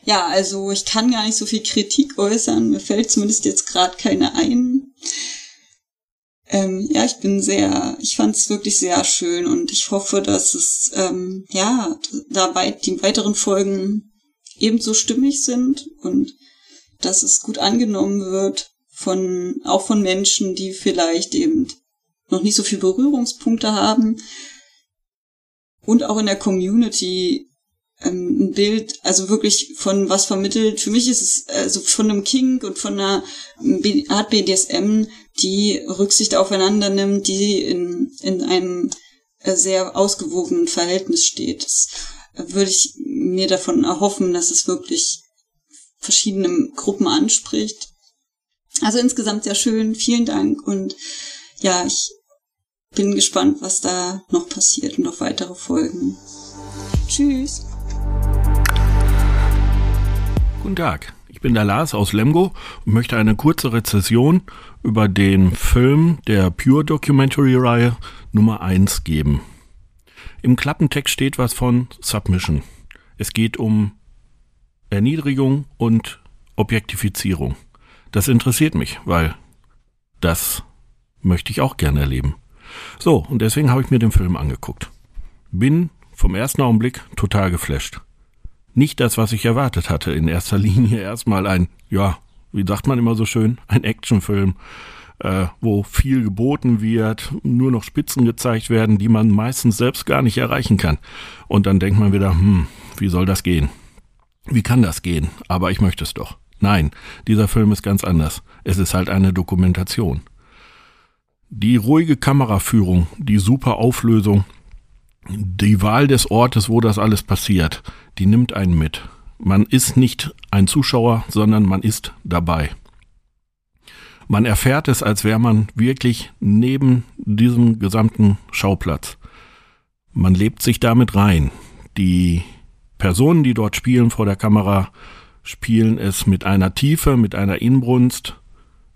Ja, also ich kann gar nicht so viel Kritik äußern. Mir fällt zumindest jetzt gerade keine ein. Ähm, ja, ich bin sehr, ich fand es wirklich sehr schön und ich hoffe, dass es ähm, ja dabei die weiteren Folgen ebenso stimmig sind und dass es gut angenommen wird von auch von Menschen, die vielleicht eben noch nicht so viel Berührungspunkte haben und auch in der Community ähm, ein Bild, also wirklich von was vermittelt. Für mich ist es also von einem King und von einer Art BDSM, die Rücksicht aufeinander nimmt, die in, in einem äh, sehr ausgewogenen Verhältnis steht. Das äh, würde ich mir davon erhoffen, dass es wirklich verschiedene Gruppen anspricht. Also insgesamt sehr schön, vielen Dank und ja, ich bin gespannt, was da noch passiert und auf weitere Folgen. Tschüss. Guten Tag, ich bin der Lars aus Lemgo und möchte eine kurze Rezession über den Film der Pure Documentary Reihe Nummer 1 geben. Im Klappentext steht was von Submission. Es geht um Erniedrigung und Objektifizierung. Das interessiert mich, weil das möchte ich auch gerne erleben. So, und deswegen habe ich mir den Film angeguckt. Bin vom ersten Augenblick total geflasht. Nicht das, was ich erwartet hatte. In erster Linie erstmal ein, ja, wie sagt man immer so schön, ein Actionfilm, äh, wo viel geboten wird, nur noch Spitzen gezeigt werden, die man meistens selbst gar nicht erreichen kann. Und dann denkt man wieder, hm, wie soll das gehen? Wie kann das gehen? Aber ich möchte es doch. Nein, dieser Film ist ganz anders. Es ist halt eine Dokumentation. Die ruhige Kameraführung, die super Auflösung, die Wahl des Ortes, wo das alles passiert, die nimmt einen mit. Man ist nicht ein Zuschauer, sondern man ist dabei. Man erfährt es, als wäre man wirklich neben diesem gesamten Schauplatz. Man lebt sich damit rein. Die Personen, die dort spielen vor der Kamera, spielen es mit einer Tiefe, mit einer Inbrunst.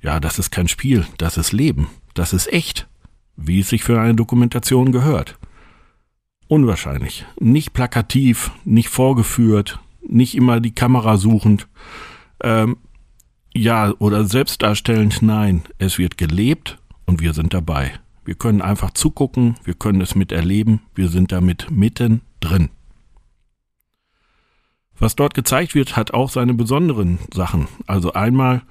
Ja, das ist kein Spiel, das ist Leben, das ist echt, wie es sich für eine Dokumentation gehört. Unwahrscheinlich. Nicht plakativ, nicht vorgeführt, nicht immer die Kamera suchend. Ähm, ja, oder selbstdarstellend, nein. Es wird gelebt und wir sind dabei. Wir können einfach zugucken, wir können es miterleben, wir sind damit mitten drin. Was dort gezeigt wird, hat auch seine besonderen Sachen. Also einmal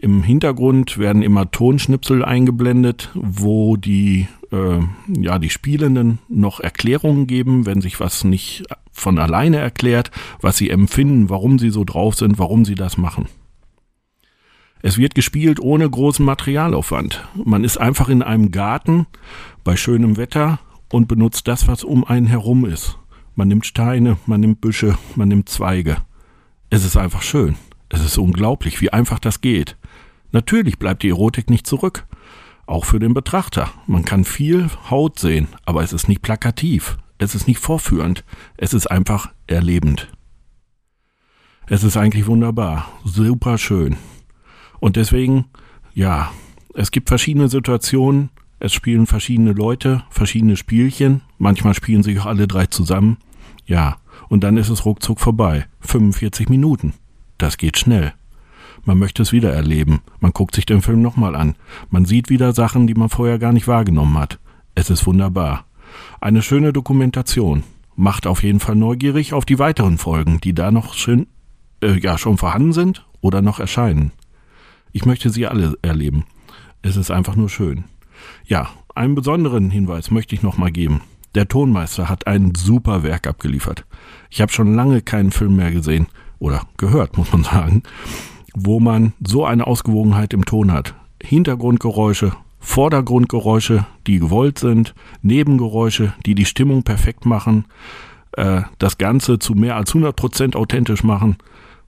im Hintergrund werden immer Tonschnipsel eingeblendet, wo die, äh, ja, die Spielenden noch Erklärungen geben, wenn sich was nicht von alleine erklärt, was sie empfinden, warum sie so drauf sind, warum sie das machen. Es wird gespielt ohne großen Materialaufwand. Man ist einfach in einem Garten bei schönem Wetter und benutzt das, was um einen herum ist. Man nimmt Steine, man nimmt Büsche, man nimmt Zweige. Es ist einfach schön. Es ist unglaublich, wie einfach das geht. Natürlich bleibt die Erotik nicht zurück. Auch für den Betrachter. Man kann viel Haut sehen, aber es ist nicht plakativ. Es ist nicht vorführend. Es ist einfach erlebend. Es ist eigentlich wunderbar. Super schön. Und deswegen, ja, es gibt verschiedene Situationen, es spielen verschiedene Leute, verschiedene Spielchen, manchmal spielen sich auch alle drei zusammen. Ja, und dann ist es ruckzuck vorbei. 45 Minuten. Das geht schnell. Man möchte es wieder erleben. Man guckt sich den Film nochmal an. Man sieht wieder Sachen, die man vorher gar nicht wahrgenommen hat. Es ist wunderbar. Eine schöne Dokumentation. Macht auf jeden Fall neugierig auf die weiteren Folgen, die da noch schön, äh, ja, schon vorhanden sind oder noch erscheinen. Ich möchte sie alle erleben. Es ist einfach nur schön. Ja, einen besonderen Hinweis möchte ich noch mal geben. Der Tonmeister hat ein super Werk abgeliefert. Ich habe schon lange keinen Film mehr gesehen oder gehört, muss man sagen, wo man so eine Ausgewogenheit im Ton hat. Hintergrundgeräusche, Vordergrundgeräusche, die gewollt sind, Nebengeräusche, die die Stimmung perfekt machen, äh, das Ganze zu mehr als 100% authentisch machen,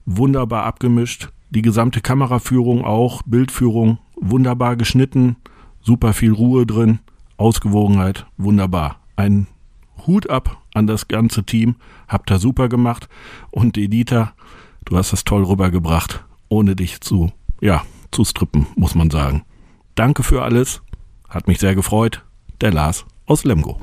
wunderbar abgemischt die gesamte Kameraführung auch, Bildführung, wunderbar geschnitten, super viel Ruhe drin, Ausgewogenheit, wunderbar. Ein Hut ab an das ganze Team, habt ihr super gemacht und Edita, du hast das toll rübergebracht, ohne dich zu, ja, zu strippen, muss man sagen. Danke für alles, hat mich sehr gefreut. Der Lars aus Lemgo.